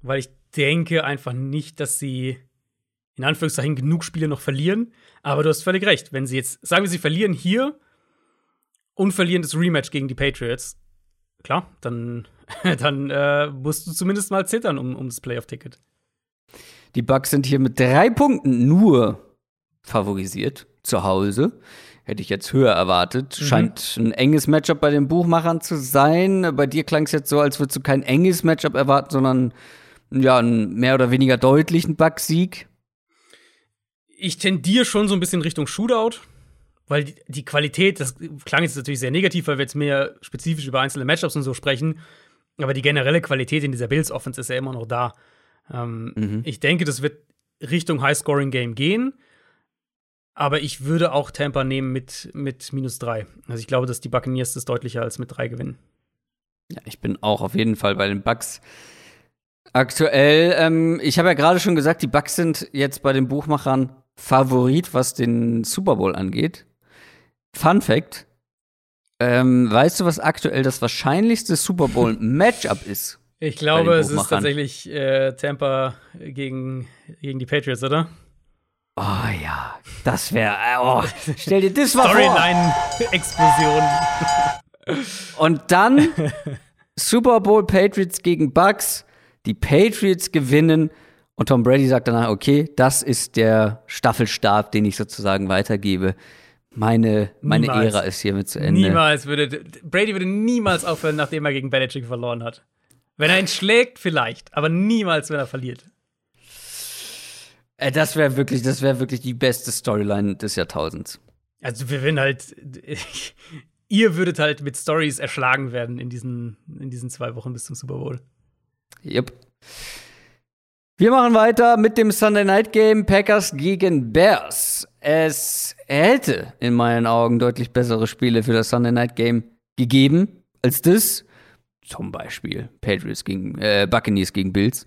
weil ich denke einfach nicht, dass sie in Anführungszeichen genug Spiele noch verlieren. Aber du hast völlig recht. Wenn sie jetzt, sagen wir, sie verlieren hier und verlieren das Rematch gegen die Patriots, klar, dann, (laughs) dann äh, musst du zumindest mal zittern um, um das Playoff-Ticket. Die Bucks sind hier mit drei Punkten nur favorisiert zu Hause. Hätte ich jetzt höher erwartet. Mhm. Scheint ein enges Matchup bei den Buchmachern zu sein. Bei dir klang es jetzt so, als würdest du kein enges Matchup erwarten, sondern ja, einen mehr oder weniger deutlichen Bucks-Sieg. Ich tendiere schon so ein bisschen Richtung Shootout, weil die, die, Qualität, das klang jetzt natürlich sehr negativ, weil wir jetzt mehr spezifisch über einzelne Matchups und so sprechen, aber die generelle Qualität in dieser Bills-Offense ist ja immer noch da. Ähm, mhm. Ich denke, das wird Richtung High-Scoring-Game gehen. Aber ich würde auch Tampa nehmen mit, mit minus drei. Also ich glaube, dass die Buccaneers das deutlicher als mit drei gewinnen. Ja, ich bin auch auf jeden Fall bei den Bucks. Aktuell, ähm, ich habe ja gerade schon gesagt, die Bucks sind jetzt bei den Buchmachern Favorit, was den Super Bowl angeht. Fun Fact: ähm, Weißt du, was aktuell das wahrscheinlichste Super Bowl (laughs) Matchup ist? Ich glaube, es ist tatsächlich äh, Tampa gegen, gegen die Patriots, oder? Oh ja, das wäre. Äh, oh, stell dir das mal vor. Storyline-Explosion. (laughs) Und dann Super Bowl Patriots gegen Bucks. Die Patriots gewinnen und Tom Brady sagt danach, okay, das ist der Staffelstab, den ich sozusagen weitergebe. Meine, meine Ära ist hiermit zu Ende. Niemals würde Brady würde niemals aufhören, nachdem er gegen Belichick verloren hat. Wenn er ihn schlägt, vielleicht, aber niemals, wenn er verliert. Äh, das wäre wirklich, das wäre wirklich die beste Storyline des Jahrtausends. Also wir werden halt, (laughs) ihr würdet halt mit Stories erschlagen werden in diesen, in diesen zwei Wochen bis zum Super Bowl. Yep. Wir machen weiter mit dem Sunday Night Game Packers gegen Bears. Es hätte in meinen Augen deutlich bessere Spiele für das Sunday Night Game gegeben als das. Zum Beispiel Patriots gegen äh, Buccaneers gegen Bills.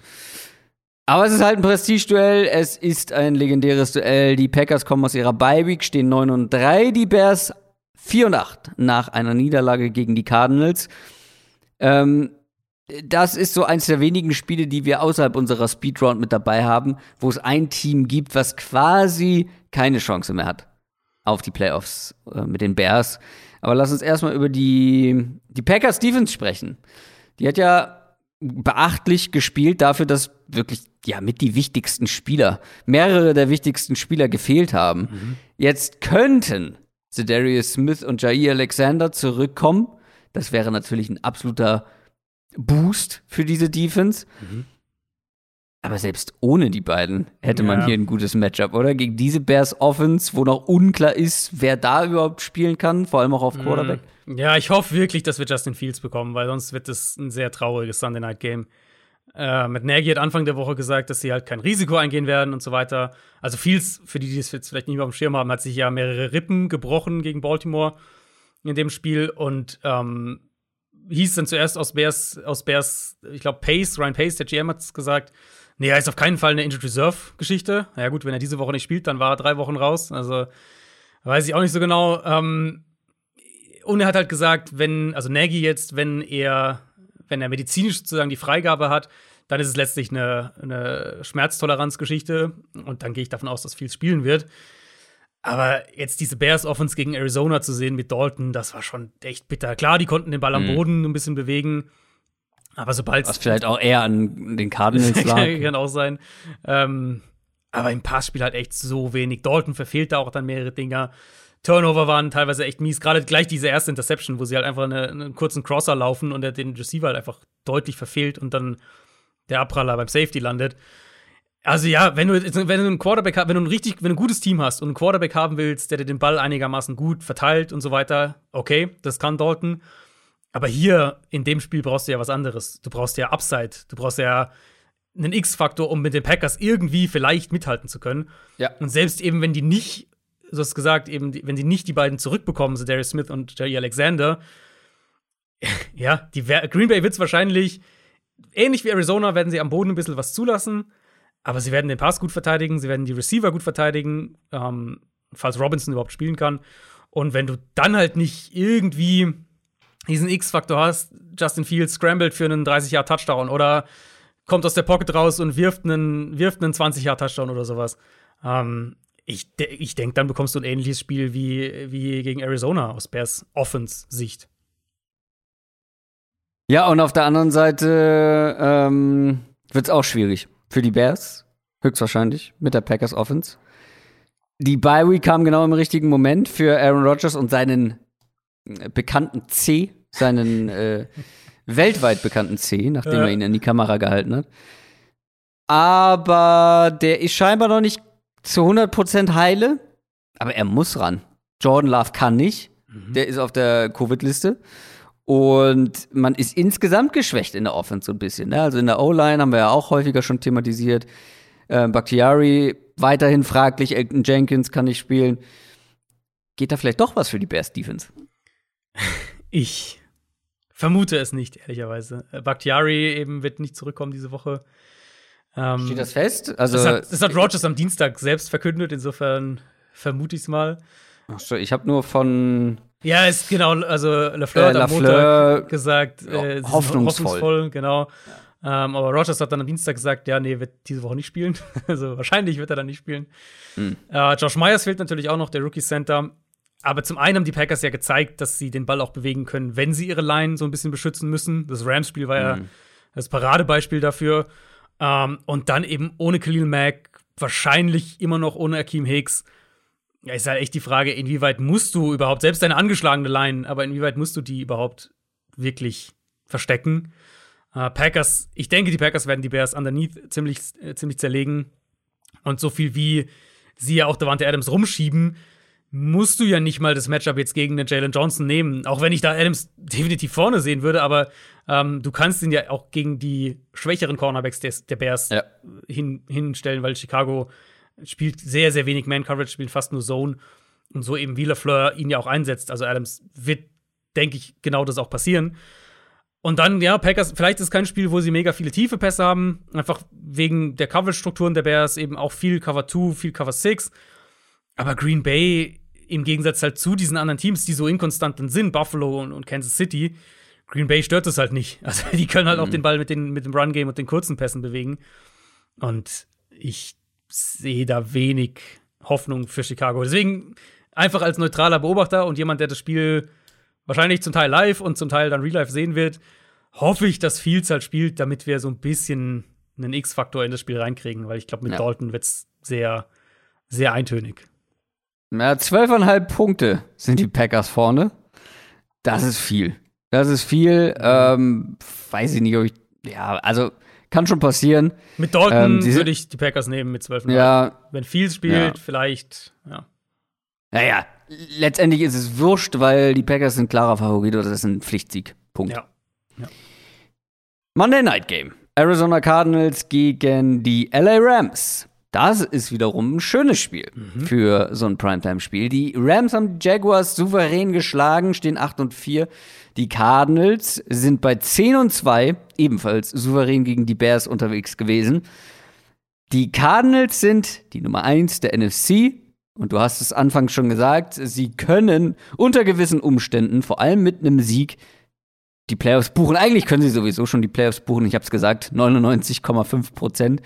Aber es ist halt ein Prestigeduell, es ist ein legendäres Duell. Die Packers kommen aus ihrer Bye-Week, stehen 9 und 3, die Bears 4 und 8 nach einer Niederlage gegen die Cardinals. Ähm, das ist so eins der wenigen Spiele, die wir außerhalb unserer Speedround mit dabei haben, wo es ein Team gibt, was quasi keine Chance mehr hat auf die Playoffs äh, mit den Bears. Aber lass uns erstmal über die, die Packers Defense sprechen. Die hat ja beachtlich gespielt dafür, dass wirklich ja mit die wichtigsten Spieler, mehrere der wichtigsten Spieler gefehlt haben. Mhm. Jetzt könnten Zedarius Smith und Jair Alexander zurückkommen. Das wäre natürlich ein absoluter Boost für diese Defense. Mhm. Aber selbst ohne die beiden hätte ja. man hier ein gutes Matchup, oder? Gegen diese Bears Offense, wo noch unklar ist, wer da überhaupt spielen kann, vor allem auch auf mhm. Quarterback. Ja, ich hoffe wirklich, dass wir Justin Fields bekommen, weil sonst wird es ein sehr trauriges Sunday Night Game. Äh, mit Nagy hat Anfang der Woche gesagt, dass sie halt kein Risiko eingehen werden und so weiter. Also Fields, für die, die es jetzt vielleicht nicht mehr auf dem Schirm haben, hat sich ja mehrere Rippen gebrochen gegen Baltimore in dem Spiel und ähm, hieß dann zuerst aus Bears, aus Bears, ich glaube Pace, Ryan Pace, der GM hat es gesagt, nee, er ist auf keinen Fall eine Injured Reserve-Geschichte. Ja gut, wenn er diese Woche nicht spielt, dann war er drei Wochen raus. Also weiß ich auch nicht so genau. Ähm, und er hat halt gesagt, wenn, also Nagy jetzt, wenn er, wenn er medizinisch sozusagen die Freigabe hat, dann ist es letztlich eine, eine Schmerztoleranzgeschichte. Und dann gehe ich davon aus, dass viel spielen wird. Aber jetzt diese Bears Offense gegen Arizona zu sehen mit Dalton, das war schon echt bitter. Klar, die konnten den Ball am mhm. Boden ein bisschen bewegen. Aber sobald Was vielleicht auch eher an den Cardinals (laughs) lag. kann auch sein. Ähm, aber im Passspiel halt echt so wenig. Dalton verfehlt da auch dann mehrere Dinger. Turnover waren teilweise echt mies. Gerade gleich diese erste Interception, wo sie halt einfach eine, einen kurzen Crosser laufen und er den Receiver halt einfach deutlich verfehlt und dann der Abpraller beim Safety landet. Also ja, wenn du, wenn du einen Quarterback wenn du ein richtig, wenn du ein gutes Team hast und einen Quarterback haben willst, der dir den Ball einigermaßen gut verteilt und so weiter, okay, das kann Dalton. Aber hier in dem Spiel brauchst du ja was anderes. Du brauchst ja Upside. Du brauchst ja einen X-Faktor, um mit den Packers irgendwie vielleicht mithalten zu können. Ja. Und selbst eben, wenn die nicht, du hast gesagt, eben, wenn die nicht die beiden zurückbekommen, so Darius Smith und Jerry Alexander, (laughs) ja, die Green Bay wird es wahrscheinlich, ähnlich wie Arizona, werden sie am Boden ein bisschen was zulassen. Aber sie werden den Pass gut verteidigen, sie werden die Receiver gut verteidigen, ähm, falls Robinson überhaupt spielen kann. Und wenn du dann halt nicht irgendwie diesen X-Faktor hast, Justin Fields scrambled für einen 30-Jahr-Touchdown oder kommt aus der Pocket raus und wirft einen, wirft einen 20-Jahr-Touchdown oder sowas. Ähm, ich, ich denke, dann bekommst du ein ähnliches Spiel wie, wie gegen Arizona aus Bears Offense-Sicht. Ja, und auf der anderen Seite ähm, wird es auch schwierig. Für die Bears, höchstwahrscheinlich, mit der Packers Offense. Die Bye Week kam genau im richtigen Moment für Aaron Rodgers und seinen äh, bekannten C, seinen äh, (laughs) weltweit bekannten C, nachdem ja. er ihn in die Kamera gehalten hat. Aber der ist scheinbar noch nicht zu 100% heile, aber er muss ran. Jordan Love kann nicht. Mhm. Der ist auf der Covid-Liste. Und man ist insgesamt geschwächt in der Offense so ein bisschen. Ne? Also in der O-Line haben wir ja auch häufiger schon thematisiert. Äh, Bakhtiari weiterhin fraglich, Elton Jenkins kann nicht spielen. Geht da vielleicht doch was für die Bears Defense? (laughs) Ich vermute es nicht, ehrlicherweise. Äh, Bakhtiari eben wird nicht zurückkommen diese Woche. Ähm, Steht das fest? Also, das hat, das hat Rogers am Dienstag selbst verkündet, insofern vermute ich es mal. Ach so, ich habe nur von ja, ist genau, also Lafleur äh, hat am Montag gesagt, äh, hoffnungsvoll. hoffnungsvoll. genau. Ja. Ähm, aber Rogers hat dann am Dienstag gesagt, ja, nee, wird diese Woche nicht spielen. (laughs) also wahrscheinlich wird er dann nicht spielen. Mhm. Äh, Josh Myers fehlt natürlich auch noch, der Rookie Center. Aber zum einen haben die Packers ja gezeigt, dass sie den Ball auch bewegen können, wenn sie ihre Line so ein bisschen beschützen müssen. Das Rams-Spiel war mhm. ja das Paradebeispiel dafür. Ähm, und dann eben ohne Khalil Mack, wahrscheinlich immer noch ohne Akeem Hicks ja, ist halt echt die Frage, inwieweit musst du überhaupt, selbst deine angeschlagene Line, aber inwieweit musst du die überhaupt wirklich verstecken? Uh, Packers, ich denke, die Packers werden die Bears underneath ziemlich, äh, ziemlich zerlegen. Und so viel wie sie ja auch Davante Adams rumschieben, musst du ja nicht mal das Matchup jetzt gegen den Jalen Johnson nehmen. Auch wenn ich da Adams definitiv vorne sehen würde, aber ähm, du kannst ihn ja auch gegen die schwächeren Cornerbacks des, der Bears ja. hin, hinstellen, weil Chicago spielt sehr, sehr wenig Man-Coverage, spielt fast nur Zone. Und so eben wie LaFleur ihn ja auch einsetzt. Also Adams wird, denke ich, genau das auch passieren. Und dann, ja, Packers, vielleicht ist es kein Spiel, wo sie mega viele tiefe Pässe haben. Einfach wegen der Coverage-Strukturen der Bears, eben auch viel Cover 2, viel Cover 6. Aber Green Bay, im Gegensatz halt zu diesen anderen Teams, die so inkonstant sind, Buffalo und, und Kansas City, Green Bay stört es halt nicht. (laughs) Also die können halt mhm. auch den Ball mit, den, mit dem Run-Game und den kurzen Pässen bewegen. Und ich sehe da wenig Hoffnung für Chicago. Deswegen einfach als neutraler Beobachter und jemand, der das Spiel wahrscheinlich zum Teil live und zum Teil dann real life sehen wird, hoffe ich, dass Fields halt spielt, damit wir so ein bisschen einen X-Faktor in das Spiel reinkriegen, weil ich glaube, mit ja. Dalton wird es sehr, sehr eintönig. Ja, zwölfeinhalb Punkte sind die Packers vorne. Das ist viel. Das ist viel. Ähm, weiß ich nicht, ob ich. Ja, also kann schon passieren. Mit Dalton ähm, würde ich die Packers nehmen mit 12. Ja. Wenn viel spielt, ja. vielleicht, ja. Naja, letztendlich ist es wurscht, weil die Packers sind klarer Favorit oder das ist ein Pflichtsieg. Punkt. Ja. ja. Monday Night Game. Arizona Cardinals gegen die LA Rams. Das ist wiederum ein schönes Spiel mhm. für so ein Primetime-Spiel. Die Rams haben die Jaguars souverän geschlagen, stehen 8 und 4. Die Cardinals sind bei 10 und 2, ebenfalls souverän gegen die Bears unterwegs gewesen. Die Cardinals sind die Nummer 1 der NFC. Und du hast es anfangs schon gesagt, sie können unter gewissen Umständen, vor allem mit einem Sieg, die Playoffs buchen. Eigentlich können sie sowieso schon die Playoffs buchen. Ich habe es gesagt, 99,5 Prozent.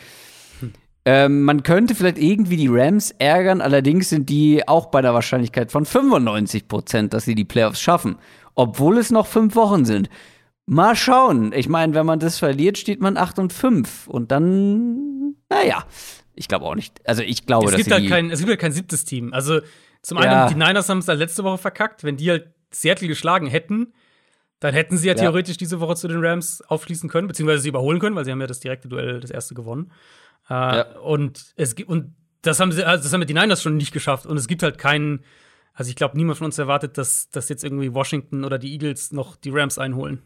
Ähm, man könnte vielleicht irgendwie die Rams ärgern, allerdings sind die auch bei der Wahrscheinlichkeit von 95 Prozent, dass sie die Playoffs schaffen, obwohl es noch fünf Wochen sind. Mal schauen. Ich meine, wenn man das verliert, steht man 8 und 5. Und dann, naja, ich glaube auch nicht. Also ich glaube, es dass gibt halt kein, Es gibt halt kein siebtes Team. Also Zum einen, Ja. die Niners haben es halt letzte Woche verkackt. Wenn die halt Seattle geschlagen hätten, dann hätten sie ja, Ja. theoretisch diese Woche zu den Rams aufschließen können, beziehungsweise sie überholen können, weil sie haben ja das direkte Duell, das erste gewonnen. Äh, Ja. Und es gibt, und das haben sie, also das haben die Niners schon nicht geschafft. Und es gibt halt keinen, also ich glaube, niemand von uns erwartet, dass, dass jetzt irgendwie Washington oder die Eagles noch die Rams einholen.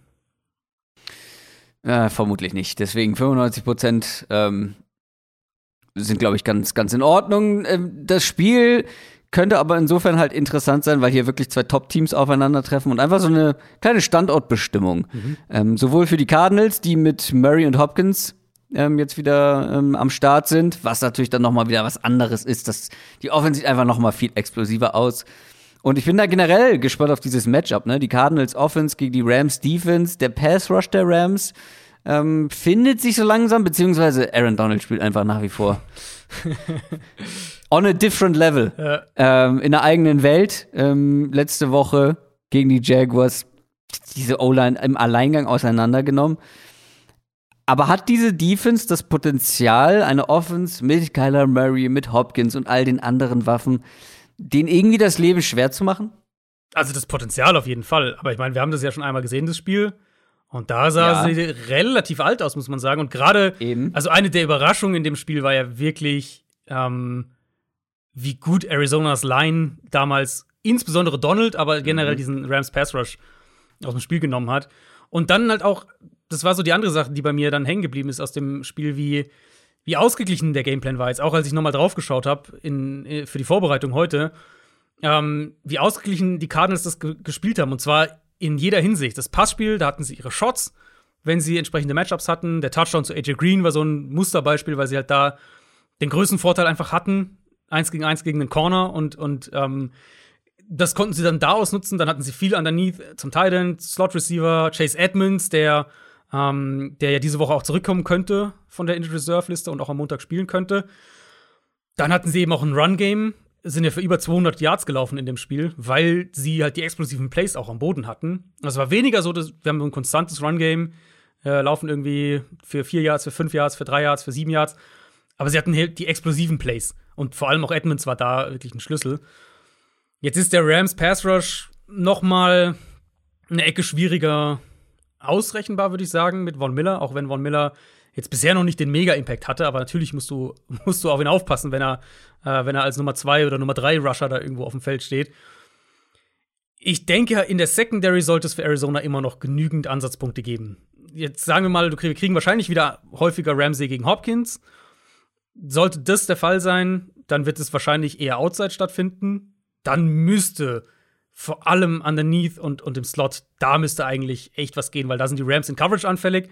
Äh, vermutlich nicht. Deswegen 95 Prozent ähm, sind, glaube ich, ganz, ganz in Ordnung. Ähm, das Spiel könnte aber insofern halt interessant sein, weil hier wirklich zwei Top-Teams aufeinandertreffen und einfach so eine kleine Standortbestimmung. Ähm, sowohl für die Cardinals, die mit Murray und Hopkins ähm, jetzt wieder ähm, am Start sind, was natürlich dann noch mal wieder was anderes ist. Das, die Offense sieht einfach noch mal viel explosiver aus. Und ich bin da generell gespannt auf dieses Matchup, ne? Die Cardinals Offense gegen die Rams Defense, der Pass Rush der Rams ähm, findet sich so langsam, beziehungsweise Aaron Donald spielt einfach nach wie vor (laughs) on a different level. Ja. Ähm, in der eigenen Welt. Ähm, letzte Woche gegen die Jaguars diese O-Line im Alleingang auseinandergenommen. Aber hat diese Defense das Potenzial, eine Offense mit Kyler Murray, mit Hopkins und all den anderen Waffen, den irgendwie das Leben schwer zu machen? Also das Potenzial auf jeden Fall. Aber ich meine, wir haben das ja schon einmal gesehen, das Spiel. Und da sah Ja. sie relativ alt aus, muss man sagen. Und gerade, Eben. also eine der Überraschungen in dem Spiel war ja wirklich, ähm, wie gut Arizonas Line damals, insbesondere Donald, aber generell diesen Rams Pass Rush aus dem Spiel genommen hat. Und dann halt auch, das war so die andere Sache, die bei mir dann hängen geblieben ist aus dem Spiel, wie, wie ausgeglichen der Gameplan war. Jetzt auch als ich nochmal drauf geschaut habe in, für die Vorbereitung heute, ähm, wie ausgeglichen die Cardinals das ge gespielt haben. Und zwar in jeder Hinsicht. Das Passspiel, da hatten sie ihre Shots, wenn sie entsprechende Matchups hatten. Der Touchdown zu AJ Green war so ein Musterbeispiel, weil sie halt da den größten Vorteil einfach hatten. Eins gegen eins gegen den Corner und, und ähm, das konnten sie dann da ausnutzen. Dann hatten sie viel underneath zum Titan, Slot Receiver, Chase Edmonds, der, ähm, der ja diese Woche auch zurückkommen könnte von der Injured Reserve Liste und auch am Montag spielen könnte. Dann hatten sie eben auch ein Run-Game, sind ja für über 200 Yards gelaufen in dem Spiel, weil sie halt die explosiven Plays auch am Boden hatten. Es war weniger so, dass wir haben ein konstantes Run-Game, äh, laufen irgendwie für vier Yards, für fünf Yards, für drei Yards, für sieben Yards. Aber sie hatten halt die explosiven Plays. Und vor allem auch Edmonds war da wirklich ein Schlüssel. Jetzt ist der Rams Pass Rush noch mal eine Ecke schwieriger ausrechenbar, würde ich sagen, mit Von Miller, auch wenn Von Miller jetzt bisher noch nicht den Mega-Impact hatte, aber natürlich musst du, (laughs) musst du auf ihn aufpassen, wenn er, äh, wenn er als Nummer zwei oder Nummer drei Rusher da irgendwo auf dem Feld steht. Ich denke, in der Secondary sollte es für Arizona immer noch genügend Ansatzpunkte geben. Jetzt sagen wir mal, wir kriegen wahrscheinlich wieder häufiger Ramsey gegen Hopkins. Sollte das der Fall sein, dann wird es wahrscheinlich eher outside stattfinden. Dann müsste vor allem underneath und, und im Slot, da müsste eigentlich echt was gehen, weil da sind die Rams in Coverage anfällig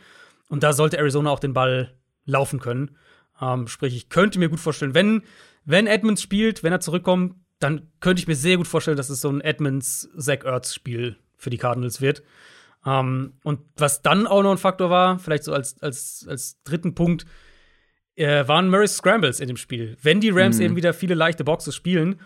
und da sollte Arizona auch den Ball laufen können. Ähm, sprich, ich könnte mir gut vorstellen, wenn, wenn Edmonds spielt, wenn er zurückkommt, dann könnte ich mir sehr gut vorstellen, dass es so ein Edmonds-Zach Ertz-Spiel für die Cardinals wird. Ähm, und was dann auch noch ein Faktor war, vielleicht so als, als, als dritten Punkt, äh, waren Murray's Scrambles in dem Spiel. Wenn die Rams eben wieder viele leichte Boxes spielen,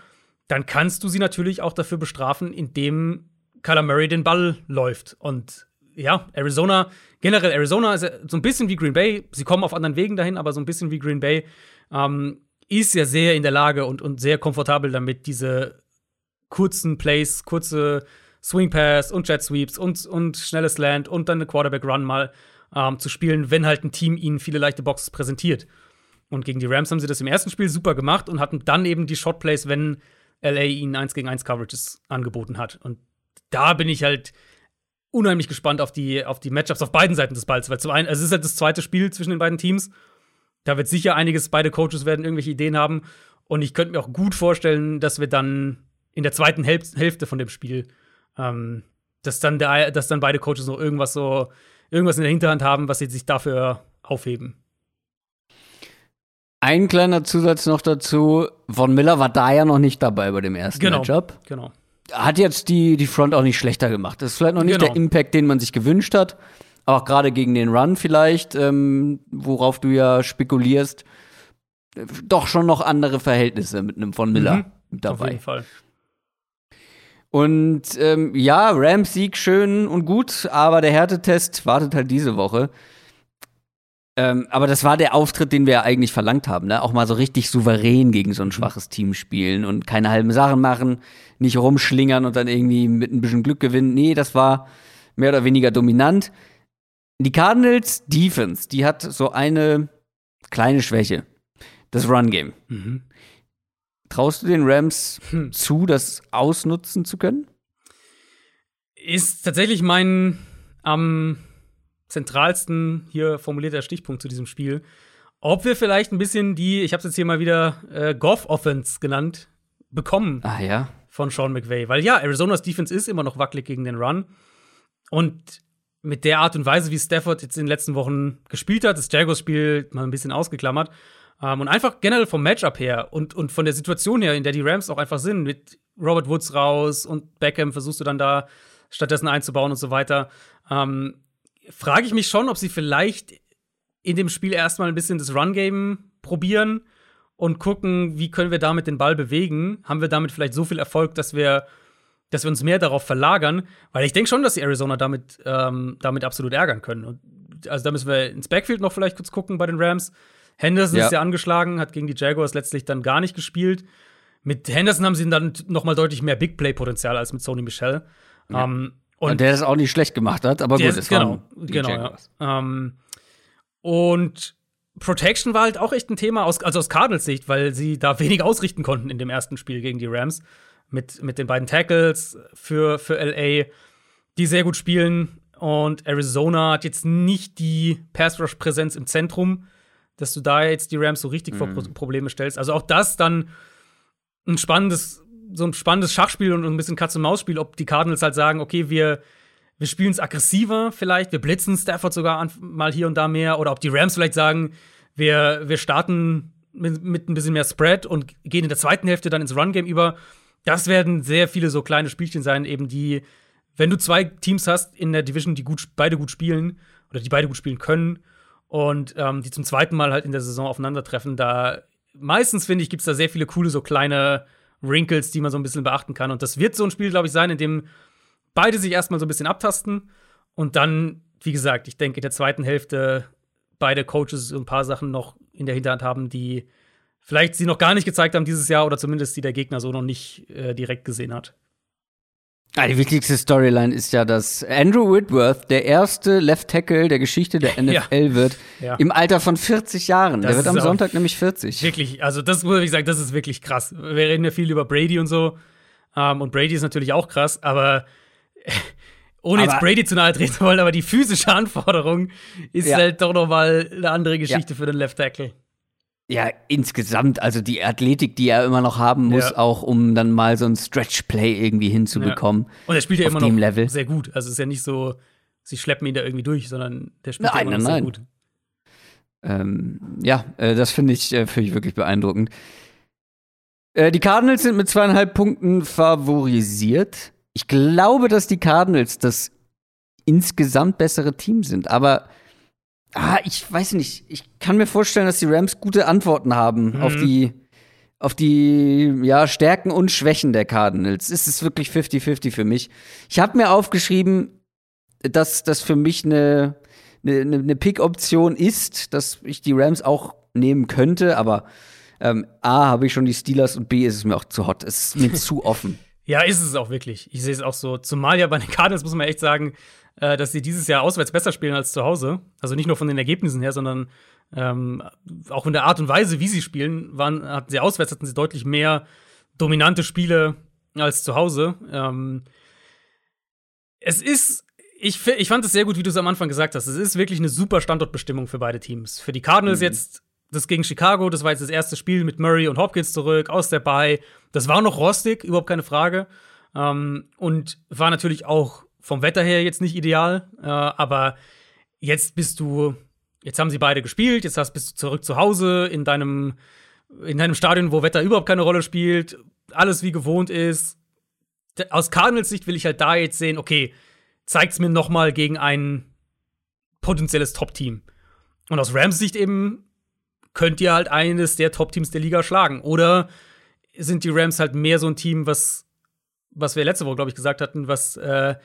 dann kannst du sie natürlich auch dafür bestrafen, indem Kyler Murray den Ball läuft. Und ja, Arizona, generell Arizona ist so ein bisschen wie Green Bay. Sie kommen auf anderen Wegen dahin, aber so ein bisschen wie Green Bay ähm, ist ja sehr in der Lage und, und sehr komfortabel damit, diese kurzen Plays, kurze Swing Pass und Jet Sweeps und, und schnelles Land und dann eine Quarterback Run mal ähm, zu spielen, wenn halt ein Team ihnen viele leichte Boxes präsentiert. Und gegen die Rams haben sie das im ersten Spiel super gemacht und hatten dann eben die Shot Plays, wenn LA ihnen 1 gegen 1 Coverages angeboten hat. Und da bin ich halt unheimlich gespannt auf die, auf die Matchups auf beiden Seiten des Balls. Weil zum einen, also es ist halt das zweite Spiel zwischen den beiden Teams. Da wird sicher einiges, beide Coaches werden irgendwelche Ideen haben. Und ich könnte mir auch gut vorstellen, dass wir dann in der zweiten Häl Hälfte von dem Spiel, ähm, dass, dann der, dass dann beide Coaches noch irgendwas so, irgendwas in der Hinterhand haben, was sie sich dafür aufheben. Ein kleiner Zusatz noch dazu: Von Miller war da ja noch nicht dabei bei dem ersten Genau. Matchup. Genau. Hat jetzt die, die Front auch nicht schlechter gemacht. Das ist vielleicht noch nicht Genau. der Impact, den man sich gewünscht hat. Aber auch gerade gegen den Run vielleicht, ähm, worauf du ja spekulierst, doch schon noch andere Verhältnisse mit einem von Miller Mhm. mit Auf dabei. jeden Fall. Und ähm, ja, Rams Sieg schön und gut, aber der Härtetest wartet halt diese Woche. Ähm, aber das war der Auftritt, den wir ja eigentlich verlangt haben, ne? Auch mal so richtig souverän gegen so ein schwaches Team spielen und keine halben Sachen machen, nicht rumschlingern und dann irgendwie mit ein bisschen Glück gewinnen. Nee, das war mehr oder weniger dominant. Die Cardinals Defense, die hat so eine kleine Schwäche. Das Run-Game. Mhm. Traust du den Rams Hm. zu, das ausnutzen zu können? Ist tatsächlich mein am zentralsten hier formulierter Stichpunkt zu diesem Spiel. Ob wir vielleicht ein bisschen die, ich habe es jetzt hier mal wieder äh, Goff-Offense genannt, bekommen Ah ja. von Sean McVay. Weil ja, Arizonas Defense ist immer noch wackelig gegen den Run. Und mit der Art und Weise, wie Stafford jetzt in den letzten Wochen gespielt hat, das Jaguars-Spiel mal ein bisschen ausgeklammert. Ähm, und einfach generell vom Matchup her und, und von der Situation her, in der die Rams auch einfach sind, mit Robert Woods raus und Beckham versuchst du dann da stattdessen einzubauen und so weiter. Ähm, frage ich mich schon, ob sie vielleicht in dem Spiel erstmal ein bisschen das Run-Game probieren und gucken, wie können wir damit den Ball bewegen. Haben wir damit vielleicht so viel Erfolg, dass wir, dass wir uns mehr darauf verlagern? Weil ich denke schon, dass die Arizona damit, ähm, damit absolut ärgern können. Und, also da müssen wir ins Backfield noch vielleicht kurz gucken bei den Rams. Henderson Ja. ist ja angeschlagen, hat gegen die Jaguars letztlich dann gar nicht gespielt. Mit Henderson haben sie dann noch mal deutlich mehr Big Play-Potenzial als mit Sony Michel. Ähm, Und, und der das auch nicht schlecht gemacht hat, aber gut, ist- es genau, die genau, Jaguars. ja. Ähm, und Protection war halt auch echt ein Thema, aus, also aus Cardinals Sicht, weil sie da (laughs) wenig ausrichten konnten in dem ersten Spiel gegen die Rams. Mit, mit den beiden Tackles für, für LA, die sehr gut spielen. Und Arizona hat jetzt nicht die Pass-Rush-Präsenz im Zentrum, dass du da jetzt die Rams so richtig vor Pro Probleme stellst. Also auch das dann ein spannendes, so ein spannendes Schachspiel und ein bisschen Katz-und-Maus-Spiel, ob die Cardinals halt sagen, okay, wir, wir spielen es aggressiver vielleicht, wir blitzen Stafford sogar an, mal hier und da mehr, oder ob die Rams vielleicht sagen, wir, wir starten mit, mit ein bisschen mehr Spread und gehen in der zweiten Hälfte dann ins Run-Game über. Das werden sehr viele so kleine Spielchen sein, eben die, wenn du zwei Teams hast in der Division, die gut, beide gut spielen oder die beide gut spielen können und ähm, die zum zweiten Mal halt in der Saison aufeinandertreffen, da meistens finde ich, gibt es da sehr viele coole, so kleine Wrinkles, die man so ein bisschen beachten kann. Und das wird so ein Spiel, glaube ich, sein, in dem beide sich erstmal so ein bisschen abtasten und dann, wie gesagt, ich denke, in der zweiten Hälfte beide Coaches so ein paar Sachen noch in der Hinterhand haben, die vielleicht sie noch gar nicht gezeigt haben dieses Jahr oder zumindest die der Gegner so noch nicht äh, direkt gesehen hat. Ah, die wichtigste Storyline ist ja, dass Andrew Whitworth der erste Left Tackle der Geschichte der (laughs) NFL wird, Ja. im Alter von 40 Jahren. Das der wird am Sonntag nämlich 40. Wirklich, also das muss ich sagen, das ist wirklich krass. Wir reden ja viel über Brady und so. Ähm, und Brady ist natürlich auch krass, aber (laughs) ohne jetzt Aber- Brady zu nahe treten zu wollen, aber die physische Anforderung ist Ja. halt doch noch mal eine andere Geschichte für den Left Tackle. Ja, insgesamt, also die Athletik, die er immer noch haben muss, Ja. auch um dann mal so ein Stretch-Play irgendwie hinzubekommen. Und er spielt ja immer noch Level. sehr gut. Also es ist ja nicht so, sie schleppen ihn da irgendwie durch, sondern der spielt Nein, ja immer noch nein, sehr nein. gut. Ähm, ja, äh, das finde ich, äh, finde ich wirklich beeindruckend. Äh, die Cardinals sind mit zweieinhalb Punkten favorisiert. Ich glaube, dass die Cardinals das insgesamt bessere Team sind, aber ah, ich weiß nicht. Ich kann mir vorstellen, dass die Rams gute Antworten haben Mhm. auf die auf die ja, Stärken und Schwächen der Cardinals. Es ist wirklich 50-50 für mich. Ich habe mir aufgeschrieben, dass das für mich eine, eine, eine Pick-Option ist, dass ich die Rams auch nehmen könnte, aber ähm, A, habe ich schon die Steelers und B, ist es mir auch zu hot. Es ist mir (laughs) zu offen. Ja, ist es auch wirklich. Ich sehe es auch so. Zumal ja bei den Cardinals muss man echt sagen, äh, dass sie dieses Jahr auswärts besser spielen als zu Hause. Also nicht nur von den Ergebnissen her, sondern ähm, auch in der Art und Weise, wie sie spielen, waren, hatten sie auswärts hatten sie deutlich mehr dominante Spiele als zu Hause. Ähm, es ist, ich, ich fand es sehr gut, wie du es am Anfang gesagt hast. Es ist wirklich eine super Standortbestimmung für beide Teams. Für die Cardinals jetzt das gegen Chicago, das war jetzt das erste Spiel mit Murray und Hopkins zurück aus der Bye. Das war noch rostig, überhaupt keine Frage. Ähm, und war natürlich auch vom Wetter her jetzt nicht ideal. Äh, aber jetzt bist du, jetzt haben sie beide gespielt, jetzt hast, bist du zurück zu Hause in deinem, in deinem Stadion, wo Wetter überhaupt keine Rolle spielt, alles wie gewohnt ist. Aus Cardinals Sicht will ich halt da jetzt sehen, okay, zeigt's mir noch mal gegen ein potenzielles Top-Team. Und aus Rams Sicht eben könnt ihr halt eines der Top-Teams der Liga schlagen. Oder sind die Rams halt mehr so ein Team, was, was wir letzte Woche, glaube ich, gesagt hatten, was, äh,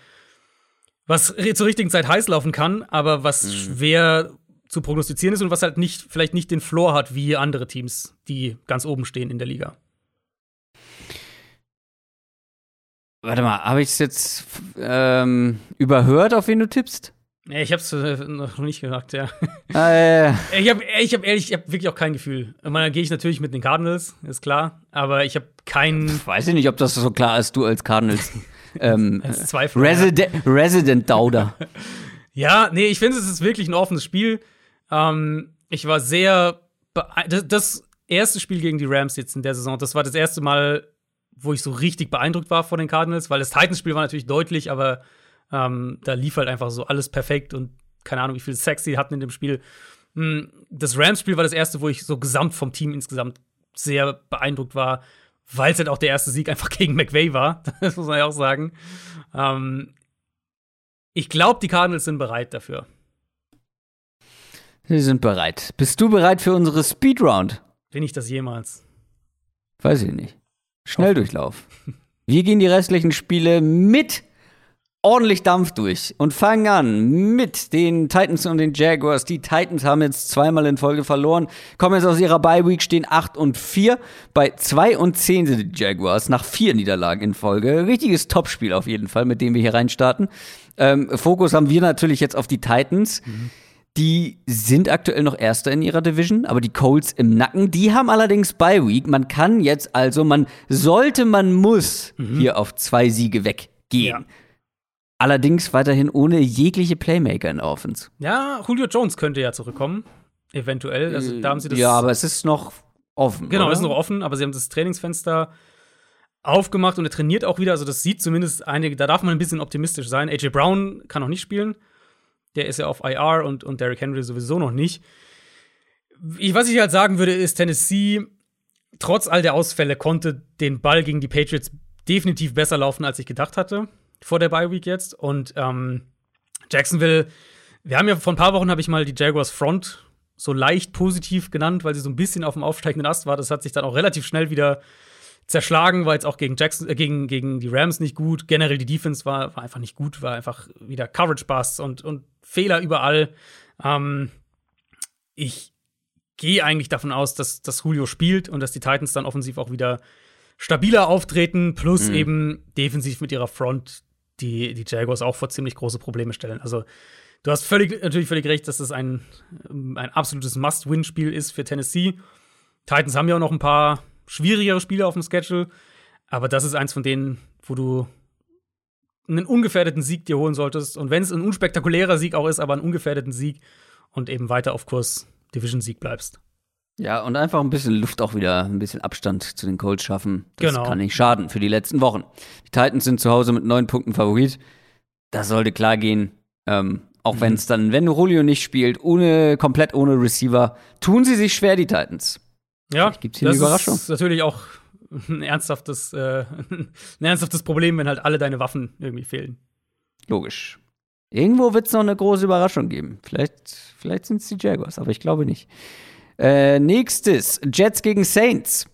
was ri- zur richtigen Zeit heiß laufen kann, aber was schwer zu prognostizieren ist und was halt nicht, vielleicht nicht den Floor hat wie andere Teams, die ganz oben stehen in der Liga. Warte mal, habe ich es jetzt ähm, überhört, auf wen du tippst? Nee, ich hab's äh, noch nicht gesagt, ja. (laughs) Ah, äh, (laughs) Ich habe ich hab ehrlich, ich habe wirklich auch kein Gefühl. Ich meine, da gehe ich natürlich mit den Cardinals, ist klar, aber ich habe kein weiß ich nicht, ob das so klar ist, du als Cardinals. (laughs) ähm, (laughs) Zweifel. Resident, Resident Dauder. (laughs) Ja, nee, ich finde, es ist wirklich ein offenes Spiel. Ähm, ich war sehr. das erste Spiel gegen die Rams jetzt in der Saison, das war das erste Mal, wo ich so richtig beeindruckt war von den Cardinals, weil das Titans-Spiel war natürlich deutlich, aber ähm, da lief halt einfach so alles perfekt und keine Ahnung, wie viel Sex sie hatten in dem Spiel. Hm, Das Rams-Spiel war das erste, wo ich so gesamt vom Team insgesamt sehr beeindruckt war, weil es halt auch der erste Sieg einfach (laughs) gegen McVay war. (laughs) Das muss man ja auch sagen. Ähm, ich glaube, die Cardinals sind bereit dafür. Sie sind bereit. Bist du bereit für unsere Speedround? Bin ich das jemals? Weiß ich nicht. Schnelldurchlauf. Wir gehen die restlichen Spiele mit ordentlich Dampf durch und fangen an mit den Titans und den Jaguars. Die Titans haben jetzt zweimal in Folge verloren, kommen jetzt aus ihrer Bye Week, stehen 8 und 4. Bei 2 und 10 sind die Jaguars nach vier Niederlagen in Folge. Richtiges Topspiel auf jeden Fall, mit dem wir hier reinstarten. Ähm, Fokus haben wir natürlich jetzt auf die Titans. Die sind aktuell noch Erster in ihrer Division, aber die Colts im Nacken. Die haben allerdings Bye Week. Man kann jetzt also, man sollte, man muss hier auf zwei Siege weggehen. Ja. Allerdings weiterhin ohne jegliche Playmaker in der Offense. Ja, Julio Jones könnte ja zurückkommen. Eventuell. Also da haben sie das. Ja, aber es ist noch offen. Genau, oder? ist noch offen, aber sie haben das Trainingsfenster aufgemacht und er trainiert auch wieder. Also, das sieht zumindest einige, da darf man ein bisschen optimistisch sein. AJ Brown kann noch nicht spielen. Der ist ja auf IR und, und Derrick Henry sowieso noch nicht. Ich, was ich halt sagen würde, ist, Tennessee, trotz all der Ausfälle, konnte den Ball gegen die Patriots definitiv besser laufen, als ich gedacht hatte, vor der Bye Week jetzt. Und ähm, Jacksonville, wir haben ja vor ein paar Wochen habe ich mal die Jaguars Front so leicht positiv genannt, weil sie so ein bisschen auf dem aufsteigenden Ast war. Das hat sich dann auch relativ schnell wieder zerschlagen, war jetzt auch gegen Jackson, äh, gegen, gegen die Rams nicht gut. Generell die Defense war, war einfach nicht gut, war einfach wieder Coverage Busts und, und Fehler überall. Ähm, ich gehe eigentlich davon aus, dass, dass Julio spielt und dass die Titans dann offensiv auch wieder stabiler auftreten, plus eben defensiv mit ihrer Front die, die Jaguars auch vor ziemlich große Probleme stellen. Also du hast völlig, natürlich völlig recht, dass das ein, ein absolutes Must-Win-Spiel ist für Tennessee. Titans haben ja auch noch ein paar schwierigere Spiele auf dem Schedule, aber das ist eins von denen, wo du einen ungefährdeten Sieg dir holen solltest. Und wenn es ein unspektakulärer Sieg auch ist, aber einen ungefährdeten Sieg und eben weiter auf Kurs Division-Sieg bleibst. Ja, und einfach ein bisschen Luft auch wieder, ein bisschen Abstand zu den Colts schaffen. Das Genau. kann nicht schaden für die letzten Wochen. Die Titans sind zu Hause mit neun Punkten Favorit. Das sollte klar gehen. Ähm, auch Mhm. wenn es dann, wenn Julio nicht spielt, ohne, komplett ohne Receiver, tun sie sich schwer, die Titans. Ja, Vielleicht gibt's hier eine das Überraschung. ist natürlich auch ein ernsthaftes, äh, (laughs) ein ernsthaftes Problem, wenn halt alle deine Waffen irgendwie fehlen. Logisch. Irgendwo wird es noch eine große Überraschung geben. Vielleicht, vielleicht sind es die Jaguars, aber ich glaube nicht. Äh, nächstes: Jets gegen Saints.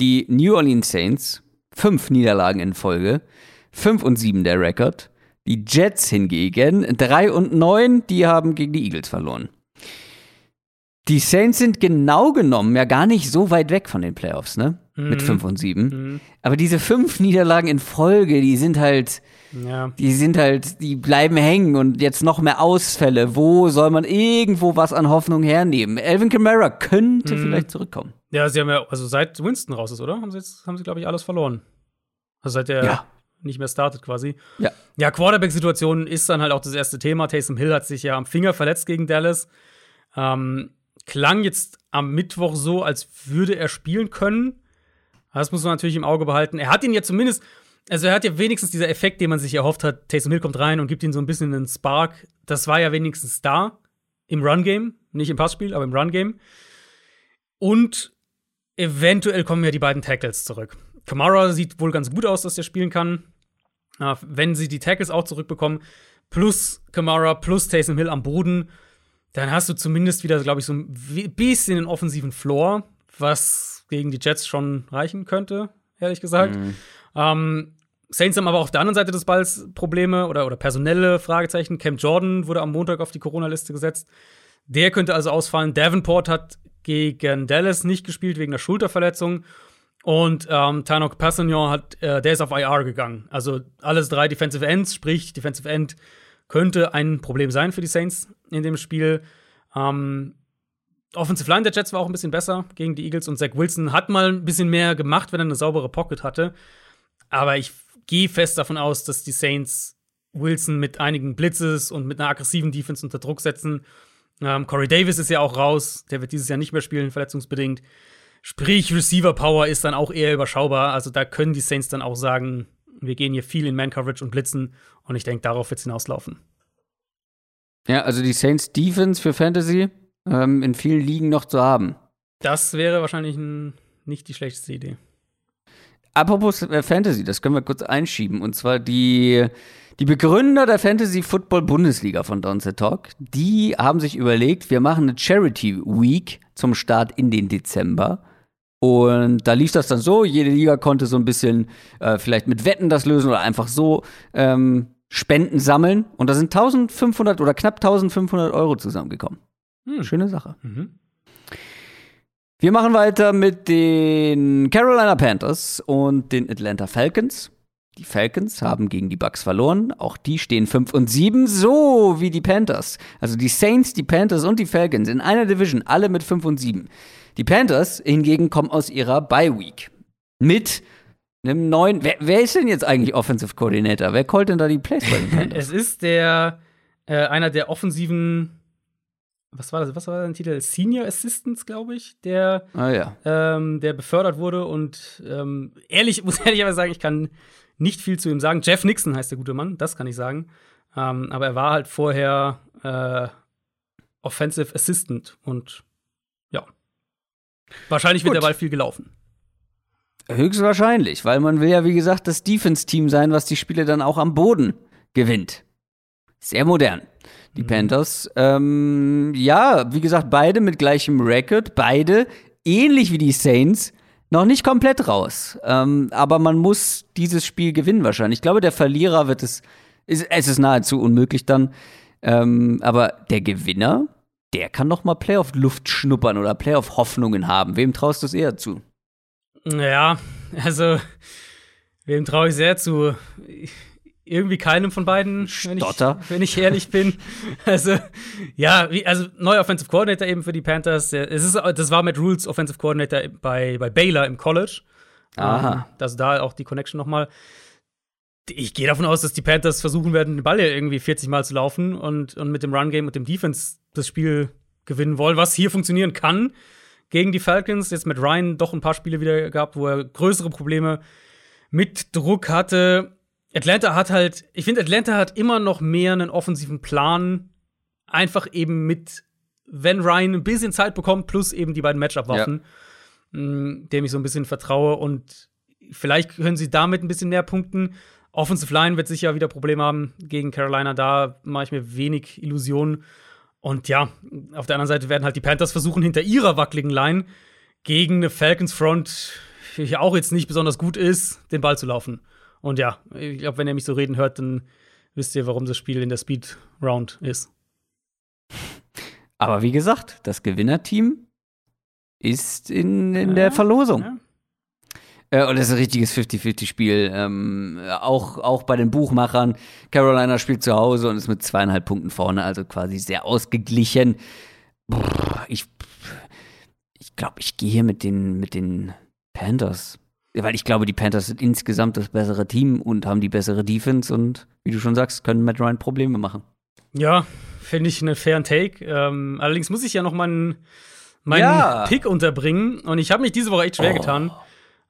Die New Orleans Saints, fünf Niederlagen in Folge, fünf und sieben der Rekord. Die Jets hingegen, drei und neun, die haben gegen die Eagles verloren. Die Saints sind genau genommen ja gar nicht so weit weg von den Playoffs, ne? Mit Mhm. fünf und sieben. Mhm. Aber diese fünf Niederlagen in Folge, die sind halt, Ja. die sind halt, die bleiben hängen und jetzt noch mehr Ausfälle. Wo soll man irgendwo was an Hoffnung hernehmen? Elvin Kamara könnte Mhm. vielleicht zurückkommen. Ja, sie haben ja, also seit Winston raus ist, oder? Haben sie jetzt, haben sie, glaube ich, alles verloren. Also seit der Ja. nicht mehr startet quasi. Ja. Ja, Quarterback-Situation ist dann halt auch das erste Thema. Taysom Hill hat sich ja am Finger verletzt gegen Dallas. Ähm, klang jetzt am Mittwoch so, als würde er spielen können. Das muss man natürlich im Auge behalten. Er hat ihn ja zumindest, also er hat ja wenigstens dieser Effekt, den man sich erhofft hat. Taysom Hill kommt rein und gibt ihm so ein bisschen einen Spark. Das war ja wenigstens da im Run-Game. Nicht im Passspiel, aber im Run-Game. Und eventuell kommen ja die beiden Tackles zurück. Kamara sieht wohl ganz gut aus, dass er spielen kann. Wenn sie die Tackles auch zurückbekommen, plus Kamara, plus Taysom Hill am Boden, dann hast du zumindest wieder, glaube ich, so ein bisschen einen offensiven Floor, was gegen die Jets schon reichen könnte, ehrlich gesagt. Ähm, Saints haben aber auf der anderen Seite des Balls Probleme oder, oder personelle Fragezeichen. Cam Jordan wurde am Montag auf die Corona-Liste gesetzt. Der könnte also ausfallen. Davenport hat gegen Dallas nicht gespielt wegen der Schulterverletzung. Und ähm, Tanok Passagnon hat, äh, der ist auf IR gegangen. Also alles drei Defensive Ends, sprich, Defensive End könnte ein Problem sein für die Saints in dem Spiel. Ähm, Offensive Line der Jets war auch ein bisschen besser gegen die Eagles und Zach Wilson hat mal ein bisschen mehr gemacht, wenn er eine saubere Pocket hatte. Aber ich gehe fest davon aus, dass die Saints Wilson mit einigen Blitzes und mit einer aggressiven Defense unter Druck setzen. Ähm, Corey Davis ist ja auch raus, der wird dieses Jahr nicht mehr spielen, verletzungsbedingt. Sprich, Receiver Power ist dann auch eher überschaubar. Also da können die Saints dann auch sagen, wir gehen hier viel in Man-Coverage und blitzen. Und ich denke, darauf wird es hinauslaufen. Ja, also die Saints Defense für Fantasy ähm, in vielen Ligen noch zu haben. Das wäre wahrscheinlich ein, nicht die schlechteste Idee. Apropos äh, Fantasy, das können wir kurz einschieben. Und zwar die, die Begründer der Fantasy Football Bundesliga von Downset Talk, die haben sich überlegt, wir machen eine Charity Week zum Start in den Dezember. Und da lief das dann so, jede Liga konnte so ein bisschen äh, vielleicht mit Wetten das lösen oder einfach so ähm, Spenden sammeln. Und da sind 1500 oder knapp 1500 Euro zusammengekommen. Hm. Schöne Sache. Mhm. Wir machen weiter mit den Carolina Panthers und den Atlanta Falcons. Die Falcons haben gegen die Bucks verloren. Auch die stehen 5 und 7, so wie die Panthers. Also die Saints, die Panthers und die Falcons in einer Division, alle mit 5 und 7. Die Panthers hingegen kommen aus ihrer Bye Week mit einem neuen. Wer, wer, ist denn jetzt eigentlich Offensive Coordinator? Wer callt denn da die Plays bei den (laughs) Panthers? es ist der äh, einer der offensiven. Was war das? Was war sein Titel? Senior Assistants, glaube ich, der, ah, ja. ähm, der befördert wurde. Und ähm, ehrlich, (laughs) muss ehrlich aber sagen, ich kann nicht viel zu ihm sagen. Jeff Nixon heißt der gute Mann, das kann ich sagen. Ähm, aber er war halt vorher äh, Offensive Assistant und Wahrscheinlich wird der Ball viel gelaufen. Höchstwahrscheinlich, weil man will ja, wie gesagt, das Defense-Team sein, was die Spiele dann auch am Boden gewinnt. Sehr modern. Die mhm. Panthers, ähm, ja, wie gesagt, beide mit gleichem Record, beide ähnlich wie die Saints, noch nicht komplett raus. Ähm, aber man muss dieses Spiel gewinnen wahrscheinlich. Ich glaube, der Verlierer wird es, ist, es ist nahezu unmöglich dann. Ähm, aber der Gewinner, der kann noch mal Playoff-Luft schnuppern oder Playoff-Hoffnungen haben. Wem traust du es eher zu? Ja, also wem traue ich sehr zu? Irgendwie keinem von beiden, wenn ich, wenn ich, ehrlich bin. (laughs) Also, ja, wie, also neuer Offensive Coordinator eben für die Panthers. Es ist, das war Matt Rules Offensive Coordinator bei, bei Baylor im College. Aha. Also da auch die Connection noch mal ich gehe davon aus, dass die Panthers versuchen werden, den Ball ja irgendwie 40 Mal zu laufen und, und mit dem Run-Game und dem Defense das Spiel gewinnen wollen, was hier funktionieren kann gegen die Falcons. Jetzt mit Ryan doch ein paar Spiele wieder gehabt, wo er größere Probleme mit Druck hatte. Atlanta hat halt, ich finde, Atlanta hat immer noch mehr einen offensiven Plan. Einfach eben mit, wenn Ryan ein bisschen Zeit bekommt, plus eben die beiden Matchup-Waffen, ja. Mm, dem ich so ein bisschen vertraue. Und vielleicht können sie damit ein bisschen mehr punkten. Offensive Line wird sicher wieder Probleme haben gegen Carolina. Da mache ich mir wenig Illusionen. Und ja, auf der anderen Seite werden halt die Panthers versuchen, hinter ihrer wackeligen Line gegen eine Falcons Front, die auch jetzt nicht besonders gut ist, den Ball zu laufen. Und ja, ich glaube, wenn ihr mich so reden hört, dann wisst ihr, warum das Spiel in der Speed Round ist. Aber wie gesagt, das Gewinnerteam ist in, in ja, der Verlosung. Ja. Äh, und das ist ein richtiges 50-50-Spiel. Ähm, auch, auch bei den Buchmachern. Carolina spielt zu Hause und ist mit zweieinhalb Punkten vorne, also quasi sehr ausgeglichen. Brr, ich ich glaube, ich gehe hier mit den, mit den Panthers. Weil ich glaube, die Panthers sind insgesamt das bessere Team und haben die bessere Defense und wie du schon sagst, können Matt Ryan Probleme machen. Ja, finde ich einen fairen Take. Ähm, allerdings muss ich ja noch meinen, meinen ja. Pick unterbringen und ich habe mich diese Woche echt schwer oh. getan.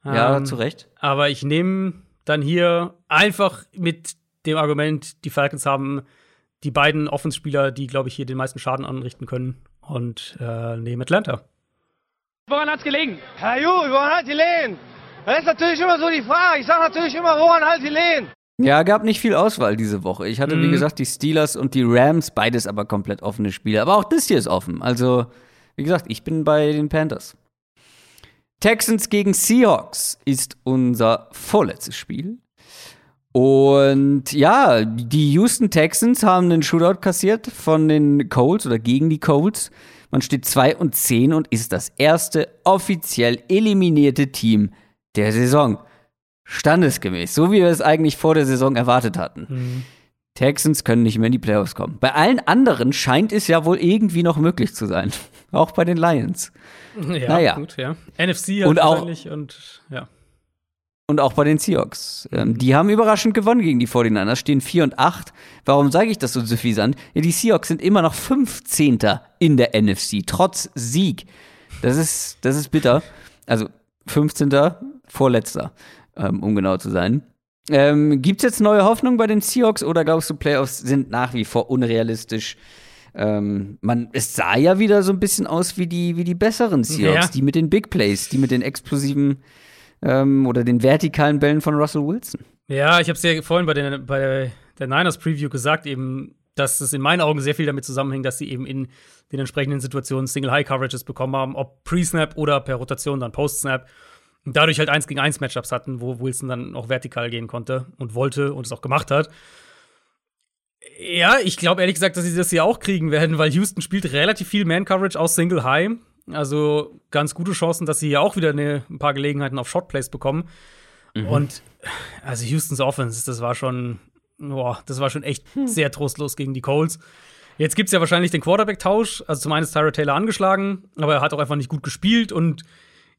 Ja, ähm, zu Recht. Aber ich nehme dann hier einfach mit dem Argument, die Falcons haben die beiden Offenspieler, die, glaube ich, hier den meisten Schaden anrichten können. Und äh, nehme Atlanta. Woran hat's gelegen? Herr Ju, woran hat gelegen? Das ist natürlich immer so die Frage. Ich sage natürlich immer, woran halt gelegen? Ja, gab nicht viel Auswahl diese Woche. Ich hatte, mhm. wie gesagt, die Steelers und die Rams, beides aber komplett offene Spiele. Aber auch das hier ist offen. Also, wie gesagt, ich bin bei den Panthers. Texans gegen Seahawks ist unser vorletztes Spiel. Und ja, die Houston Texans haben einen Shootout kassiert von den Colts oder gegen die Colts. Man steht 2 und 10 und ist das erste offiziell eliminierte Team der Saison. Standesgemäß, so wie wir es eigentlich vor der Saison erwartet hatten. Mhm. Texans können nicht mehr in die Playoffs kommen. Bei allen anderen scheint es ja wohl irgendwie noch möglich zu sein. (laughs) Auch bei den Lions. (laughs) Ja, naja. gut, ja. NFC hat und auch, und ja. Und auch bei den Seahawks. Ähm, die haben überraschend gewonnen gegen die 49ers, stehen 4 und 8. Warum sage ich das so suffisant? Ja, die Seahawks sind immer noch 15. in der NFC, trotz Sieg. Das ist, das ist bitter. Also 15. vorletzter, ähm, um genau zu sein. Ähm, Gibt es jetzt neue Hoffnung bei den Seahawks oder glaubst du, Playoffs sind nach wie vor unrealistisch? Ähm, man, es sah ja wieder so ein bisschen aus wie die, wie die besseren Seahawks, ja. die mit den Big Plays, die mit den explosiven ähm, oder den vertikalen Bällen von Russell Wilson. Ja, ich habe es ja vorhin bei, den, bei der Niners Preview gesagt, eben, dass es in meinen Augen sehr viel damit zusammenhängt, dass sie eben in den entsprechenden Situationen Single High Coverages bekommen haben, ob Pre-Snap oder per Rotation dann Post-Snap. Und dadurch halt eins gegen eins Matchups hatten, wo Wilson dann auch vertikal gehen konnte und wollte und es auch gemacht hat. Ja, ich glaube ehrlich gesagt, dass sie das hier auch kriegen werden, weil Houston spielt relativ viel Man-Coverage aus Single High. Also ganz gute Chancen, dass sie hier auch wieder eine, ein paar Gelegenheiten auf Shotplays bekommen. Mhm. Und also Houstons Offense, das war schon, boah, das war schon echt hm. sehr trostlos gegen die Colts. Jetzt gibt es ja wahrscheinlich den Quarterback-Tausch. Also zum einen ist Tyra Taylor angeschlagen, aber er hat auch einfach nicht gut gespielt. Und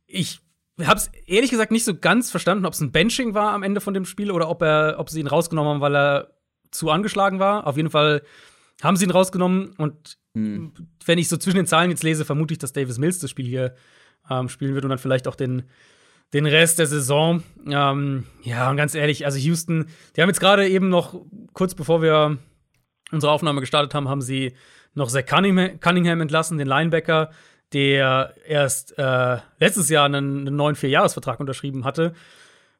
ich habe es ehrlich gesagt nicht so ganz verstanden, ob es ein Benching war am Ende von dem Spiel oder ob, er, ob sie ihn rausgenommen haben, weil er zu angeschlagen war. Auf jeden Fall haben sie ihn rausgenommen und hm. wenn ich so zwischen den Zahlen jetzt lese, vermute ich, dass Davis Mills das Spiel hier ähm, spielen wird und dann vielleicht auch den, den Rest der Saison. Ähm, ja, und ganz ehrlich, also Houston, die haben jetzt gerade eben noch, kurz bevor wir unsere Aufnahme gestartet haben, haben sie noch Zach Cunningham entlassen, den Linebacker, der erst äh, letztes Jahr einen, einen neuen Vierjahresvertrag unterschrieben hatte.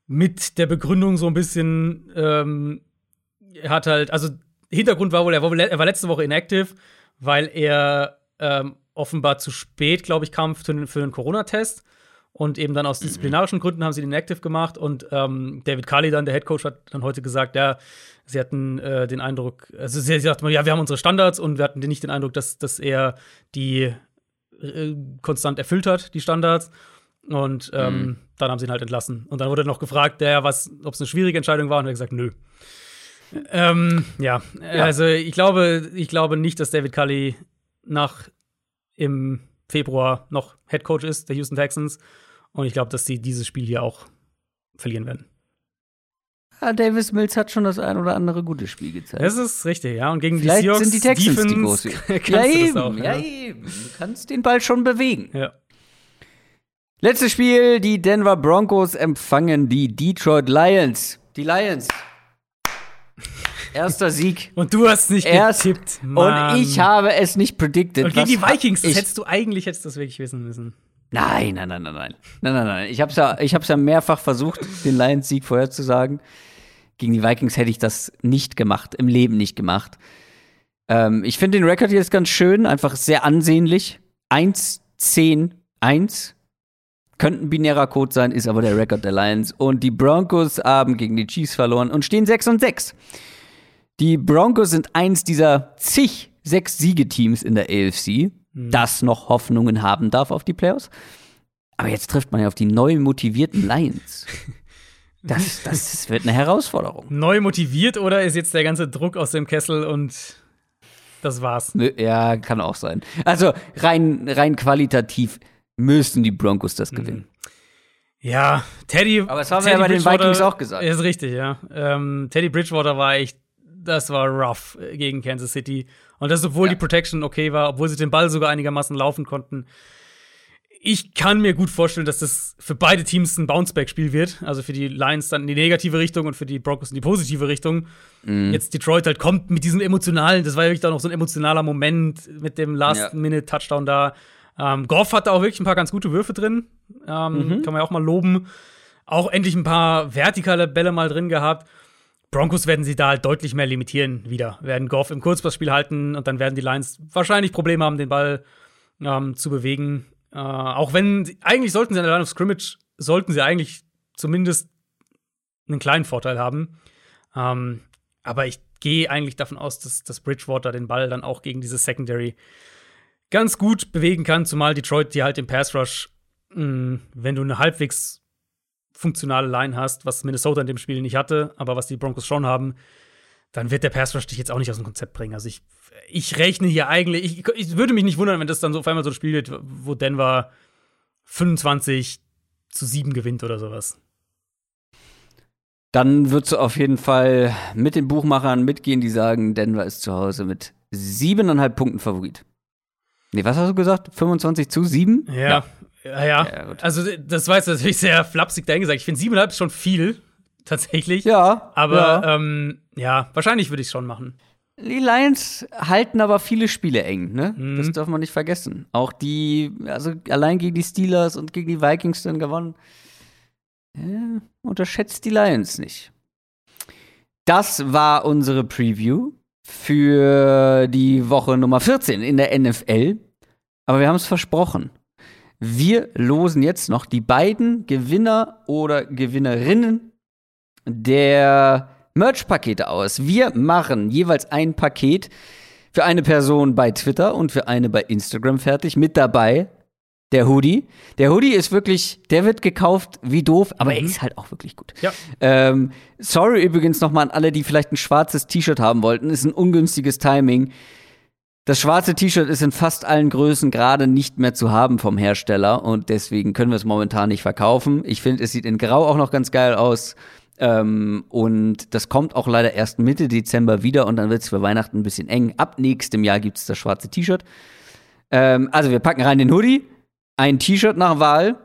Mit der Begründung so ein bisschen, ähm, er hat halt, also Hintergrund war wohl, er war, er war letzte Woche inactive, weil er ähm, offenbar zu spät, glaube ich, kam für, den, den Corona-Test. Und eben dann aus disziplinarischen Gründen haben sie den inactive gemacht. Und ähm, David Carly, dann, der Head Coach, hat dann heute gesagt, ja, sie hatten äh, den Eindruck, also sie, sie sagte, ja, wir haben unsere Standards und wir hatten nicht den Eindruck, dass, dass er die äh, konstant erfüllt hat, die Standards. Und ähm, mhm. dann haben sie ihn halt entlassen. Und dann wurde noch gefragt, der, was, ob es eine schwierige Entscheidung war, und er hat gesagt, nö. Ähm, ja. ja, also ich glaube, ich glaube nicht, dass David Cully nach im Februar noch Head Coach ist der Houston Texans. Und ich glaube, dass sie dieses Spiel hier auch verlieren werden. Ja, Davis Mills hat schon das ein oder andere gute Spiel gezeigt. Das ist richtig, ja. Und gegen Vielleicht die Seahawks sind die Texans Defense die große. (laughs) ja, eben, auch, ja, ja, eben. Du kannst den Ball schon bewegen. Ja. Letztes Spiel, die Denver Broncos empfangen die Detroit Lions. Die Lions Erster Sieg. (laughs) Und du hast nicht Erst, getippt. Mann. Und ich habe es nicht predicted. Und gegen die Vikings, das hättest du eigentlich hättest das wirklich wissen müssen. Nein, nein, nein, nein, nein. Nein, nein, nein. Ich habe es ja, ja mehrfach versucht, den Lions-Sieg vorherzusagen. Gegen die Vikings hätte ich das nicht gemacht, im Leben nicht gemacht. Ähm, ich finde den Rekord jetzt ganz schön, einfach sehr ansehnlich. 1, 10, 1. Könnte ein binärer Code sein, ist aber der Rekord der Lions. Und die Broncos haben gegen die Chiefs verloren und stehen 6 und 6. Die Broncos sind eins dieser zig sechs Siegeteams in der AFC, mhm. das noch Hoffnungen haben darf auf die Playoffs. Aber jetzt trifft man ja auf die neu motivierten Lions. (laughs) Das, das wird eine Herausforderung. Neu motiviert oder ist jetzt der ganze Druck aus dem Kessel und das war's? Ja, kann auch sein. Also rein, rein qualitativ müssen die Broncos das mhm. gewinnen. Ja, Teddy. Aber das haben wir ja bei den Vikings auch gesagt. Ist richtig, ja. Ähm, Teddy Bridgewater war echt das war rough äh, gegen Kansas City. Und das, obwohl ja. die Protection okay war, obwohl sie den Ball sogar einigermaßen laufen konnten. Ich kann mir gut vorstellen, dass das für beide Teams ein Bounceback-Spiel wird. Also für die Lions dann in die negative Richtung und für die Broncos in die positive Richtung. Mhm. Jetzt Detroit halt kommt mit diesem emotionalen, das war ja wirklich auch noch so ein emotionaler Moment mit dem Last-Minute-Touchdown da. Ähm, Goff hatte auch wirklich ein paar ganz gute Würfe drin. Ähm, mhm. Kann man ja auch mal loben. Auch endlich ein paar vertikale Bälle mal drin gehabt. Broncos werden sie da halt deutlich mehr limitieren wieder. Werden Goff im Kurzpassspiel halten und dann werden die Lions wahrscheinlich Probleme haben, den Ball ähm, zu bewegen. Äh, auch wenn, eigentlich sollten sie in der Line of Scrimmage, sollten sie eigentlich zumindest einen kleinen Vorteil haben. Ähm, aber ich gehe eigentlich davon aus, dass, dass Bridgewater den Ball dann auch gegen diese Secondary ganz gut bewegen kann, zumal Detroit die halt im Pass Rush, mh, wenn du eine halbwegs funktionale Line hast, was Minnesota in dem Spiel nicht hatte, aber was die Broncos schon haben, dann wird der Pass Rush dich jetzt auch nicht aus dem Konzept bringen. Also ich, ich rechne hier eigentlich, ich, ich würde mich nicht wundern, wenn das dann so auf einmal so ein Spiel wird, wo Denver 25 zu 7 gewinnt oder sowas. Dann würdest du auf jeden Fall mit den Buchmachern mitgehen, die sagen, Denver ist zu Hause mit siebeneinhalb Punkten Favorit. Nee, was hast du gesagt? 25 zu 7? Ja. Ja, ja. ja. also, das war jetzt natürlich sehr flapsig dahingesagt. Ich finde, siebeneinhalb ist schon viel, tatsächlich. Ja. Aber, ja, ähm, ja wahrscheinlich würde ich es schon machen. Die Lions halten aber viele Spiele eng, ne? Mhm. Das darf man nicht vergessen. Auch die, also allein gegen die Steelers und gegen die Vikings dann gewonnen. Ja, unterschätzt die Lions nicht. Das war unsere Preview für die Woche Nummer 14 in der NFL. Aber wir haben es versprochen. Wir losen jetzt noch die beiden Gewinner oder Gewinnerinnen der Merch-Pakete aus. Wir machen jeweils ein Paket für eine Person bei Twitter und für eine bei Instagram fertig. Mit dabei der Hoodie. Der Hoodie ist wirklich, der wird gekauft wie doof, aber mhm. er ist halt auch wirklich gut. Ja. Ähm, sorry übrigens nochmal an alle, die vielleicht ein schwarzes T-Shirt haben wollten. Ist ein ungünstiges Timing. Das schwarze T-Shirt ist in fast allen Größen gerade nicht mehr zu haben vom Hersteller und deswegen können wir es momentan nicht verkaufen. Ich finde, es sieht in Grau auch noch ganz geil aus. Ähm, und das kommt auch leider erst Mitte Dezember wieder und dann wird es für Weihnachten ein bisschen eng. Ab nächstem Jahr gibt es das schwarze T-Shirt. Ähm, also wir packen rein den Hoodie, ein T-Shirt nach Wahl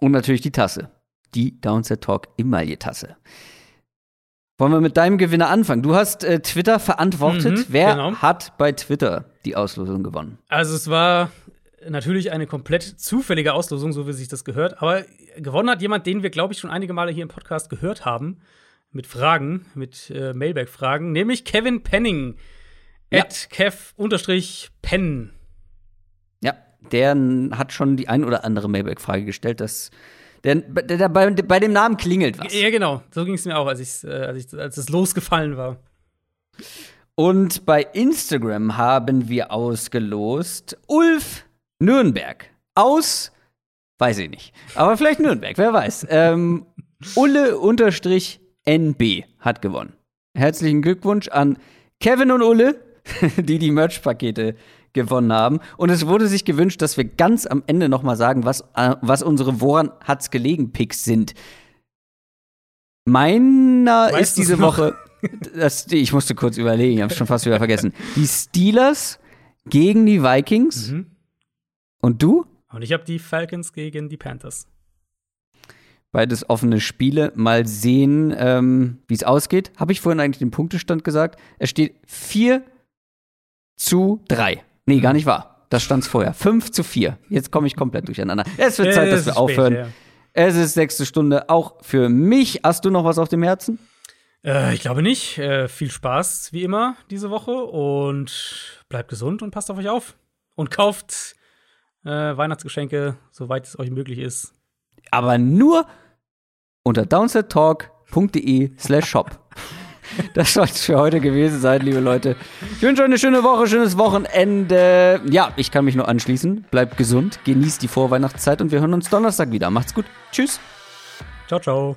und natürlich die Tasse. Die Downset Talk Emaille-Tasse. Wollen wir mit deinem Gewinner anfangen? Du hast äh, Twitter verantwortet. Mhm, Wer genau. hat bei Twitter die Auslosung gewonnen? Also es war natürlich eine komplett zufällige Auslosung, so wie sich das gehört. Aber gewonnen hat jemand, den wir, glaube ich, schon einige Male hier im Podcast gehört haben. Mit Fragen, mit äh, Mailback-Fragen, nämlich Kevin Penning. Ja. At Kev-Penn. Ja, der hat schon die ein oder andere Mailback-Frage gestellt. dass der, der, der bei, bei, dem Namen klingelt was. Ja, genau. So ging es mir auch, als, äh, als, als es losgefallen war. Und bei Instagram haben wir ausgelost Ulf Nürnberg aus, weiß ich nicht, aber vielleicht Nürnberg, wer weiß. Ähm, Ulle-NB hat gewonnen. Herzlichen Glückwunsch an Kevin und Ulle, (laughs) die die Merch-Pakete gewonnen haben. Und es wurde sich gewünscht, dass wir ganz am Ende noch mal sagen, was, äh, was unsere Woran hat's gelegen Picks sind. Meiner weißt ist diese Woche, das, ich musste kurz überlegen, ich habe schon fast wieder vergessen. Die Steelers gegen die Vikings. Mhm. Und du? Und ich habe die Falcons gegen die Panthers. Beides offene Spiele. Mal sehen, ähm, wie es ausgeht. Habe ich vorhin eigentlich den Punktestand gesagt? Es steht 4 zu 3. Nee, gar nicht wahr. Das stand vorher. 5 zu 4. Jetzt komme ich komplett durcheinander. Es wird Zeit, dass wir aufhören. Spät, ja. Es ist sechste Stunde, auch für mich. Hast du noch was auf dem Herzen? Äh, ich glaube nicht. Äh, viel Spaß, wie immer, diese Woche. Und bleibt gesund und passt auf euch auf. Und kauft äh, Weihnachtsgeschenke, soweit es euch möglich ist. Aber nur unter downsettalk.de slash shop. (laughs) Das soll es für heute gewesen sein, liebe Leute. Ich wünsche euch eine schöne Woche, schönes Wochenende. Ja, ich kann mich nur anschließen. Bleibt gesund, genießt die Vorweihnachtszeit und wir hören uns Donnerstag wieder. Macht's gut. Tschüss. Ciao, ciao.